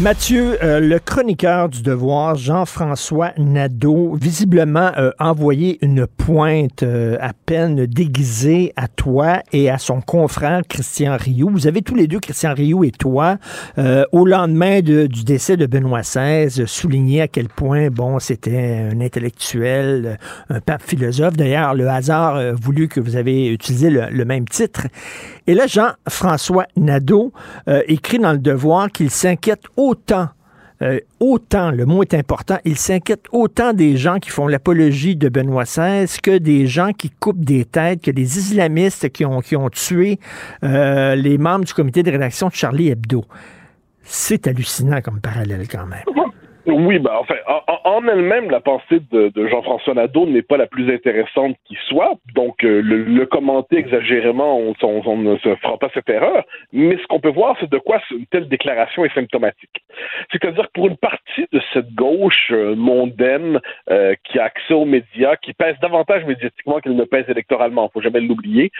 Speaker 1: Mathieu, euh, le chroniqueur du Devoir, Jean-François Nadeau, visiblement euh, envoyé une pointe euh, à peine déguisée à toi et à son confrère Christian Rioux. Vous avez tous les deux, Christian Rioux et toi, euh, au lendemain de- du décès de Benoît XVI, souligné à quel point, bon, c'était un intellectuel, euh, un pape philosophe. D'ailleurs, le hasard a voulu que vous avez utilisé le même titre. Et là, Jean-François Nadeau euh, écrit dans le Devoir qu'il s'inquiète autant euh, autant, le mot est important, il s'inquiète autant des gens qui font l'apologie de Benoît XVI que des gens qui coupent des têtes, que des islamistes qui ont, qui ont tué euh, les membres du comité de rédaction de Charlie Hebdo. C'est hallucinant comme parallèle quand même. (laughs)
Speaker 21: Oui, ben, enfin, en, elle-même, la pensée de, Jean-François Nadeau n'est pas la plus intéressante qui soit. Donc, euh, le, commenter exagérément, on, ne se fera pas cette erreur. Mais ce qu'on peut voir, c'est de quoi une telle déclaration est symptomatique. C'est-à-dire que pour une partie de cette gauche euh, mondaine euh, qui a accès aux médias, qui pèse davantage médiatiquement qu'elle ne pèse électoralement, faut jamais l'oublier,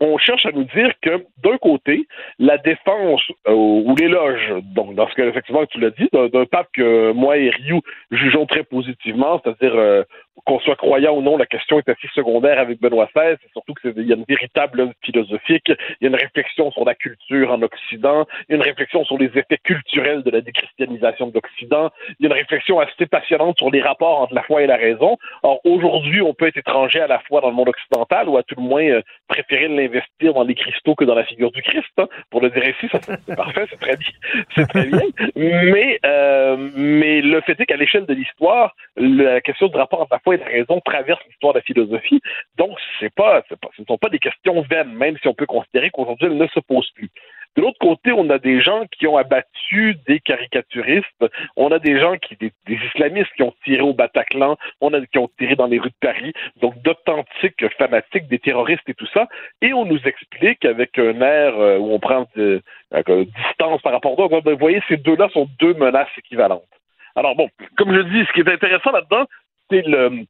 Speaker 21: on cherche à nous dire que d'un côté, la défense euh, ou l'éloge, donc dans ce cas effectivement tu l'as dit, d'un pape que moi et Ryu jugeons très positivement, c'est-à-dire euh, qu'on soit croyant ou non, la question est assez secondaire avec Benoît XVI, c'est surtout qu'il y a une véritable œuvre philosophique, il y a une réflexion sur la culture en Occident, il y a une réflexion sur les effets culturels de la déchristianisation de l'Occident, il y a une réflexion assez passionnante sur les rapports entre la foi et la raison. Or, aujourd'hui, on peut être étranger à la foi dans le monde occidental ou à tout le moins euh, préférer l'investir dans les cristaux que dans la figure du Christ. Hein. Pour le dire ici, c'est parfait, c'est très bien. (laughs) C'est très bien. Mais, euh, mais le fait est qu'à l'échelle de l'histoire, la question du rapport entre la foi et la raison traverse l'histoire de la philosophie. Donc, c'est pas, ce ne sont pas des questions vaines, même si on peut considérer qu'aujourd'hui, elles ne se posent plus. De l'autre côté, on a des gens qui ont abattu des caricaturistes, on a des gens qui, des, islamistes qui ont tiré au Bataclan, on a qui ont tiré dans les rues de Paris, donc d'authentiques fanatiques, des terroristes et tout ça, et on nous explique avec un air euh, où on prend de, euh, distance par rapport à vous voyez, ces deux-là sont deux menaces équivalentes. Alors bon, comme je dis, ce qui est intéressant là-dedans, c'est le,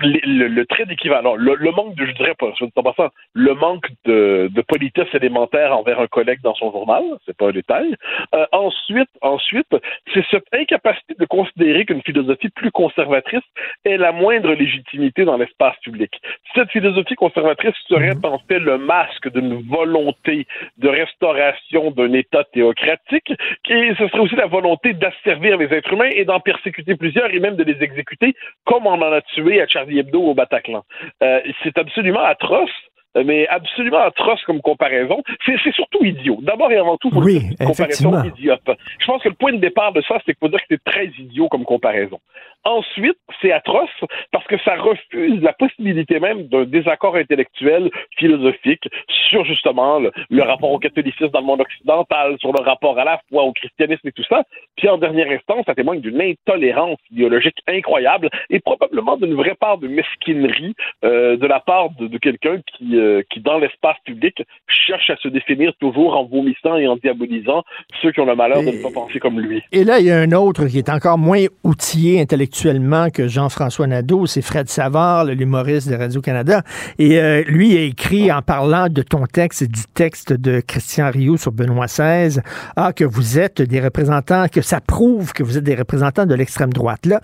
Speaker 21: le, le, trait d'équivalent, le, le, manque de, je dirais pas, je pas ça, le manque de, de politesse élémentaire envers un collègue dans son journal, c'est pas un détail. Euh, ensuite, ensuite, c'est cette incapacité de considérer qu'une philosophie plus conservatrice ait la moindre légitimité dans l'espace public. Cette philosophie conservatrice serait en fait le masque d'une volonté de restauration d'un État théocratique, qui ce serait aussi la volonté d'asservir les êtres humains et d'en persécuter plusieurs et même de les exécuter, comme on en a tué à Charlie Hebdo au Bataclan. Euh, c'est absolument atroce mais absolument atroce comme comparaison. C'est surtout idiot. D'abord et avant tout,
Speaker 1: oui,
Speaker 21: une comparaison idiote. Je pense que le point de départ de ça, c'est qu'il faut dire que c'est très idiot comme comparaison. Ensuite, c'est atroce parce que ça refuse la possibilité même d'un désaccord intellectuel, philosophique, sur justement le, le, rapport au catholicisme dans le monde occidental, sur le rapport à la foi, au christianisme et tout ça. Puis en dernière instance, ça témoigne d'une intolérance idéologique incroyable et probablement d'une vraie part de mesquinerie euh, de la part de, de quelqu'un qui, euh, qui, dans l'espace public, cherche à se définir toujours en vomissant et en diabolisant ceux qui ont le malheur et, de ne pas penser comme lui.
Speaker 1: Et là, il y a un autre qui est encore moins outillé intellectuellement que Jean-François Nadeau, c'est Fred Savard, l'humoriste de Radio-Canada. Et euh, lui a écrit en parlant de ton texte et du texte de Christian Rio sur Benoît XVI, ah, que vous êtes des représentants, que ça prouve que vous êtes des représentants de l'extrême droite. Là,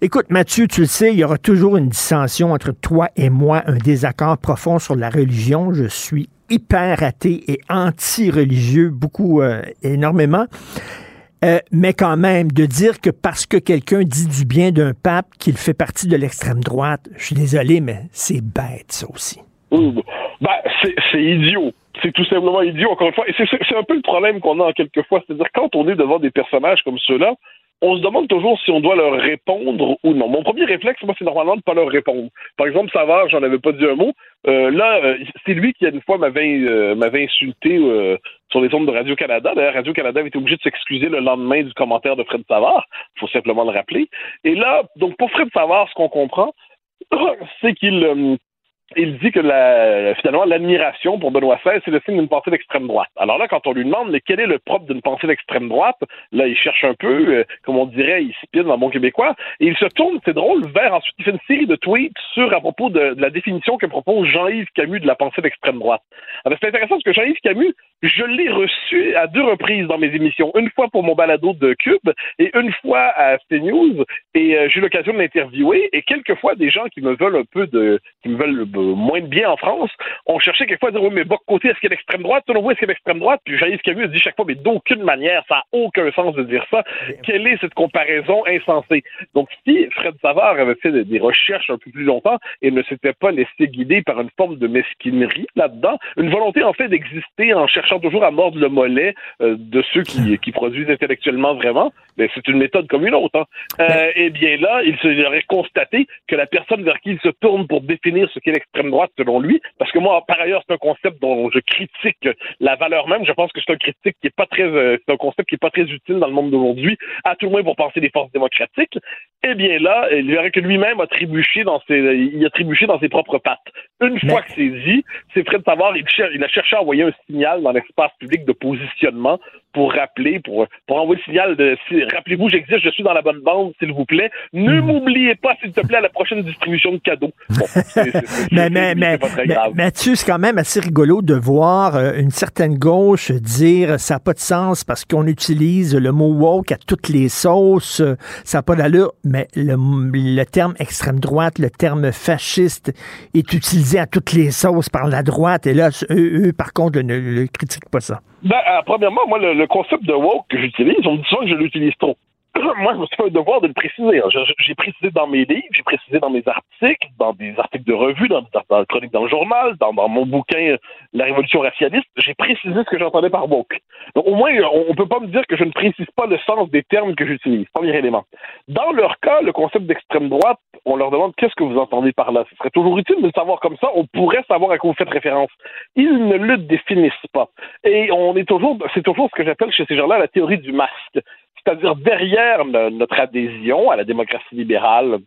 Speaker 1: écoute, Mathieu, tu le sais, il y aura toujours une dissension entre toi et moi, un désaccord profond sur la Je suis hyper athée et anti-religieux, beaucoup, euh, énormément. Euh, mais quand même, de dire que parce que quelqu'un dit du bien d'un pape qu'il fait partie de l'extrême droite, je suis désolé, mais c'est bête, ça aussi.
Speaker 21: Mmh. Ben, c'est idiot. C'est tout simplement idiot, encore une fois. C'est un peu le problème qu'on a quelquefois. C'est-à-dire, quand on est devant des personnages comme ceux-là, on se demande toujours si on doit leur répondre ou non. Mon premier réflexe, moi, c'est normalement de ne pas leur répondre. Par exemple, Savard, j'en avais pas dit un mot. Euh, là, euh, c'est lui qui, une fois, m'avait euh, insulté euh, sur les ondes de Radio-Canada. D'ailleurs, Radio-Canada avait été obligé de s'excuser le lendemain du commentaire de Fred Savard. Il faut simplement le rappeler. Et là, donc, pour Fred Savard, ce qu'on comprend, c'est qu'il euh, il dit que la, finalement l'admiration pour Benoît XVI, c'est le signe d'une pensée d'extrême droite. Alors là, quand on lui demande mais quel est le propre d'une pensée d'extrême droite, là, il cherche un peu, euh, comme on dirait, il spine dans bon québécois, et il se tourne, c'est drôle, vers ensuite, il fait une série de tweets sur à propos de, la définition que propose Jean-Yves Camus de la pensée d'extrême droite. Alors c'est intéressant parce que Jean-Yves Camus, je l'ai reçu à deux reprises dans mes émissions, une fois pour mon balado de Cube et une fois à CNews, et euh, j'ai eu l'occasion de l'interviewer, et quelquefois des gens qui me veulent un peu de, qui me veulent moins de bien en France, on cherchait quelquefois à dire oui, mais bas côté, est-ce qu'il y a l'extrême droite? Selon vous, est-ce qu'il y a l'extrême droite? Puis Jaïs Camus dit chaque fois, mais d'aucune manière, ça n'a aucun sens de dire ça. Quelle est cette comparaison insensée? Donc, si Fred Savard avait fait des recherches un peu plus longtemps et ne s'était pas laissé guider par une forme de mesquinerie là-dedans, une volonté en fait d'exister en cherchant toujours à mordre le mollet euh, de ceux qui, (laughs) qui produisent intellectuellement vraiment, mais c'est une méthode comme une autre. Hein. Euh, eh bien là, il serait constaté que la personne vers qui il se tourne pour définir ce qu'est l'extrême droite selon lui, parce que moi, par ailleurs, c'est un concept dont je critique la valeur même. Je pense que c'est un critique qui est pas très, euh, c'est un concept qui est pas très utile dans le monde d'aujourd'hui, à tout le moins pour penser des forces démocratiques. Eh bien là, il verrait que lui-même a trébuché dans ses, il a trébuché dans ses propres pattes. Une fois que c'est dit, c'est vrai de savoir, il, il a cherché à envoyer un signal dans l'espace public de positionnement pour rappeler, pour, pour envoyer le signal de si, rappelez-vous, j'existe, je suis dans la bonne bande, s'il vous plaît. Ne m'oubliez pas, s'il te plaît, à la prochaine distribution de cadeaux. Bon, c'est- (laughs)
Speaker 1: mais, mais,
Speaker 21: c'est
Speaker 1: mais,
Speaker 21: pas très
Speaker 1: mais-
Speaker 21: grave.
Speaker 1: Mathieu, c'est quand même assez rigolo de voir euh, une certaine gauche dire ça n'a pas de sens parce qu'on utilise le mot woke à toutes les sauces, ça n'a pas d'allure, mais le, le terme extrême droite, le terme fasciste est utilisé à toutes les sauces par la droite et là, eux, eux, par contre, ne, ne critiquent pas ça.
Speaker 21: Ben, euh, premièrement, moi, le, concept de woke que j'utilise, on dit souvent que je l'utilise trop. (coughs) Moi, je me suis fait un devoir de le préciser. J'ai précisé dans mes livres, j'ai précisé dans mes articles, dans des articles de revue, dans, dans, dans le chronique dans le journal, dans, dans mon bouquin euh, La Révolution racialiste, j'ai précisé ce que j'entendais par woke. Donc, au moins, on, on peut pas me dire que je ne précise pas le sens des termes que j'utilise. Premier élément. Dans leur cas, le concept d'extrême droite, on leur demande qu'est-ce que vous entendez par là? Ce serait toujours utile de le savoir comme ça. On pourrait savoir à quoi vous faites référence. Ils ne le définissent pas. Et on est toujours, c'est toujours ce que j'appelle chez ces gens-là la théorie du masque. C'est-à-dire derrière no- notre adhésion à la démocratie libérale,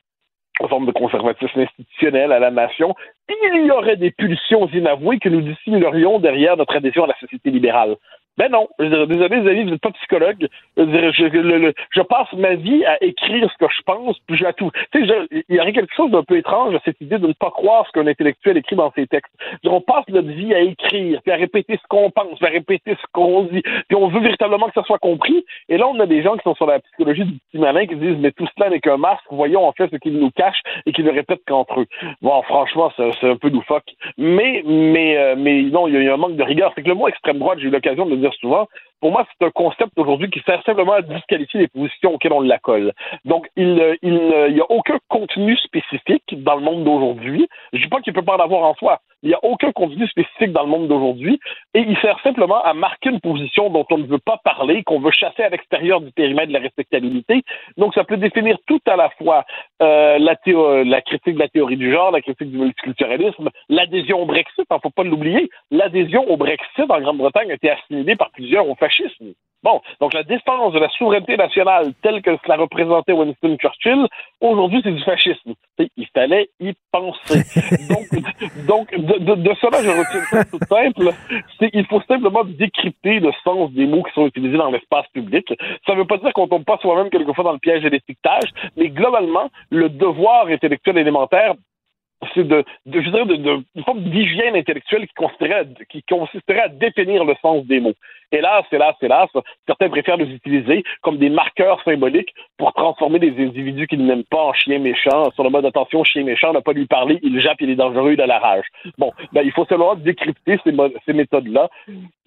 Speaker 21: aux formes de conservatisme institutionnel à la nation, il y aurait des pulsions inavouées que nous dissimulerions derrière notre adhésion à la société libérale. Ben non, je dirais, désolé les amis, vous n'êtes pas psychologue. Je, je, le- le- je passe ma vie à écrire ce que je pense, puis je à tout. Tu sais, il y aurait quelque chose d'un peu étrange à cette idée de ne pas croire ce qu'un intellectuel écrit dans ses textes. Dire, on passe notre vie à écrire, puis à répéter ce qu'on pense, puis à répéter ce qu'on dit, puis on veut véritablement que ça soit compris. Et là, on a des gens qui sont sur la psychologie du petit malin qui disent, mais tout cela n'est qu'un masque, voyons en fait ce qu'ils nous cachent et qu'ils ne répètent qu'entre eux. Bon, franchement, c'est un peu loufoque. Mais, mais, euh, mais non, il y, a- y a un manque de rigueur. C'est que le mot extrême droite, j'ai eu l'occasion de le dire souvent, pour moi, c'est un concept aujourd'hui qui sert simplement à disqualifier les positions auxquelles on la colle. Donc, il euh, il ne- il n'y a aucun contenu spécifique dans le monde d'aujourd'hui. Je dis pas qu'il peut pas en avoir en soi. Il n'y a aucun contenu spécifique dans le monde d'aujourd'hui et il sert simplement à marquer une position dont on ne veut pas parler, qu'on veut chasser à l'extérieur du périmètre de la respectabilité. Donc, ça peut définir tout à la fois euh, la, la critique de la théorie du genre, la critique du multiculturalisme, l'adhésion au Brexit, il faut pas l'oublier. L'adhésion au Brexit en Grande-Bretagne a été assimilée par plusieurs au fascisme. Bon, donc la défense de la souveraineté nationale telle que cela représentait Winston Churchill, aujourd'hui c'est du fascisme. Il fallait y penser. (laughs) donc, donc de, de, de cela, je retiens ça tout simple. C'est il faut simplement décrypter le sens des mots qui sont utilisés dans l'espace public. Ça ne veut pas dire qu'on tombe pas soi-même quelquefois dans le piège de l'étiquetage, mais globalement, le devoir intellectuel élémentaire c'est de, de, je dirais, de, de- une forme d'hygiène intellectuelle qui consisterait, à, qui consisterait à définir le sens des mots. Hélas, hélas, hélas, certains préfèrent les utiliser comme des marqueurs symboliques pour transformer des individus qu'ils n'aiment pas en chiens méchants. Sur le mode attention, chien méchant, n'a pas lui parler, il jappe, il est dangereux, il la rage. Bon, ben, il faut seulement décrypter ces, méthodes-là.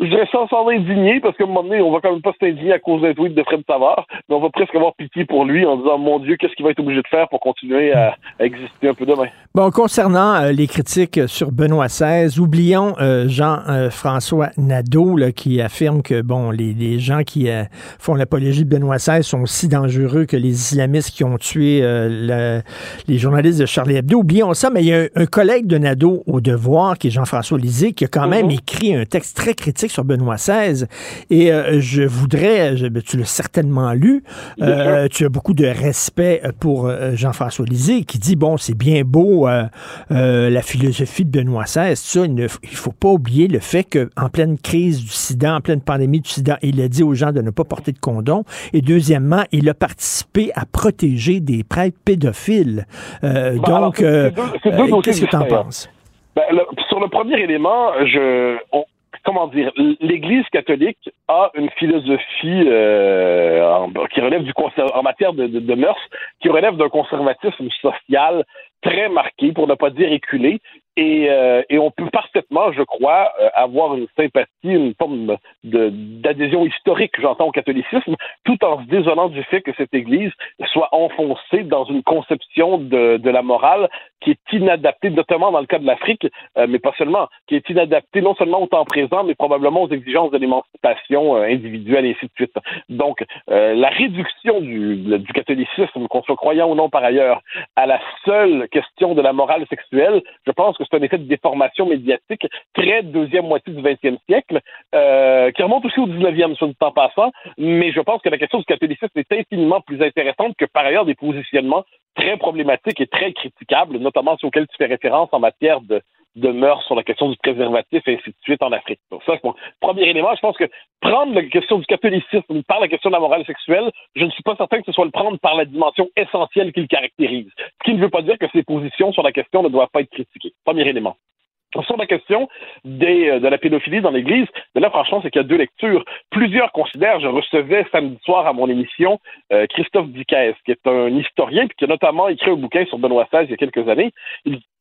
Speaker 21: Je sans s'en indigner, parce qu'à un moment donné, on va quand même pas s'indigner à cause d'un tweet de Fred Savard, mais on va presque avoir pitié pour lui en disant, mon Dieu, qu'est-ce qu'il va être obligé de faire pour continuer à, exister un peu demain?
Speaker 1: Bon, concernant euh, les critiques sur Benoît XVI, oublions euh, Jean-François Nadeau là, qui affirme que bon, les, les gens qui euh, font l'apologie de Benoît XVI sont aussi dangereux que les islamistes qui ont tué euh, le- les journalistes de Charlie Hebdo. Oublions ça, mais il y a un, un collègue de Nadeau au Devoir, qui est Jean-François Lisée, qui a quand même écrit un texte très critique sur Benoît XVI. Et euh, je voudrais, je- ben, tu l'as certainement lu, tu as beaucoup de respect pour Jean-François Lisée, qui dit, bon, c'est bien beau la philosophie de Benoît XVI, ça, il ne il faut pas oublier le fait qu'en pleine crise du sida, en pleine pandémie du sida, il a dit aux gens de ne pas porter de condom. Et deuxièmement, il a participé à protéger des prêtres pédophiles. Euh, donc, qu'est-ce que tu en penses?
Speaker 21: Ben, le- sur le premier élément, je, on- comment dire, l'Église catholique a une philosophie euh, en- qui relève du en matière de, de, de mœurs, qui relève d'un conservatisme social très marqué, pour ne pas dire éculé, Et, euh, et on peut parfaitement, je crois, euh, avoir une sympathie, une forme d'adhésion historique, j'entends, au catholicisme, tout en se désolant du fait que cette Église soit enfoncée dans une conception de, de la morale qui est inadaptée, notamment dans le cas de l'Afrique, euh, mais pas seulement, qui est inadaptée non seulement au temps présent, mais probablement aux exigences de l'émancipation euh, individuelle et ainsi de suite. Donc, euh, la réduction du, du catholicisme, qu'on soit croyant ou non par ailleurs, à la seule question de la morale sexuelle, je pense que c'est un effet de déformation médiatique très deuxième moitié du 20e siècle, euh, qui remonte aussi au 19e, sur du temps passant, mais je pense que la question du catholicisme est infiniment plus intéressante que par ailleurs des positionnements très problématiques et très critiquables, notamment ceux auxquels tu fais référence en matière de, de mœurs sur la question du préservatif et ainsi de suite en Afrique. Donc ça, premier élément. Je pense que prendre la question du catholicisme par la question de la morale sexuelle, je ne suis pas certain que ce soit le prendre par la dimension essentielle qui le caractérise. Ce qui ne veut pas dire que ses positions sur la question ne doivent pas être critiquées. Premier élément. Sur la question euh, de la pédophilie dans l'Église, là, franchement, c'est qu'il y a deux lectures. Plusieurs considèrent, je recevais samedi soir à mon émission euh, Christophe Dicaès, qui est un historien, puis qui a notamment écrit un bouquin sur Benoît XVI il y a quelques années.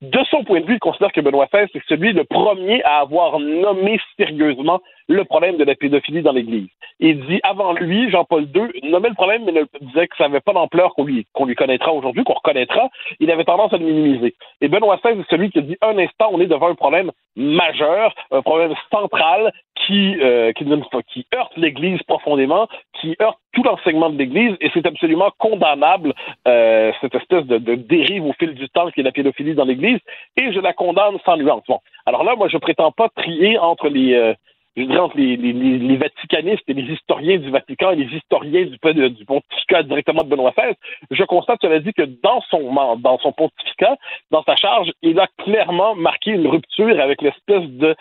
Speaker 21: De son point de vue, il considère que Benoît XVI, c'est celui le premier à avoir nommé sérieusement le problème de la pédophilie dans l'Église. Il dit, avant lui, Jean-Paul II nommait le problème, mais ne disait que ça n'avait pas l'ampleur qu'on lui, qu'on lui connaîtra aujourd'hui, qu'on reconnaîtra. Il avait tendance à le minimiser. Et Benoît XVI est celui qui a dit, un instant, on est devant un problème majeur, un problème central qui, euh, qui, qui heurte l'Église profondément, qui heurte tout l'enseignement de l'Église, et c'est absolument condamnable, euh, cette espèce de, dérive au fil du temps qui est la pédophilie dans l'Église, et je la condamne sans nuance. Bon, alors là, moi, je prétends pas trier entre les... euh, je dirais entre les, les, les, vaticanistes et les historiens du Vatican et les historiens du, du, pontificat directement de Benoît XVI, je constate, cela dit, que dans son, dans son pontificat, dans sa charge, il a clairement marqué une rupture avec l'espèce de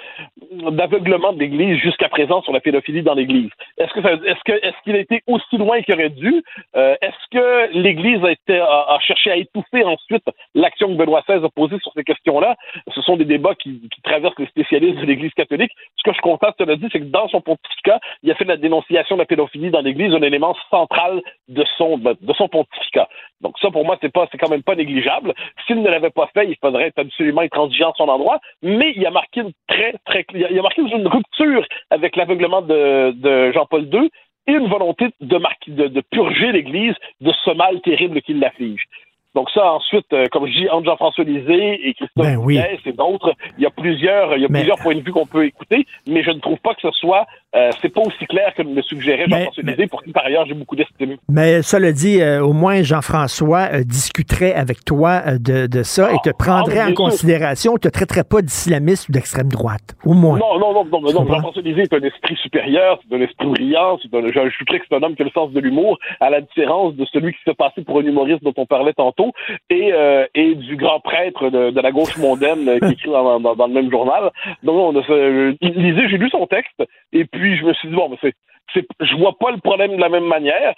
Speaker 21: d'aveuglement de l'Église jusqu'à présent sur la pédophilie dans l'Église. Est-ce que est-ce que est-ce qu'il a été aussi loin qu'il aurait dû? Euh, Est-ce que l'Église a été a, a cherché à étouffer ensuite l'action que Benoît XVI a posée sur ces questions-là? Ce sont des débats qui, qui traversent les spécialistes de l'Église catholique. Ce que je constate, cela dit, c'est que dans son pontificat, il a fait de la dénonciation de la pédophilie dans l'Église un élément central de son de son pontificat. Donc ça, pour moi, c'est pas c'est quand même pas négligeable. S'il ne l'avait pas fait, il faudrait être absolument intransigeant à son endroit. Mais il a marqué une très très il a, marqué une rupture avec l'aveuglement de, de Jean-Paul II et une volonté de, de purger l'Église de ce mal terrible qui l'afflige. Donc ça, ensuite, euh, comme je dis, entre Jean-François Lisée et Christophe
Speaker 1: Ben oui.
Speaker 21: Et d'autres, il y a plusieurs, il y a
Speaker 1: Mais-
Speaker 21: plusieurs points de vue qu'on peut écouter, mais je ne trouve pas que ce soit, euh, c'est pas aussi clair que me le suggérait Jean-François Lisée, pour qui par ailleurs j'ai beaucoup d'estime.
Speaker 1: Mais cela dit, euh, au moins Jean-François euh, discuterait avec toi euh, de, de ça et te prendrait
Speaker 21: ah,
Speaker 1: en considération, te traiterait pas d'islamiste ou d'extrême droite. Au moins.
Speaker 21: Non, non, non, non, non. Jean-François Lisée est un esprit supérieur, c'est un esprit brillant, c'est un, je, je que c'est un homme qui a le sens de l'humour, à la différence de celui qui se fait passer pour un humoriste dont on parlait tantôt, et, euh, et du grand prêtre de, de la gauche mondaine euh, qui écrit dans, dans- dans le même journal. Donc, on a, euh, Lisée, j'ai lu son texte, et puis je me suis dit, bon, mais c'est je vois pas le problème de la même manière.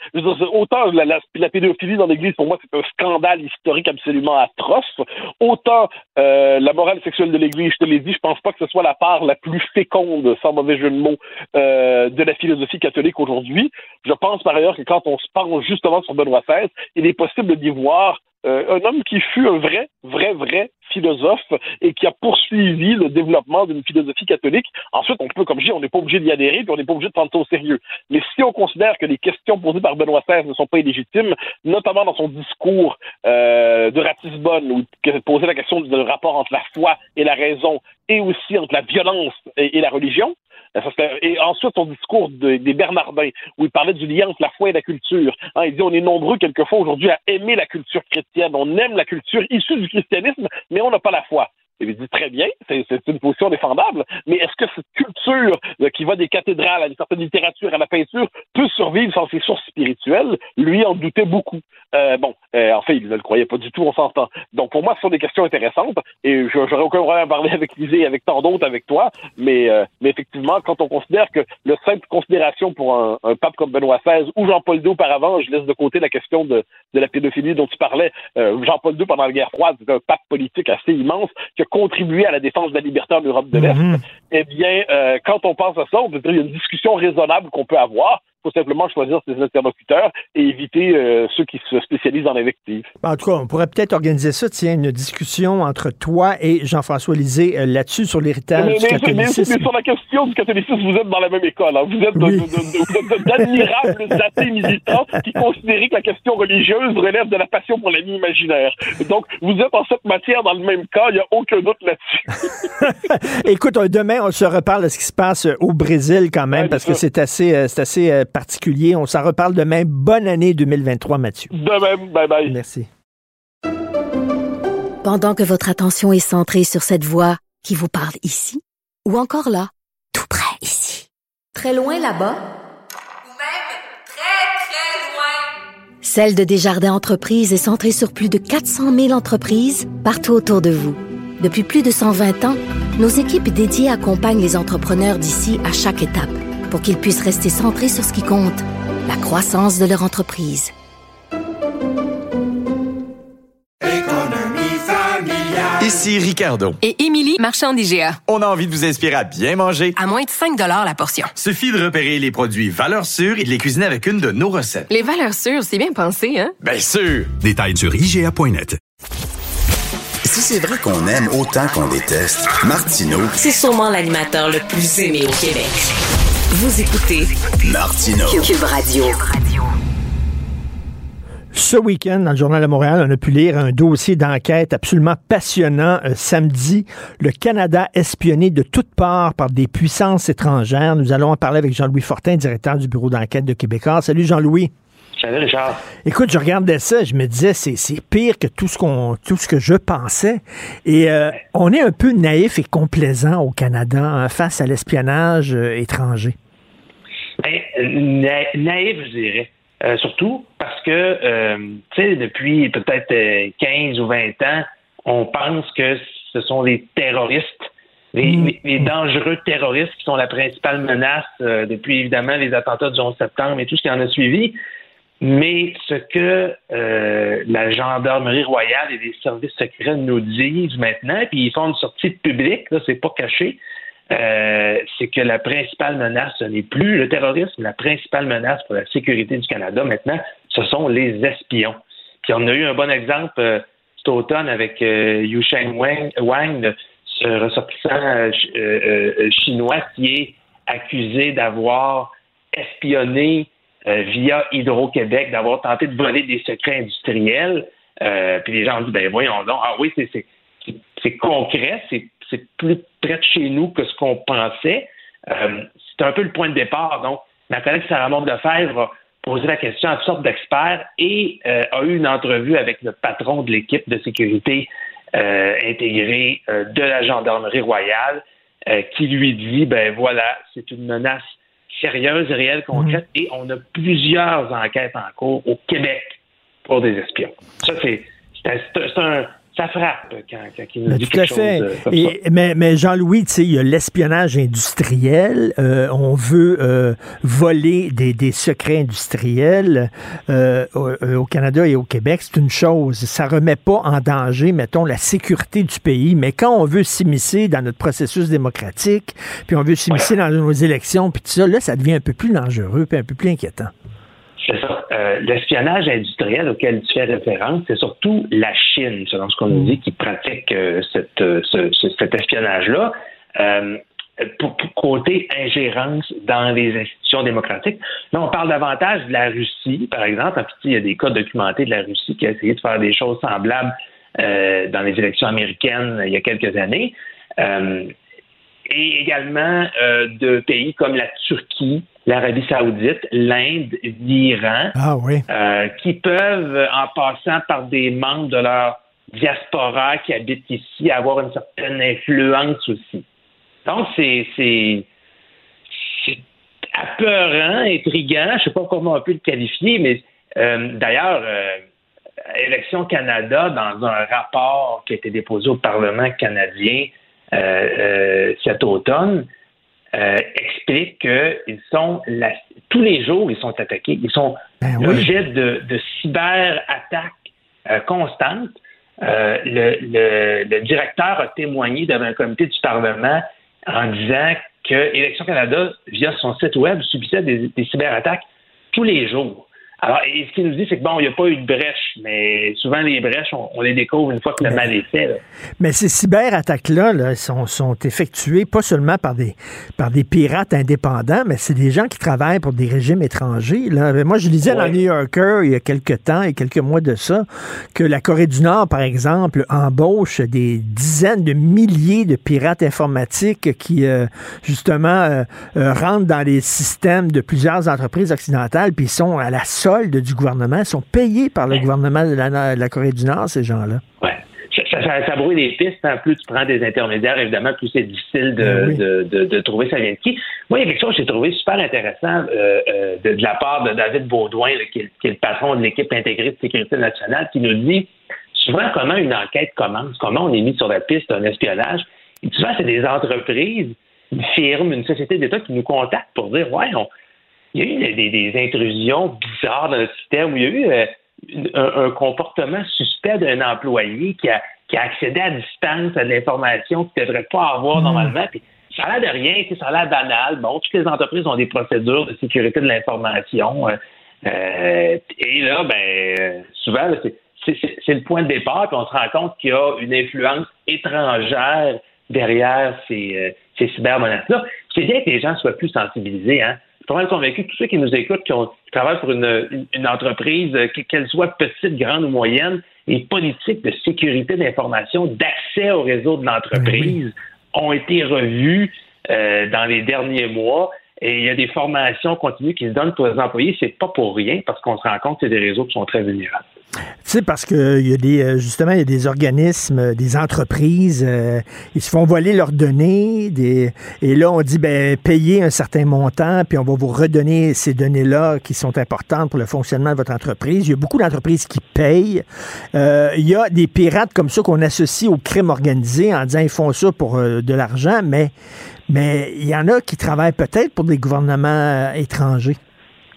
Speaker 21: Autant la pédophilie dans l'Église, pour moi, c'est un scandale historique absolument atroce. Autant euh, la morale sexuelle de l'Église, je te l'ai dit, je pense pas que ce soit la part la plus féconde, sans mauvais jeu de mots, euh, de la philosophie catholique aujourd'hui. Je pense par ailleurs que quand on se penche justement sur Benoît XVI, il est possible d'y voir euh, un homme qui fut un vrai, vrai, vrai philosophe et qui a poursuivi le développement d'une philosophie catholique. Ensuite, on peut, comme je dis, on n'est pas obligé d'y adhérer, puis on n'est pas obligé de prendre ça au sérieux. Mais si on considère que les questions posées par Benoît XVI ne sont pas illégitimes, notamment dans son discours euh, de Ratisbonne, où il posait la question du rapport entre la foi et la raison, et aussi entre la violence et, la religion, Et ensuite, son discours de- des Bernardins, où il parlait du lien entre la foi et la culture. Hein, il dit on est nombreux quelquefois aujourd'hui à aimer la culture chrétienne. On aime la culture issue du christianisme, mais on n'a pas la foi. Il dit très bien, c'est c'est une position défendable, mais est-ce que cette culture euh, qui va des cathédrales à une certaine littérature, à la peinture, peut survivre sans ses sources spirituelles? Lui en doutait beaucoup. Euh, bon, euh, en fait, il ne le croyait pas du tout, on s'entend. Donc pour moi, ce sont des questions intéressantes, et j'aurais aucun problème à parler avec Lisée avec tant d'autres avec toi, mais, euh, mais effectivement, quand on considère que le simple considération pour un, pape comme Benoît XVI ou Jean-Paul II auparavant, je laisse de côté la question de, de la pédophilie dont tu parlais, euh, Jean-Paul II pendant la guerre froide, c'était un pape politique assez immense a contribué à la défense de la liberté en Europe de l'Est. Eh bien, euh, quand on pense à ça, on peut dire qu'il y a une discussion raisonnable qu'on peut avoir. Faut simplement choisir ses interlocuteurs et éviter euh, ceux qui se spécialisent en invective.
Speaker 1: En tout cas, on pourrait peut-être organiser ça, tiens, une discussion entre toi et Jean-François Lisée euh, là-dessus sur l'héritage
Speaker 21: Mais,
Speaker 1: du catholicisme.
Speaker 21: mais sur la question du catholicisme, vous êtes dans la même école. hein. Vous êtes
Speaker 1: Oui.
Speaker 21: d'admirables (laughs) athées militants qui considèrent que la question religieuse relève de la passion pour l'ami imaginaire. Donc, vous êtes en cette matière dans le même cas, il n'y a aucun doute là-dessus. (laughs)
Speaker 1: Écoute, demain, on se reparle de ce qui se passe au Brésil quand même,
Speaker 21: Ouais,
Speaker 1: parce que c'est assez, euh, c'est assez particulier. On s'en reparle demain. Bonne année 2023, Mathieu.
Speaker 21: De même, bye bye.
Speaker 1: Merci.
Speaker 7: Pendant que votre attention est centrée sur cette voix qui vous parle ici, ou encore là, tout près ici, très loin là-bas, Celle de Desjardins Entreprises est centrée sur plus de 400 000 entreprises partout autour de vous. Depuis plus de 120 ans, nos équipes dédiées accompagnent les entrepreneurs d'ici à chaque étape pour qu'ils puissent rester centrés sur ce qui compte, la croissance de leur entreprise.
Speaker 8: Ici Ricardo.
Speaker 9: Et Émilie, marchand d'IGA.
Speaker 8: On a envie de vous inspirer à bien manger.
Speaker 9: À moins de 5 la portion.
Speaker 8: Suffit de repérer les produits valeurs sûres et de les cuisiner avec une de nos recettes.
Speaker 9: Les valeurs sûres, c'est bien pensé, hein?
Speaker 8: Bien sûr!
Speaker 2: Détails sur IGA.net.
Speaker 10: Si c'est vrai qu'on aime autant qu'on déteste, Martineau,
Speaker 14: C'est sûrement l'animateur le plus aimé au Québec. Vous écoutez
Speaker 10: Martineau.
Speaker 14: Cube Radio.
Speaker 1: Ce week-end, dans le Journal de Montréal, on a pu lire un dossier d'enquête absolument passionnant. Euh, samedi, le Canada espionné de toutes parts par des puissances étrangères. Nous allons en parler avec Jean-Louis Fortin, directeur du bureau d'enquête de Québécois. Salut Jean-Louis.
Speaker 22: Salut Richard?
Speaker 1: Écoute, je regardais ça, je me disais, c'est, c'est pire que tout ce qu'on, tout ce que je pensais. Et euh, on est un peu naïf et complaisant au Canada hein, face à l'espionnage euh, étranger.
Speaker 22: Ben, na- naïf, je dirais. Euh, surtout parce que, tu sais, depuis peut-être euh, 15 ou 20 ans, on pense que ce sont les terroristes, les, les- les dangereux terroristes qui sont la principale menace euh, depuis évidemment les attentats du 11 septembre et tout ce qui en a suivi. Mais ce que euh, la gendarmerie royale et les services secrets nous disent maintenant, puis ils font une sortie publique, là, c'est pas caché, euh, c'est que la principale menace, ce n'est plus le terrorisme, la principale menace pour la sécurité du Canada maintenant, ce sont les espions. Puis on a eu un bon exemple euh, cet automne avec Yu Sheng Wang, Wang, ce ressortissant ch- chinois qui est accusé d'avoir espionné euh, via Hydro-Québec, d'avoir tenté de voler des secrets industriels. Euh, puis les gens ont dit, ben voyons donc, ah oui, c'est, concret, c'est, plus près de chez nous que ce qu'on pensait. Euh, c'est un peu le point de départ. Donc, ma collègue Sarah Maud Lefebvre a posé la question à toutes sortes d'experts et euh, a eu une entrevue avec le patron de l'équipe de sécurité euh, intégrée de la gendarmerie royale qui lui dit, ben voilà, c'est une menace sérieuse, réelle, concrète, et on a plusieurs enquêtes en cours au Québec pour des espions. Ça, c'est un- ça frappe quand, quand il nous
Speaker 1: Ben,
Speaker 22: dit
Speaker 1: tout à
Speaker 22: quelque
Speaker 1: fait.
Speaker 22: chose
Speaker 1: Et- mais, mais Jean-Louis, tu sais, il y a l'espionnage industriel. Euh, on veut euh, voler des, des secrets industriels euh, au, euh, au Canada et au Québec. C'est une chose. Ça remet pas en danger, mettons, la sécurité du pays. Mais quand on veut s'immiscer dans notre processus démocratique, puis on veut s'immiscer dans nos élections, puis tout ça, là, ça devient un peu plus dangereux, puis un peu plus inquiétant.
Speaker 22: C'est ça. Euh, L'espionnage industriel auquel tu fais référence, c'est surtout la Chine, selon ce qu'on nous dit, qui pratique euh, cette, euh, ce- ce- cet espionnage-là. Pour, pour côté ingérence dans les institutions démocratiques. Là, on parle davantage de la Russie, par exemple. En fait, il y a des cas documentés de la Russie qui a essayé de faire des choses semblables dans les élections américaines il y a quelques années. Et également euh, de pays comme la Turquie, l'Arabie saoudite, l'Inde, l'Iran,
Speaker 1: Ah oui.
Speaker 22: euh, qui peuvent, en passant par des membres de leur diaspora qui habitent ici, avoir une certaine influence aussi. Donc, c'est c'est c'est apeurant, intriguant, je ne sais pas comment on peut le qualifier, mais euh, d'ailleurs, Élections Canada, dans un rapport qui a été déposé au Parlement canadien cet automne, euh, explique qu'ils sont la- tous les jours ils sont attaqués, ils sont l'objet de, de cyberattaques euh, constantes. Euh, le, le- le directeur a témoigné devant un comité du Parlement en disant que Élections Canada, via son site web, subissait des, des cyberattaques tous les jours. Alors, et ce qu'il nous dit, c'est que bon, il n'y a pas eu de brèche, mais souvent les brèches, on, on les découvre une fois que le mal est fait. là.
Speaker 1: Mais ces cyberattaques-là là, sont, sont effectuées pas seulement par des, par des pirates indépendants, mais c'est des gens qui travaillent pour des régimes étrangers. Là. Moi, je lisais dans le New Yorker il y a quelques temps, et quelques mois de ça, que la Corée du Nord, par exemple, embauche des dizaines de milliers de pirates informatiques qui, euh, justement, euh, euh, rentrent dans les systèmes de plusieurs entreprises occidentales, puis ils sont à la du gouvernement, sont payés par le gouvernement de la, de la Corée du Nord, ces gens-là.
Speaker 22: Ouais. Ça, ça, ça- ça brouille les pistes. hein. Plus tu prends des intermédiaires, évidemment, plus c'est difficile de,
Speaker 1: Ben oui.
Speaker 22: de, de, de trouver ça vient de qui. Moi, il y a quelque chose que j'ai trouvé super intéressant euh, euh, de, de la part de David Baudouin, là, qui, est, qui est le patron de l'équipe intégrée de sécurité nationale, qui nous dit souvent comment une enquête commence, comment on est mis sur la piste d'un espionnage. Et souvent, c'est des entreprises, une firme, une société d'État qui nous contactent pour dire Ouais, on, il y a eu des, des- des intrusions bizarres dans notre système où il y a eu euh, un, un comportement suspect d'un employé qui a, qui a accédé à distance à de l'information qu'il ne devrait pas avoir normalement. Puis, ça a l'air de rien, ça a l'air banal. Bon, toutes les entreprises ont des procédures de sécurité de l'information. euh, euh, et là, ben, souvent, là, c'est- c'est c'est- c'est le point de départ, puis on se rend compte qu'il y a une influence étrangère derrière ces, euh, ces cybermenaces-là. C'est bien que les gens soient plus sensibilisés. Hein? Je suis pas mal convaincu que tous ceux qui nous écoutent, qui, ont, qui travaillent pour une, entreprise, euh, que- qu'elle soit petite, grande ou moyenne, les politiques de sécurité d'information, d'accès au réseau de l'entreprise ont été revues euh, dans les derniers mois. Et il y a des formations continues qui se donnent pour les employés. C'est pas pour rien, parce qu'on se rend compte que c'est des réseaux qui sont très vulnérables.
Speaker 1: Tu sais, parce que il y a des, euh, justement, il y a des organismes, euh, des entreprises, euh, ils se font voler leurs données, des, et là, on dit, ben, payez un certain montant, puis on va vous redonner ces données-là qui sont importantes pour le fonctionnement de votre entreprise. Il y a beaucoup d'entreprises qui payent. Euh, il y a des pirates comme ça qu'on associe au crime organisé en disant, ils font ça pour euh, de l'argent, mais, mais il y en a qui travaillent peut-être pour des gouvernements étrangers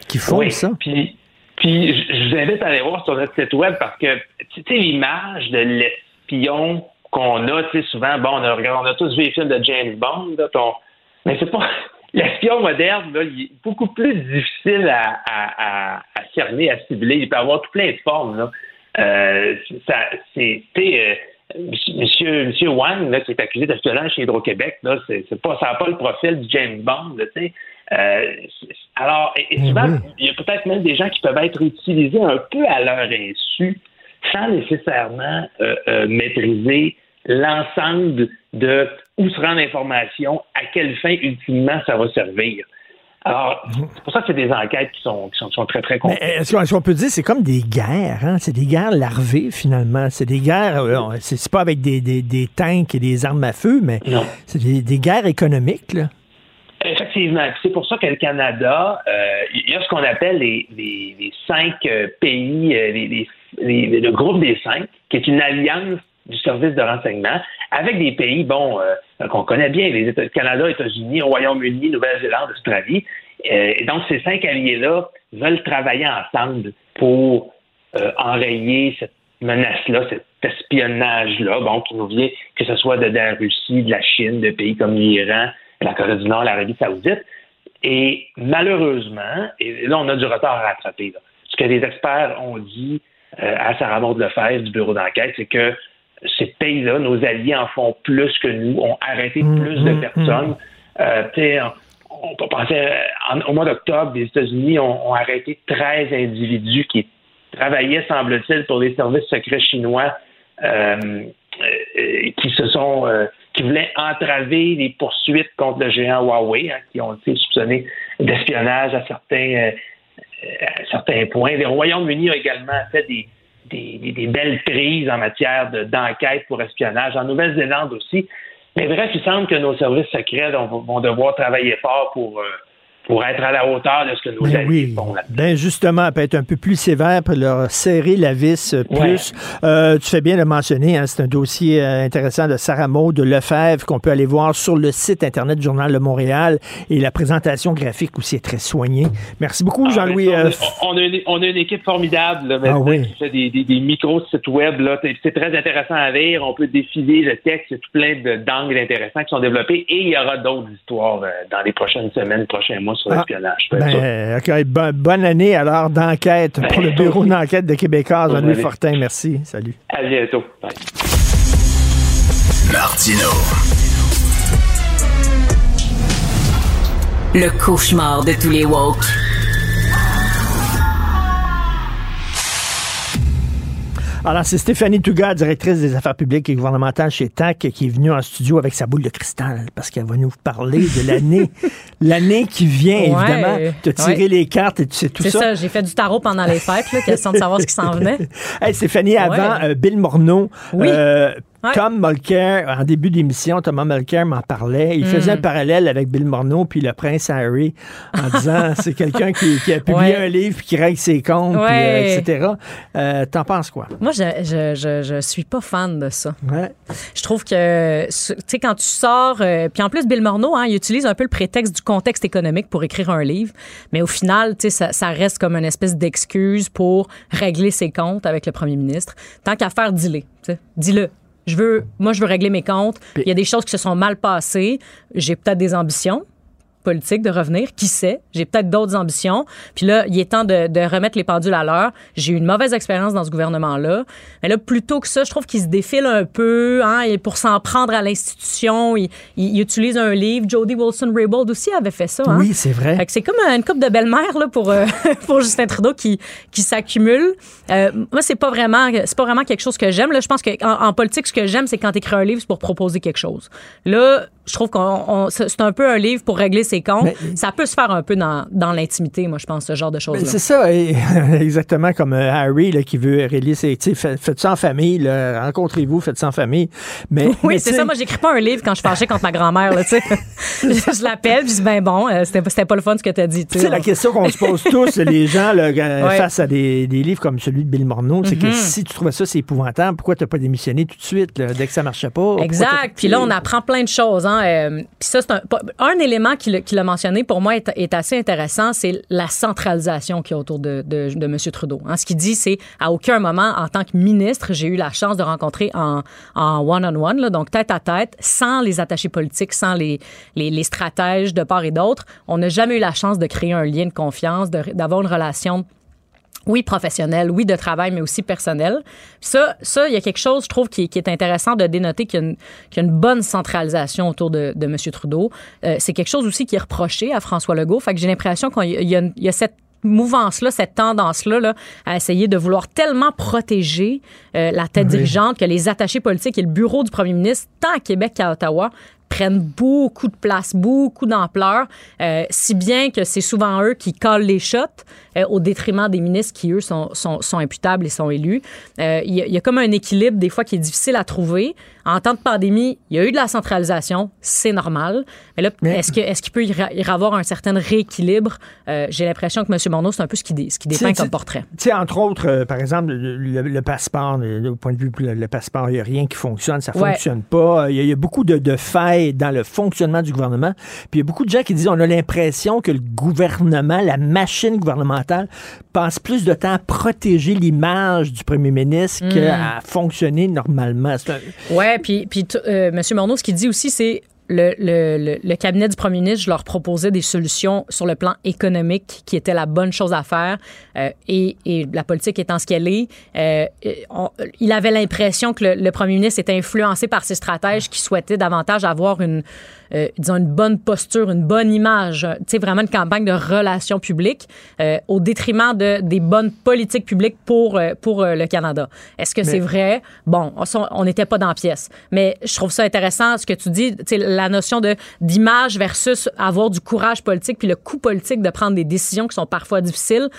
Speaker 1: qui font
Speaker 22: Oui,
Speaker 1: ça.
Speaker 22: Puis, puis je vous invite à aller voir sur notre site web parce que, tu sais, l'image de l'espion qu'on a, tu sais, souvent, bon, on a, regarde, on a tous vu les films de James Bond, là, puis on- mais c'est pas. (laughs) L'espion moderne, là, il est beaucoup plus difficile à, à, à, cerner, à cibler. Il peut avoir tout plein de formes. Là. Euh, ça, c'est, euh, monsieur, monsieur Wang, là, qui est accusé d'espionnage chez Hydro-Québec, là, c'est, pas, ça n'a pas le profil du James Bond, tu sais. Euh, alors, et, et souvent, il y a peut-être même des gens qui peuvent être utilisés un peu à leur insu, sans nécessairement euh, euh, maîtriser l'ensemble de où se rend l'information, à quelle fin ultimement ça va servir. Alors, c'est pour ça que c'est des enquêtes qui sont, qui sont, qui sont très, très complexes.
Speaker 1: est-ce qu'on peut dire c'est comme des guerres, hein? C'est des guerres larvées, finalement. C'est des guerres, c'est c'est pas avec des, des, des tanks et des armes à feu, mais c'est des, des guerres économiques, là.
Speaker 22: Effectivement. C'est pour ça que le Canada, euh, il y a ce qu'on appelle les, cinq euh, pays, euh, le groupe des cinq, qui est une alliance du service de renseignement avec des pays, bon, qu'on connaît bien, les États, Canada, États-Unis, Royaume-Uni, Nouvelle-Zélande, Australie. Et donc, ces cinq alliés-là veulent travailler ensemble pour enrayer cette menace-là, cet espionnage-là, bon, qui nous vient, que ce soit de la Russie, de la Chine, de pays comme l'Iran, la Corée du Nord, l'Arabie Saoudite. Et malheureusement, et là, on a du retard à rattraper. là. Ce que les experts ont dit euh, à Sarah Maud Lefebvre du bureau d'enquête, c'est que ces pays-là, nos alliés en font plus que nous, ont arrêté plus de personnes. Euh, tu sais, on, peut penser, euh, en- au mois d'octobre, les États-Unis ont, ont arrêté 13 individus qui travaillaient, semble-t-il, pour les services secrets chinois euh, euh, qui se sont euh, qui voulaient entraver les poursuites contre le géant Huawei, hein, qui ont été soupçonnés d'espionnage à certains euh, à certains points. Le Royaume-Uni a également fait des, des, des- belles prises en matière de- d'enquête pour espionnage. En Nouvelle-Zélande aussi. Mais bref, il semble que nos services secrets vont, vont devoir travailler fort pour, euh, pour être à la hauteur de ce que nos
Speaker 1: Ben
Speaker 22: alliés
Speaker 1: oui.
Speaker 22: font là.
Speaker 1: Ben justement, peut être un peu plus sévère pour leur serrer la vis euh, plus. Euh, tu fais bien de le mentionner, hein, c'est un dossier euh, intéressant de Sarah Maud de Lefebvre qu'on peut aller voir sur le site Internet du Journal de Montréal et la présentation graphique aussi est très soignée. Merci beaucoup, Jean-Louis.
Speaker 22: Ah,
Speaker 1: euh,
Speaker 22: on, on a une, on a une équipe formidable là, maintenant,
Speaker 1: Ah oui.
Speaker 22: qui fait des, des, des micro-sites web. là. C'est c'est très intéressant à lire. On peut défiler le texte. Il y a tout plein d'angles intéressants qui sont développés. Et il y aura d'autres histoires euh, dans les prochaines semaines, prochains mois sur
Speaker 1: Ah,
Speaker 22: l'espionnage. Sûr.
Speaker 1: Ben, OK, Bon- bonne année alors d'enquête pour le bureau d'enquête de Québécois. Jean-Louis. Fortin, merci. Salut.
Speaker 22: À bientôt. Bye.
Speaker 10: Martino.
Speaker 14: Le cauchemar de tous les woke.
Speaker 1: Alors, c'est Stéphanie Touga, directrice des affaires publiques et gouvernementales chez TAC, qui est venue en studio avec sa boule de cristal parce qu'elle va nous parler de l'année (laughs) l'année qui vient,
Speaker 23: Ouais.
Speaker 1: évidemment. Tu as tiré
Speaker 23: Ouais.
Speaker 1: les cartes et tu sais tout
Speaker 23: C'est
Speaker 1: ça.
Speaker 23: ça, j'ai fait du tarot pendant les fêtes, là, question de savoir ce qui s'en (laughs) venait.
Speaker 1: Hey, Stéphanie, avant,
Speaker 23: Ouais.
Speaker 1: euh, Bill Morneau,
Speaker 23: Oui.
Speaker 1: euh,
Speaker 23: Ouais.
Speaker 1: Tom Mulcair, en début d'émission, Thomas Mulcair m'en parlait. Il
Speaker 23: Mm.
Speaker 1: faisait un parallèle avec Bill Morneau puis le prince Harry en disant (laughs) c'est quelqu'un qui, qui a publié
Speaker 23: Ouais.
Speaker 1: un livre puis qui règle ses comptes, puis, euh, etc. Euh, T'en penses quoi?
Speaker 23: Moi, je, je, je, je suis pas fan de ça. Je trouve que, tu sais, quand tu sors, euh, puis en plus, Bill Morneau, hein, il utilise un peu le prétexte du contexte économique pour écrire un livre, mais au final, tu sais, ça, ça reste comme une espèce d'excuse pour régler ses comptes avec le premier ministre. Tant qu'à faire, dis-le. Dis-le. Je veux, moi, je veux régler mes comptes. Il y a des choses qui se sont mal passées. J'ai peut-être des ambitions politique de revenir. Qui sait? J'ai peut-être d'autres ambitions. Puis là, il est temps de, de remettre les pendules à l'heure. J'ai eu une mauvaise expérience dans ce gouvernement-là. Mais là, plutôt que ça, je trouve qu'il se défile un peu. Hein, et pour s'en prendre à l'institution, il, il- il utilise un livre. Jody Wilson-Raybould aussi avait fait ça. hein.
Speaker 1: Oui, c'est vrai.
Speaker 23: C'est comme une coupe de belle-mère là, pour, euh, (laughs) pour Justin Trudeau qui, qui s'accumule. Euh, moi, c'est pas vraiment c'est pas vraiment quelque chose que j'aime. Là, je pense que en, en politique, ce que j'aime, c'est quand tu écris un livre, c'est pour proposer quelque chose. Là, je trouve qu'on on- c'est c'est un peu un livre pour régler ses comptes. ça peut se faire un peu dans, dans l'intimité, moi, je pense, ce genre de choses-là.
Speaker 1: c'est ça, et- (laughs) exactement comme euh, Harry là, qui veut régler ses. Faites ça en famille, rencontrez-vous, faites ça en famille. Mais, (laughs)
Speaker 23: Oui, c'est ça. Moi, j'écris pas un livre quand je fâchée contre ma grand-mère. là, tu sais. (laughs) je l'appelle, puis je dis, ben bon, euh, c'était pas le fun ce que tu as dit. sais,
Speaker 1: la question qu'on se pose tous, les gens, là, euh,
Speaker 23: Ouais.
Speaker 1: face à des, des livres comme celui de Bill Morneau, c'est que
Speaker 23: Mhm.
Speaker 1: si tu trouvais ça, c'est épouvantable, pourquoi t'as pas démissionné tout de suite, là, dès que ça marchait pas?
Speaker 23: Exact. Puis là, on apprend plein de choses. Hein. Euh, un, élément qu'il qu'il a mentionné pour moi est, est assez intéressant, c'est la centralisation qu'il y a autour de, de, M. Trudeau. Hein. Ce qu'il dit, c'est à aucun moment, en tant que ministre, j'ai eu la chance de rencontrer en en one-on-one, donc tête à tête, sans les attachés politiques, sans les, stratèges de part et d'autre. On n'a jamais eu la chance de créer un lien de confiance, d'avoir une relation oui, professionnel, oui, de travail, mais aussi personnel. Ça, ça, il y a quelque chose, je trouve, qui, qui est intéressant de dénoter qu'il y a une, qu'il y a une bonne centralisation autour de, de M. Trudeau. Euh, c'est quelque chose aussi qui est reproché à François Legault. Fait que j'ai l'impression qu'il y a, y cette mouvance-là, cette tendance-là, là, à essayer de vouloir tellement protéger euh, la tête
Speaker 1: Oui.
Speaker 23: dirigeante que les attachés politiques et le bureau du premier ministre, tant à Québec qu'à Ottawa, prennent beaucoup de place, beaucoup d'ampleur, euh, si bien que c'est souvent eux qui collent les shots euh, au détriment des ministres qui, eux, sont, imputables et sont élus. Euh, il y a comme un équilibre, des fois, qui est difficile à trouver. En temps de pandémie, il y a eu de la centralisation, c'est normal. Mais là, est-ce qu'il peut y, avoir un certain rééquilibre? Euh, J'ai l'impression que M. Morneau, c'est un peu ce qui, ce qui dépeint comme portrait.
Speaker 1: Tu sais, entre autres, euh, par exemple, le, le- le passeport, le, au point de vue le, le passeport, il n'y a rien qui fonctionne, ça ne
Speaker 23: Ouais.
Speaker 1: fonctionne pas. Il y, a, il y a beaucoup de, de failles dans le fonctionnement du gouvernement. Puis il y a beaucoup de gens qui disent on a l'impression que le gouvernement, la machine gouvernementale, passe plus de temps à protéger l'image du premier ministre
Speaker 23: Mm.
Speaker 1: qu'à fonctionner normalement. C'est un-
Speaker 23: Ouais, puis, euh, M. Morneau, ce qu'il dit aussi, c'est le, le, cabinet du premier ministre, je leur proposais des solutions sur le plan économique qui étaient la bonne chose à faire. euh, et, la politique étant ce qu'elle est, euh, il avait l'impression que le, le premier ministre était influencé par ses stratèges qui souhaitaient davantage avoir une, euh, disons, une bonne posture, une bonne image, euh, tu sais, vraiment une campagne de relations publiques euh, au détriment de, des bonnes politiques publiques pour, euh, pour euh, le Canada. Est-ce que
Speaker 1: Mais-
Speaker 23: c'est vrai? Bon, on- on n'était pas dans la pièce. Mais je trouve ça intéressant ce que tu dis, tu sais, la notion de d'image versus avoir du courage politique puis le coût politique de prendre des décisions qui sont parfois difficiles.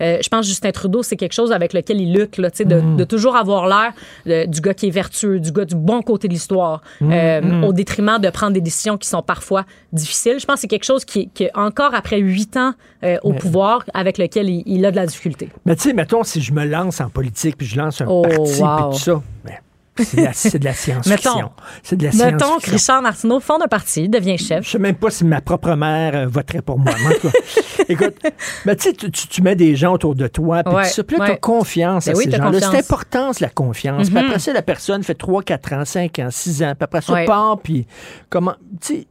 Speaker 23: Euh, je pense que Justin Trudeau, c'est quelque chose avec lequel il lutte, là, de,
Speaker 1: Mm.
Speaker 23: de toujours avoir l'air euh, du gars qui est vertueux, du gars du bon côté de l'histoire,
Speaker 1: Mm,
Speaker 23: euh,
Speaker 1: mm.
Speaker 23: au détriment de prendre des décisions qui sont parfois difficiles. Je pense que c'est quelque chose qui, qui encore après huit ans au
Speaker 1: Mais-
Speaker 23: pouvoir, avec lequel il, il a de la difficulté.
Speaker 1: Mais tu sais, mettons, si je me lance en politique puis je lance un
Speaker 23: Oh,
Speaker 1: parti
Speaker 23: wow.
Speaker 1: puis tout ça, c'est de la, c'est de la science-fiction.
Speaker 23: Mettons,
Speaker 1: C'est de la
Speaker 23: mettons que. Richard Martineau fonde un parti, devient chef.
Speaker 1: Je sais même pas si ma propre mère euh, voterait pour moi. (laughs) Écoute, ben, tu sais, tu- tu mets des gens autour de toi, puis
Speaker 23: Ouais,
Speaker 1: tu as
Speaker 23: ouais.
Speaker 1: confiance
Speaker 23: Ben
Speaker 1: à
Speaker 23: oui,
Speaker 1: ces gens-là. C'est important, la confiance. Puis
Speaker 23: Mhm.
Speaker 1: après ça, la personne fait 3, 4 ans, 5 ans, 6 ans, puis après ça,
Speaker 23: Ouais.
Speaker 1: part, puis comment, tu sais,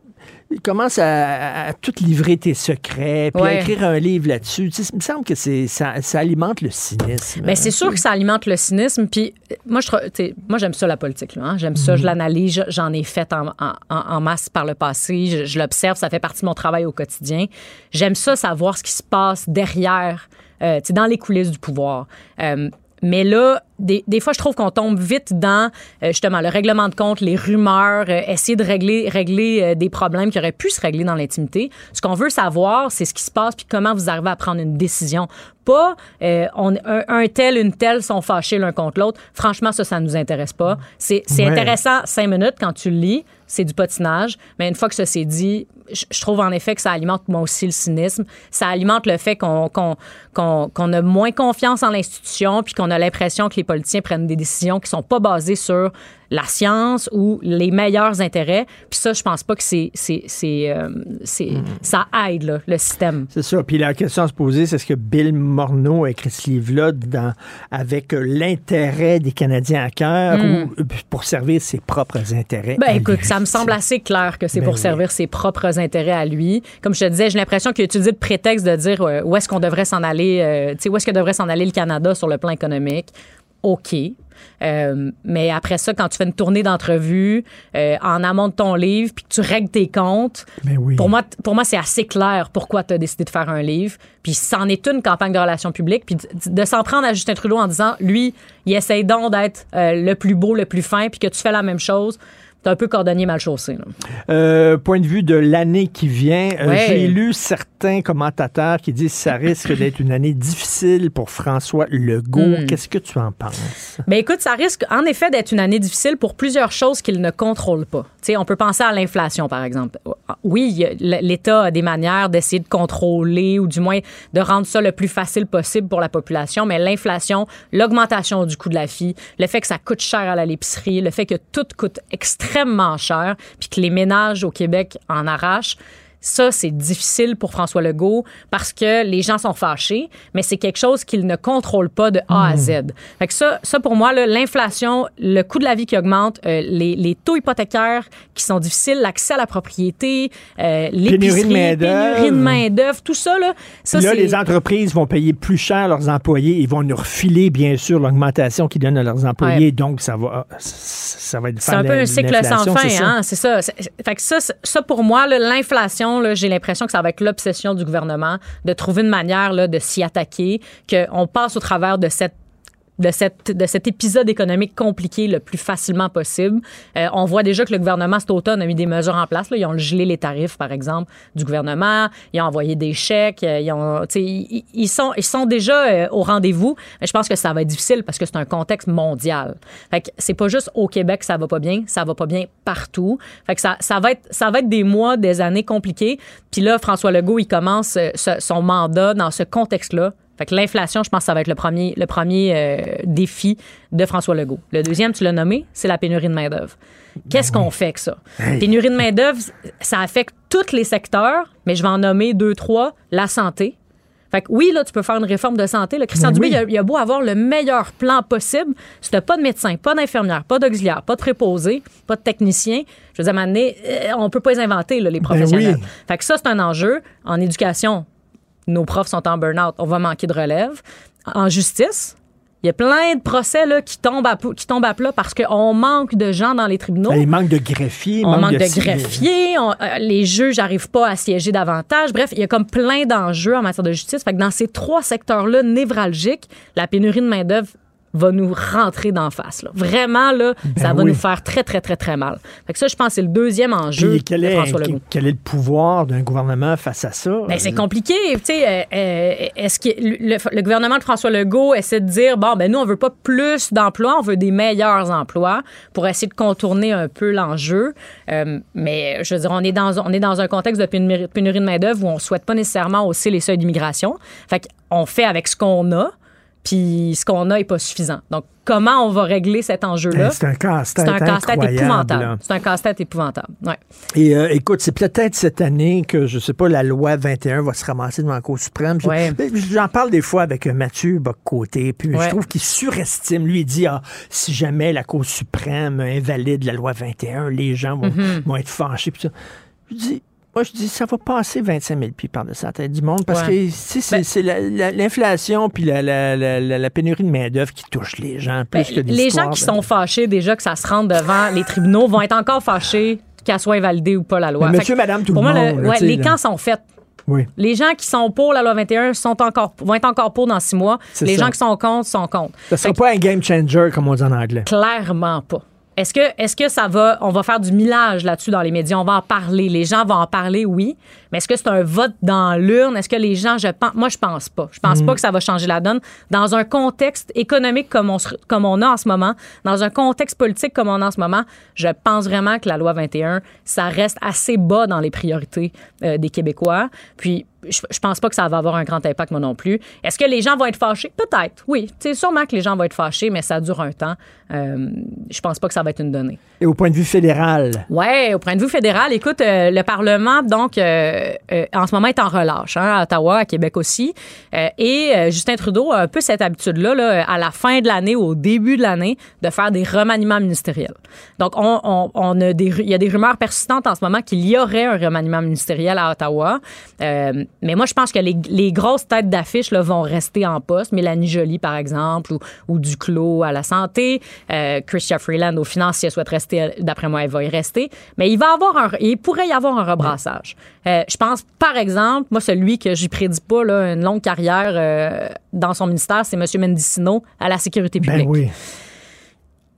Speaker 1: il commence à, à tout livrer tes secrets, puis à écrire un livre là-dessus. Tu sais, il me semble que c'est ça, ça alimente le cynisme.
Speaker 23: Ben, c'est sûr que ça alimente le cynisme. Puis euh, moi, je, j'aime ça, la politique. là, hein. J'aime ça,
Speaker 1: Mhm.
Speaker 23: je l'analyse. je- J'en ai fait en, en- en- en masse par le passé. Je, je l'observe. Ça fait partie de mon travail au quotidien. J'aime ça, savoir ce qui se passe derrière, euh, dans les coulisses du pouvoir. Euh, mais là, des, fois, je trouve qu'on tombe vite dans euh, justement le règlement de compte, les rumeurs, euh, essayer de régler, régler euh, des problèmes qui auraient pu se régler dans l'intimité. Ce qu'on veut savoir, c'est ce qui se passe puis comment vous arrivez à prendre une décision. Pas euh, on, un, un tel, une telle sont fâchés l'un contre l'autre. Franchement, ça, ça nous intéresse pas. C'est
Speaker 1: Ouais.
Speaker 23: intéressant cinq minutes quand tu le lis. C'est du patinage. Mais une fois que ça s'est dit, je, je trouve en effet que ça alimente moi aussi le cynisme. Ça alimente le fait qu'on a moins confiance en l'institution puis qu'on a l'impression que les politiciens prennent des décisions qui sont pas basées sur la science ou les meilleurs intérêts. Puis ça, je pense pas que c'est c'est c'est euh, c'est- ça aide là, le système.
Speaker 1: C'est ça. Puis la question à se poser, c'est est-ce que Bill Morneau a écrit ce livre-là dans- avec euh, l'intérêt des Canadiens à cœur
Speaker 23: Mm.
Speaker 1: ou euh, pour servir ses propres intérêts?
Speaker 23: Ben écoute,
Speaker 1: lui?
Speaker 23: ça me semble assez clair que c'est
Speaker 1: Ben
Speaker 23: pour
Speaker 1: oui.
Speaker 23: servir ses propres intérêts à lui. Comme je te disais, j'ai l'impression qu'il a utilisé le prétexte de dire euh, où est-ce qu'on devrait s'en aller, euh, tu sais, où est-ce que devrait s'en aller le Canada sur le plan économique. OK. Euh, mais après ça, quand tu fais une tournée d'entrevue euh, en amont de ton livre, puis que tu règles tes comptes,
Speaker 1: oui.
Speaker 23: pour moi, pour moi c'est assez clair pourquoi tu as décidé de faire un livre. Puis c'en est une campagne de relations publiques. Puis de, de s'en prendre à Justin Trudeau en disant, lui, il essaye donc d'être euh, le plus beau, le plus fin, puis que tu fais la même chose. T'es un peu cordonnier mal chaussé.
Speaker 1: Euh, point de vue de l'année qui vient, euh, j'ai lu certains commentateurs qui disent que ça risque d'être une année difficile pour François Legault.
Speaker 23: Hmm.
Speaker 1: Qu'est-ce que tu en penses?
Speaker 23: Ben écoute, ça risque en effet d'être une année difficile pour plusieurs choses qu'il ne contrôle pas. Tu sais, on peut penser à l'inflation, par exemple. Oui, il y a- l'État a des manières d'essayer de contrôler ou du moins de rendre ça le plus facile possible pour la population, mais l'inflation, l'augmentation du coût de la vie, le fait que ça coûte cher à l'épicerie, le fait que tout coûte extrêmement cher, puis que les ménages au Québec en arrachent, ça, c'est difficile pour François Legault parce que les gens sont fâchés, mais c'est quelque chose qu'il ne contrôle pas de A à Z. Fait que ça, ça, pour moi, l'inflation, le coût de la vie qui augmente, euh, les, les taux hypothécaires qui sont difficiles, l'accès à la propriété, euh, l'épicerie, pénurie de main-d'œuvre, tout ça, là, ça,
Speaker 1: là, les entreprises vont payer plus cher leurs employés. Ils vont nous refiler, bien sûr, l'augmentation qu'ils donnent à leurs employés.
Speaker 23: Ouais.
Speaker 1: Donc, ça va, ça va être
Speaker 23: C'est un peu un cycle sans fin, hein? C'est ça. Fait que ça, ça pour moi, l'inflation, j'ai l'impression que ça va être l'obsession du gouvernement de trouver une manière là, de s'y attaquer, qu'on passe au travers de cette de, cette, de cet épisode économique compliqué le plus facilement possible. Euh, on voit déjà que le gouvernement cet automne a mis des mesures en place. Là. Ils ont gelé les tarifs, par exemple, du gouvernement. Ils ont envoyé des chèques. euh, Ils, ont, ils, ils sont, ils sont déjà euh, au rendez-vous. Mais je pense que ça va être difficile parce que c'est un contexte mondial. Fait que c'est pas juste au Québec que ça va pas bien, ça va pas bien partout. Fait que ça, ça, va, être, ça va être des mois, des années compliquées. Puis là, François Legault, il commence euh, son mandat dans ce contexte-là. Fait que l'inflation, je pense que ça va être le premier, le premier euh, défi de François Legault. Le deuxième, tu l'as nommé, c'est la pénurie de main-d'œuvre. Qu'est-ce qu'on fait avec ça?
Speaker 1: Hey.
Speaker 23: Pénurie de main-d'œuvre, ça affecte tous les secteurs, mais je vais en nommer deux, trois. La santé. Fait que oui, là, tu peux faire une réforme de santé. Christian
Speaker 1: Ben
Speaker 23: Dubé, il, a, il a beau avoir le meilleur plan possible. Si t'as pas de médecin, pas d'infirmière, pas d'auxiliaire, pas de préposé, pas de technicien, je veux dire, à un moment donné, euh, on peut pas les inventer, là, les professionnels.
Speaker 1: Ben oui.
Speaker 23: Fait que ça, c'est un enjeu. En éducation, nos profs sont en burn-out, on va manquer de relève. En justice, il y a plein de procès là, qui, tombent à, qui tombent à plat parce qu'on manque de gens dans les tribunaux.
Speaker 1: Il manque de greffiers.
Speaker 23: On manque de, greffiers, on- euh, les juges n'arrivent pas à siéger davantage. Bref, il y a comme plein d'enjeux en matière de justice. Fait que dans ces trois secteurs-là névralgiques, la pénurie de main-d'œuvre va nous rentrer d'en face. Là. Vraiment, là,
Speaker 1: Ben
Speaker 23: ça va
Speaker 1: oui.
Speaker 23: nous faire très, très, très, très mal. Fait que ça, je pense que c'est le deuxième enjeu
Speaker 1: Puis quel
Speaker 23: de
Speaker 1: est,
Speaker 23: François Legault.
Speaker 1: quel est le pouvoir d'un gouvernement face à ça?
Speaker 23: Ben, c'est compliqué. Tu sais, euh, euh, est-ce que le, le gouvernement de François Legault essaie de dire bon, ben nous, on veut pas plus d'emplois, on veut des meilleurs emplois pour essayer de contourner un peu l'enjeu. Euh, mais je veux dire, on est dans on est dans un contexte de pénurie, de main d'œuvre où on souhaite pas nécessairement hausser les seuils d'immigration. Fait qu'on fait avec ce qu'on a. Puis ce qu'on a est pas suffisant. Donc, comment on va régler cet enjeu-là?
Speaker 1: C'est un casse-tête
Speaker 23: C'est un casse-tête
Speaker 1: incroyable, là.
Speaker 23: épouvantable. C'est un casse-tête épouvantable. Ouais.
Speaker 1: Et euh, écoute, c'est peut-être cette année que, je sais pas, la loi 21 va se ramasser devant la Cour suprême.
Speaker 23: Ouais.
Speaker 1: J'en parle des fois avec euh, Mathieu Boccoté, puis
Speaker 23: Ouais.
Speaker 1: je trouve qu'il surestime. Lui, il dit, ah, si jamais la Cour suprême invalide la loi 21, les gens vont,
Speaker 23: Mhm.
Speaker 1: vont être fâchés. puis ça. Je dis, moi, je dis, ça va passer 25 000 pieds par-dessus la tête du monde parce
Speaker 23: Ouais.
Speaker 1: que c'est
Speaker 23: Ben-
Speaker 1: l'inflation puis la, la- la- la- la pénurie de main-d'œuvre qui touche les gens plus
Speaker 23: Ben,
Speaker 1: que
Speaker 23: les gens qui
Speaker 1: de-
Speaker 23: sont fâchés déjà que ça se rende devant les tribunaux vont être encore fâchés qu'elle soit invalidée ou pas la loi.
Speaker 1: Monsieur,
Speaker 23: que
Speaker 1: madame, tout
Speaker 23: pour
Speaker 1: le
Speaker 23: moi,
Speaker 1: monde,
Speaker 23: ouais, les
Speaker 1: là.
Speaker 23: camps sont faits.
Speaker 1: Oui.
Speaker 23: Les gens qui sont pour la loi 21 sont encore, vont être encore pour dans six mois. Les
Speaker 1: ça.
Speaker 23: gens qui sont contre sont contre.
Speaker 1: Ça sera pas un game changer, comme on dit en anglais.
Speaker 23: Clairement pas. Est-ce que, est-ce que ça va, on va faire du millage là-dessus dans les médias, on va en parler, les gens vont en parler, oui, mais est-ce que c'est un vote dans l'urne? Est-ce que les gens, je pense, moi je pense pas. Je pense
Speaker 1: Mm.
Speaker 23: pas que ça va changer la donne. Dans un contexte économique comme on, comme on a en ce moment, dans un contexte politique comme on a en ce moment, je pense vraiment que la loi 21, ça reste assez bas dans les priorités euh, des Québécois. Puis, je, je pense pas que ça va avoir un grand impact, moi non plus. Est-ce que les gens vont être fâchés? Peut-être, oui. C'est sûrement que les gens vont être fâchés, mais ça dure un temps. Euh, je pense pas que ça va être une donnée.
Speaker 1: Et au point de vue fédéral,
Speaker 23: Ouais, au point de vue fédéral, écoute, euh, le Parlement, donc, euh, euh, en ce moment, est en relâche, hein, à Ottawa, à Québec aussi. Et Justin Trudeau a un peu cette habitude-là, là, à la fin de l'année ou au début de l'année, de faire des remaniements ministériels. Donc, on, a des, il y a des rumeurs persistantes en ce moment qu'il y aurait un remaniement ministériel à Ottawa. Mais moi, je pense que les, grosses têtes d'affiche vont rester en poste. Mélanie Joly, par exemple, ou, Duclos à la santé. Christian Freeland aux finances, si elle souhaite rester, d'après moi, elle va y rester. Mais il va avoir un, il pourrait y avoir un rebrassage. Euh, je pense, par exemple, moi, celui que j'y prédis pas là, une longue carrière euh, dans son ministère, c'est M. Mendicino à la sécurité
Speaker 1: ben
Speaker 23: publique.
Speaker 1: oui.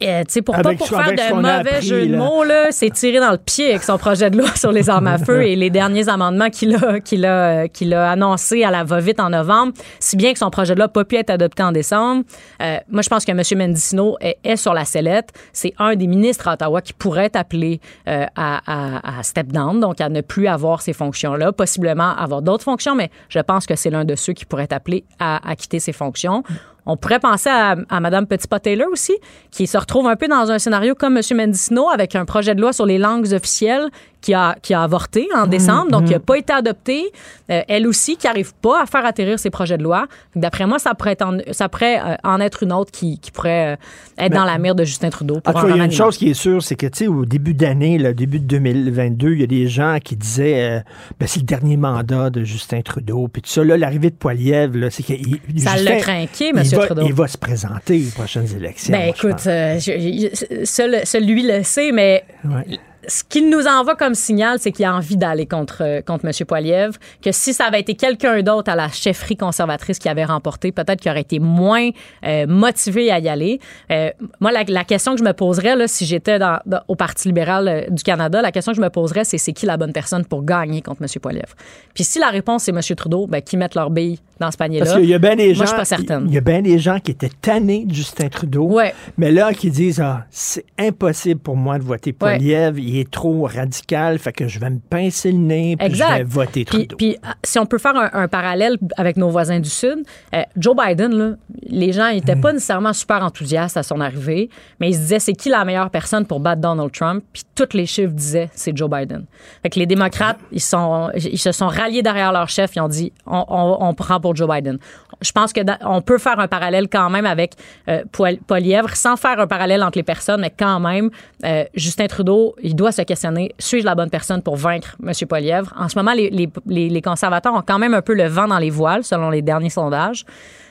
Speaker 23: Euh, pour
Speaker 1: Avec
Speaker 23: pas pour faire de mauvais
Speaker 1: appris,
Speaker 23: jeux de mots, là, c'est tiré dans le pied avec son projet de loi (laughs) sur les armes à feu et les derniers amendements qu'il a, qu'il a, qu'il a annoncés à la va-vite en novembre, si bien que son projet de loi n'a pas pu être adopté en décembre. Euh, moi, je pense que M. Mendicino est, est sur la sellette. C'est un des ministres à Ottawa qui pourrait être appelé euh, à, à- à step down, donc à ne plus avoir ces fonctions-là, possiblement avoir d'autres fonctions, mais je pense que c'est l'un de ceux qui pourrait être appelé à, à quitter ses fonctions. On pourrait penser à, à Mme Petitpas-Taylor aussi, qui se retrouve un peu dans un scénario comme M. Mendicino, avec un projet de loi sur les langues officielles qui a, qui a avorté en décembre, donc qui n'a pas été adopté. Euh, elle aussi, qui n'arrive pas à faire atterrir ses projets de loi. D'après moi, ça pourrait, être en, ça pourrait euh, en être une autre qui, qui pourrait euh, être dans la mire de Justin Trudeau.
Speaker 1: En
Speaker 23: Pour
Speaker 1: tout
Speaker 23: un
Speaker 1: cas, il y a une chose qui est sûre, c'est que, tu sais, au début d'année, le début de 2022, il y a des gens qui disaient, ben, c'est le dernier mandat de Justin Trudeau. Puis tout ça, là, l'arrivée de Poiliev, là, c'est qu'il.
Speaker 23: Ça
Speaker 1: Justin,
Speaker 23: l'a craqué,
Speaker 1: il
Speaker 23: M.
Speaker 1: va-
Speaker 23: Trudeau.
Speaker 1: Il va se présenter aux prochaines élections.
Speaker 23: Ben
Speaker 1: moi, je
Speaker 23: écoute, je- je- lui le sait, mais
Speaker 1: Ouais.
Speaker 23: Ce qu'il nous envoie comme signal, c'est qu'il a envie d'aller contre, euh, contre M. Poiliev, que si ça avait été quelqu'un d'autre à la chefferie conservatrice qui avait remporté, peut-être qu'il aurait été moins euh, motivé à y aller. Euh, moi, la, question que je me poserais, si j'étais dans- dans- au Parti libéral euh, du Canada, la question que je me poserais, c'est c'est qui la bonne personne pour gagner contre M. Poiliev? Puis si la réponse c'est M. Trudeau, ben, qui mettent leur bille dans ce panier-là?
Speaker 1: Parce qu'il y a bien des gens.
Speaker 23: Moi, je suis pas certaine.
Speaker 1: Il y a bien des gens qui étaient tannés de Justin Trudeau. Mais là, qui disent ah, c'est impossible pour moi de voter
Speaker 23: Ouais.
Speaker 1: Poiliev, il est trop radical, fait que je vais me pincer le nez, puis je vais voter
Speaker 23: Puis,
Speaker 1: Trudeau.
Speaker 23: puis, ah, si on peut faire un, un parallèle avec nos voisins du Sud, euh, Joe Biden, là, les gens n'étaient
Speaker 1: Hmm.
Speaker 23: pas nécessairement super enthousiastes à son arrivée, mais ils se disaient c'est qui la meilleure personne pour battre Donald Trump, puis tous les chiffres disaient c'est Joe Biden. Fait que les démocrates, ils, sont, ils se sont ralliés derrière leur chef, ils ont dit on, on- on prend pour Joe Biden. Je pense que on peut faire un parallèle quand même avec euh, Poilievre, sans faire un parallèle entre les personnes, mais quand même, euh, Justin Trudeau, il doit se questionner suis-je la bonne personne pour vaincre M. Poilievre? En ce moment, les, conservateurs ont quand même un peu le vent dans les voiles, selon les derniers sondages.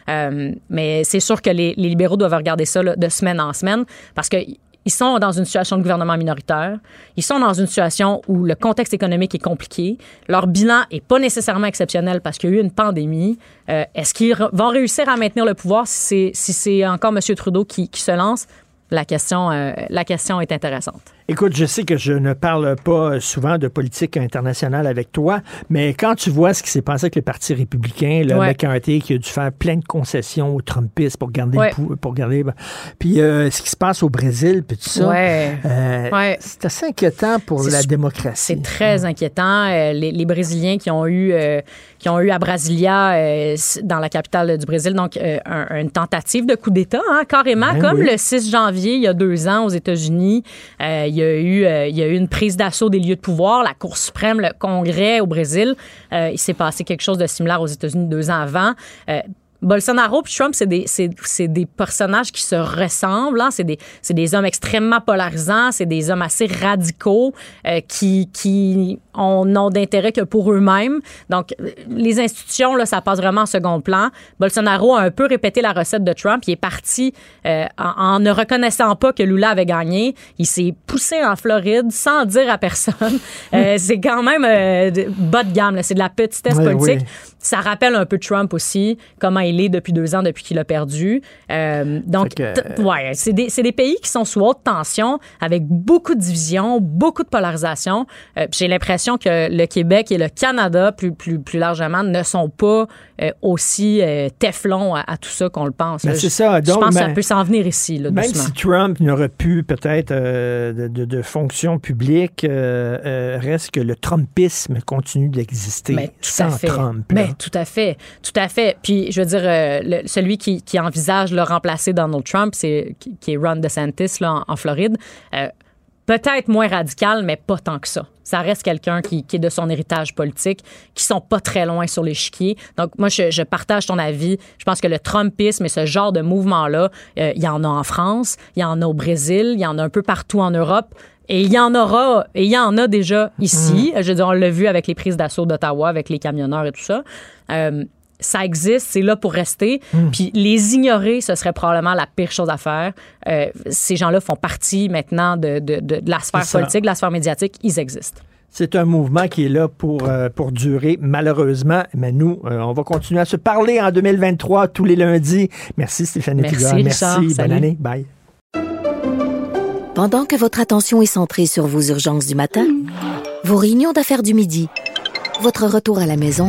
Speaker 23: Euh, mais c'est sûr que les, libéraux doivent regarder ça de semaine en semaine parce que ils sont dans une situation de gouvernement minoritaire. Ils sont dans une situation où le contexte économique est compliqué. Leur bilan est pas nécessairement exceptionnel parce qu'il y a eu une pandémie. Euh, Est-ce qu'ils vont réussir à maintenir le pouvoir? Si c'est encore M. Trudeau qui, qui se lance? La question, euh, la question est intéressante.
Speaker 1: Écoute, je sais que je ne parle pas souvent de politique internationale avec toi, mais quand tu vois ce qui s'est passé avec le Parti républicain, le
Speaker 23: Ouais.
Speaker 1: McCarthy qui a dû faire plein de concessions aux Trumpistes pour garder
Speaker 23: Ouais.
Speaker 1: le pou- pour garder puis euh, ce qui se passe au Brésil puis tout ça.
Speaker 23: Ouais.
Speaker 1: euh. C'est assez inquiétant pour la démocratie.
Speaker 23: C'est très inquiétant. Euh, les, les Brésiliens qui ont eu qui ont eu à Brasilia, dans la capitale du Brésil, donc un- une tentative de coup d'État, hein, carrément,
Speaker 24: Ben
Speaker 23: comme
Speaker 24: oui.
Speaker 23: le 6 janvier il y a deux ans aux États-Unis. Euh, il y a eu une prise d'assaut des lieux de pouvoir, la Cour suprême, le Congrès au Brésil. Euh, il s'est passé quelque chose de similaire aux États-Unis deux ans avant. Euh, Bolsonaro et Trump, c'est des, personnages qui se ressemblent. hein. C'est, des, hommes extrêmement polarisants. C'est des hommes assez radicaux qui, n'ont d'intérêt que pour eux-mêmes. Donc, les institutions, là, ça passe vraiment en second plan. Bolsonaro a un peu répété la recette de Trump. Il est parti euh, en, en ne reconnaissant pas que Lula avait gagné. Il s'est poussé en Floride sans dire à personne. (laughs) Euh, c'est quand même euh, bas de gamme. C'est de la petitesse
Speaker 1: Oui,
Speaker 23: politique.
Speaker 1: oui.
Speaker 23: Ça rappelle un peu Trump aussi, comment il est depuis deux ans, depuis qu'il a perdu. Donc,
Speaker 1: que-
Speaker 23: ouais, c'est des, pays qui sont sous haute tension, avec beaucoup de divisions, beaucoup de polarisation. J'ai l'impression que le Québec et le Canada, plus, plus, plus largement, ne sont pas euh, aussi euh, téflons à, à tout ça qu'on le pense.
Speaker 1: Ben, c'est
Speaker 23: Je-
Speaker 1: ça.
Speaker 23: Je
Speaker 1: Donc,
Speaker 23: pense que ça
Speaker 1: ben,
Speaker 23: peut s'en venir ici, là,
Speaker 1: Même
Speaker 23: doucement.
Speaker 1: si Trump n'aurait plus peut-être euh, de, de, de fonction publique, euh, reste que le Trumpisme continue d'exister
Speaker 23: tout
Speaker 1: sans
Speaker 23: à fait.
Speaker 1: Trump.
Speaker 23: Mais tout à fait, tout à fait. Puis je veux dire, le- celui qui, qui envisage le remplacer Donald Trump, c'est qui, qui est Ron DeSantis là, en, en Floride. Peut-être moins radical, mais pas tant que ça. Ça reste quelqu'un qui, qui est de son héritage politique, qui sont pas très loin sur l'échiquier. Donc, moi, je, je partage ton avis. Je pense que le Trumpisme et ce genre de mouvement-là, euh, il y en a en France, il y en a au Brésil, il y en a un peu partout en Europe. Et il y en aura, et il y en a déjà ici. Je veux dire, on l'a vu avec les prises d'assaut d'Ottawa, avec les camionneurs et tout ça. Euh, ça existe, c'est là pour rester. Puis les ignorer, ce serait probablement la pire chose à faire. Euh, ces gens-là font partie maintenant de, de, de, de la sphère politique, de la sphère médiatique. Ils existent.
Speaker 1: C'est un mouvement qui est là pour, euh, pour durer, malheureusement. Mais nous, euh, on va continuer à se parler en 2023, tous les lundis. Merci Stéphanie
Speaker 7: Merci. Richard.
Speaker 1: Merci. Bonne année. Bye.
Speaker 7: Pendant que votre attention est centrée sur vos urgences du matin, vos réunions d'affaires du midi, votre retour à la maison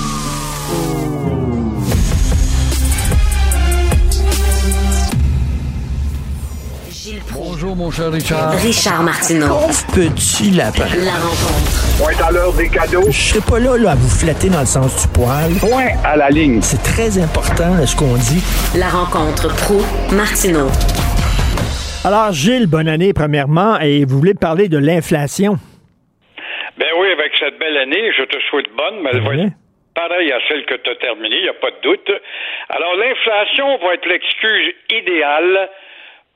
Speaker 24: Bonjour, mon cher Richard.
Speaker 14: Richard Martineau.
Speaker 24: Pauvre petit lapin.
Speaker 14: La rencontre.
Speaker 24: Point à l'heure des cadeaux. Je serai pas là, là à vous flatter dans le sens du poil. Point à la ligne. C'est très important ce qu'on dit.
Speaker 14: La rencontre pro Martineau.
Speaker 1: Alors, Gilles, bonne année, premièrement. Et vous voulez parler de l'inflation?
Speaker 25: Ben oui, avec cette belle année, je te souhaite bonne, mais elle va être pareille à celle que tu as terminée, il n'y a pas de doute. Alors, l'inflation va être l'excuse idéale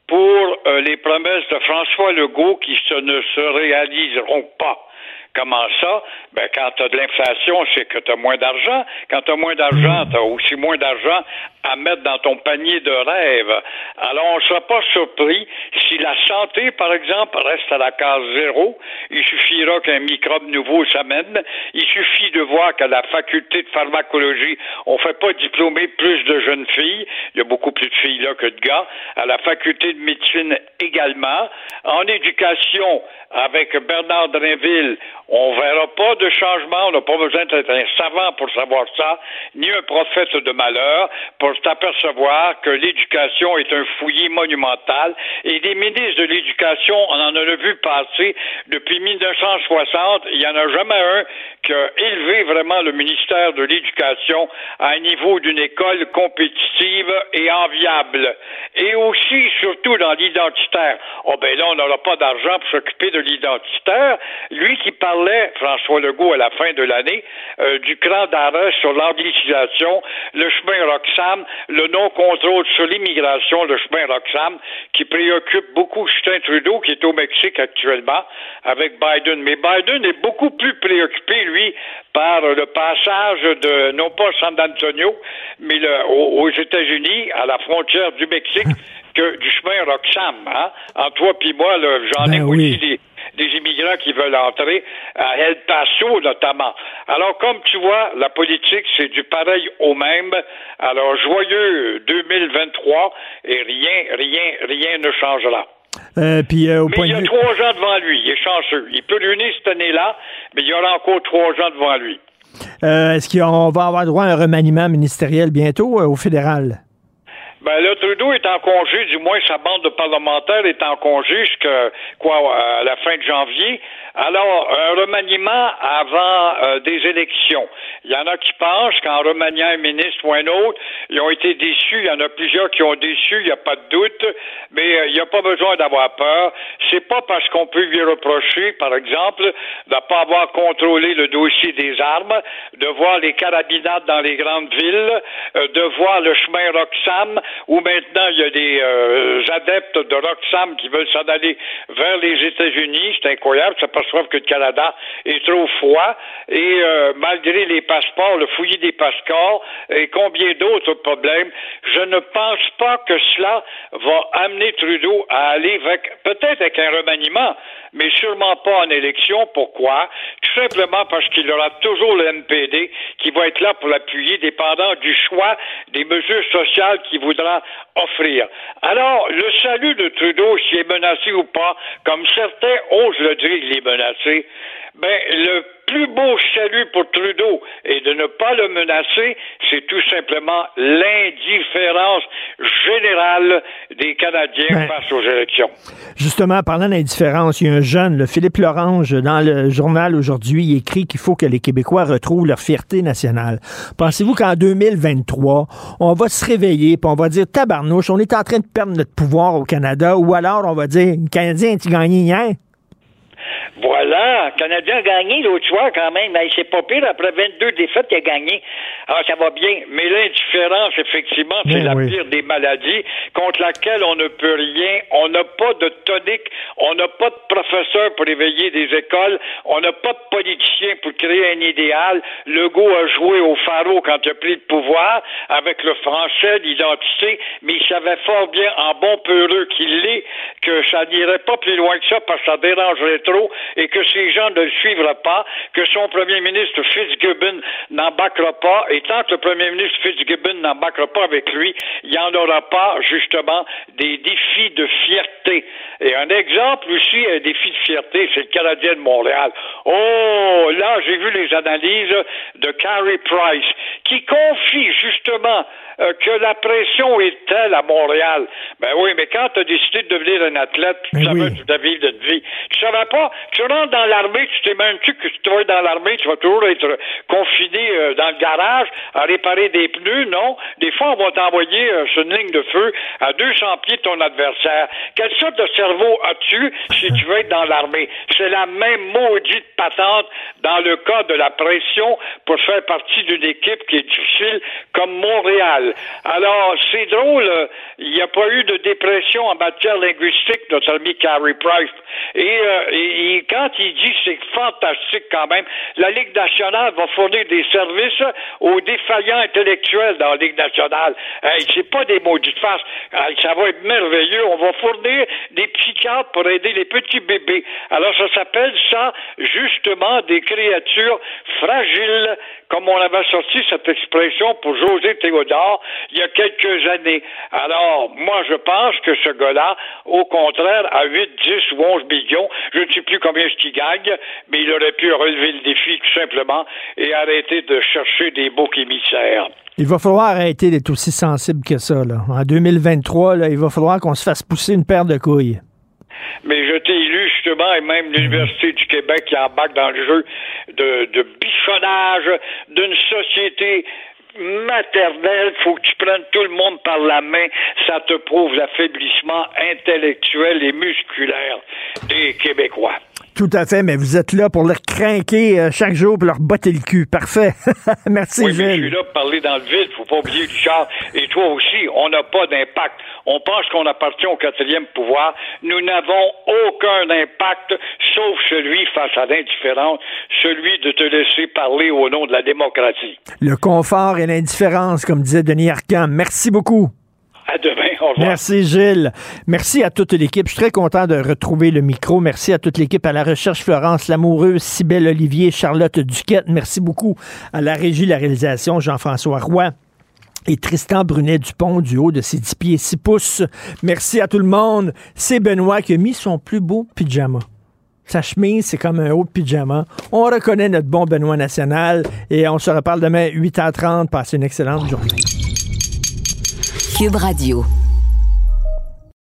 Speaker 25: pour euh, les promesses de François Legault qui se ne se réaliseront pas. Comment ça? Ben, quand tu as de l'inflation, c'est que tu as moins d'argent. Quand tu as moins d'argent, tu as aussi moins d'argent à mettre dans ton panier de rêve. Alors, on ne sera pas surpris si la santé, par exemple, reste à la case zéro. Il suffira qu'un microbe nouveau s'amène. Il suffit de voir qu'à la faculté de pharmacologie, on fait pas diplômer plus de jeunes filles. Il y a beaucoup plus de filles là que de gars. À la faculté de médecine également. En éducation, avec Bernard Drinville, On verra pas de changement. On n'a pas besoin d'être un savant pour savoir ça, ni un prophète de malheur pour s'apercevoir que l'éducation est un fouillis monumental. Et des ministres de l'éducation, on en a vu passer depuis 1960. Il n'y en a jamais un qui a élevé vraiment le ministère de l'Éducation à un niveau d'une école compétitive et enviable. Et aussi, surtout dans l'identitaire. Oh ben là, on n'aura pas d'argent pour s'occuper de l'identitaire. Lui qui parlait, François Legault, à la fin de l'année, euh, du cran d'arrêt sur l'anglicisation, le chemin Roxham, le non-contrôle sur l'immigration, le chemin Roxham, qui préoccupe beaucoup Justin Trudeau, qui est au Mexique actuellement, avec Biden. Mais Biden est beaucoup plus préoccupé, lui, par le passage de, non pas San Antonio, mais aux, États-Unis, à la frontière du Mexique, (laughs) que du chemin Roxham. Hein? En toi puis moi, j'en ai ben aussi des, immigrants qui veulent entrer, à El Paso notamment. Alors, comme tu vois, la politique, c'est du pareil au même. Alors, joyeux 2023 et rien, rien, rien ne changera.
Speaker 1: Euh, puis, euh, au
Speaker 25: mais il y a trois ans devant lui. Il est chanceux. Il peut l'unir cette année-là, mais il y aura encore trois ans devant lui.
Speaker 1: Euh, est-ce qu'on va avoir droit à un remaniement ministériel bientôt au fédéral?
Speaker 25: Ben là, Trudeau est en congé, du moins sa bande de parlementaires est en congé jusqu'à quoi à la fin de janvier. Alors, un remaniement avant euh, des élections. Il y en a qui pensent qu'en remaniant un ministre ou un autre, ils ont été déçus. Il y en a plusieurs qui ont déçu, il n'y a pas de doute. Mais euh, il n'y a pas besoin d'avoir peur. C'est pas parce qu'on peut lui reprocher, par exemple, de ne pas avoir contrôlé le dossier des armes, de voir les carabinades dans les grandes villes, euh, de voir le chemin Roxham, où maintenant il y a des adeptes de Roxham qui veulent s'en aller vers les États-Unis. C'est incroyable. Ça s'aperçoivent que le Canada est trop froid et euh, malgré les passeports, le fouillis des passeports et combien d'autres problèmes, je ne pense pas que cela va amener Trudeau à aller avec peut-être avec un remaniement, mais sûrement pas en élection. Pourquoi? Tout simplement parce qu'il aura toujours le MPD qui va être là pour l'appuyer, dépendant du choix des mesures sociales qu'il Alors, le salut de Trudeau, s'il est menacé ou pas, comme certains osent le dire, il est menacé, ben, le plus beau salut pour Trudeau et de ne pas le menacer, c'est tout simplement l'indifférence générale des Canadiens ben, face aux élections.
Speaker 1: Justement, parlant d'indifférence, il y a un jeune, le Philippe Lorange, dans le journal aujourd'hui, il écrit qu'il faut que les Québécois retrouvent leur fierté nationale. Pensez-vous qu'en 2023, on va se réveiller et on va dire tabarnouche, on est en train de perdre notre pouvoir au Canada, ou alors on va dire, le Canadien, tu gagné hier?
Speaker 26: Voilà, le Canadien a gagné l'autre soir quand même. Mais c'est pas pire, après 22 défaites, il a gagné. Alors, ça va bien. Mais l'indifférence, effectivement, c'est la pire des maladies contre laquelle on ne peut rien. On n'a pas de tonique. On n'a pas de professeur pour éveiller des écoles. On n'a pas de politicien pour créer un idéal. Legault a joué au pharaon quand il a pris le pouvoir avec le français, l'identité, mais il savait fort bien, en bon peureux qu'il l'est, que ça n'irait pas plus loin que ça parce que ça dérangerait trop et que ces gens ne le suivraient pas, que son premier ministre Fitzgibbon n'embarquera pas, et tant que le premier ministre Fitzgibbon n'embarquera pas avec lui, il n'y en aura pas, justement, des défis de fierté. Et un exemple aussi, un défi de fierté, c'est le Canadien de Montréal. Oh, là, j'ai vu les analyses de Carrie Price, qui confie justement euh, que la pression est telle à Montréal. Ben oui, mais quand tu as décidé de devenir un athlète, tu savais que tu devais vivre de vie. Tu savais pas, tu rentres dans l'armée, tu t'es même tu que tu vas dans l'armée, tu vas toujours être confiné euh, dans le garage à réparer des pneus, non. Des fois, on va t'envoyer euh, sur une ligne de feu à 200 pieds de ton adversaire. Quelle sorte de cerveau as-tu si tu veux être dans l'armée? C'est la même maudite patente dans le cas de la pression pour faire partie d'une équipe qui est difficile comme Montréal. Alors, c'est drôle, il n'y a pas eu de dépression en matière linguistique, notre ami Carrie Price. Euh, et, quand il dit c'est fantastique quand même, la Ligue nationale va fournir des services aux défaillants intellectuels dans la Ligue nationale. Hey, c'est pas des maudites faces. ça va être merveilleux. On va fournir des psychiatres pour aider les petits bébés. Alors, ça s'appelle ça, justement, des créatures fragiles, comme on avait sorti cette expression pour
Speaker 25: José Théodore il y a quelques années. Alors, moi, je pense que ce gars-là, au contraire, à 8, 10 ou 11 millions, je ne sais plus combien ce qu'il mais il aurait pu relever le défi tout simplement et arrêter de chercher des boucs émissaires.
Speaker 1: Il va falloir arrêter d'être aussi sensible que ça. Là. En 2023, là, il va falloir qu'on se fasse pousser une paire de couilles.
Speaker 25: Mais je t'ai élu justement, et même l'Université du Québec qui embarque dans le jeu de, de bichonnage d'une société maternelle, faut que tu prennes tout le monde par la main, ça te prouve l'affaiblissement intellectuel et musculaire des Québécois.
Speaker 1: Tout à fait, mais vous êtes là pour leur craquer euh, chaque jour pour leur botter le cul. Parfait. (laughs) Merci,
Speaker 25: oui,
Speaker 1: Gilles.
Speaker 25: Je suis là pour parler dans le vide. Faut pas oublier, Richard. Et toi aussi, on n'a pas d'impact. On pense qu'on appartient au quatrième pouvoir. Nous n'avons aucun impact, sauf celui face à l'indifférence, celui de te laisser parler au nom de la démocratie.
Speaker 1: Le confort et l'indifférence, comme disait Denis Arcand. Merci beaucoup.
Speaker 25: À demain.
Speaker 1: Merci Gilles. Merci à toute l'équipe. Je suis très content de retrouver le micro. Merci à toute l'équipe, à la recherche Florence Lamoureuse, Cybelle Olivier, Charlotte Duquette. Merci beaucoup à la régie, la réalisation, Jean-François Roy et Tristan Brunet-Dupont du haut de ses 10 pieds 6 pouces. Merci à tout le monde. C'est Benoît qui a mis son plus beau pyjama. Sa chemise, c'est comme un haut pyjama. On reconnaît notre bon Benoît national et on se reparle demain 8h30. Passez une excellente journée.
Speaker 14: Cube Radio.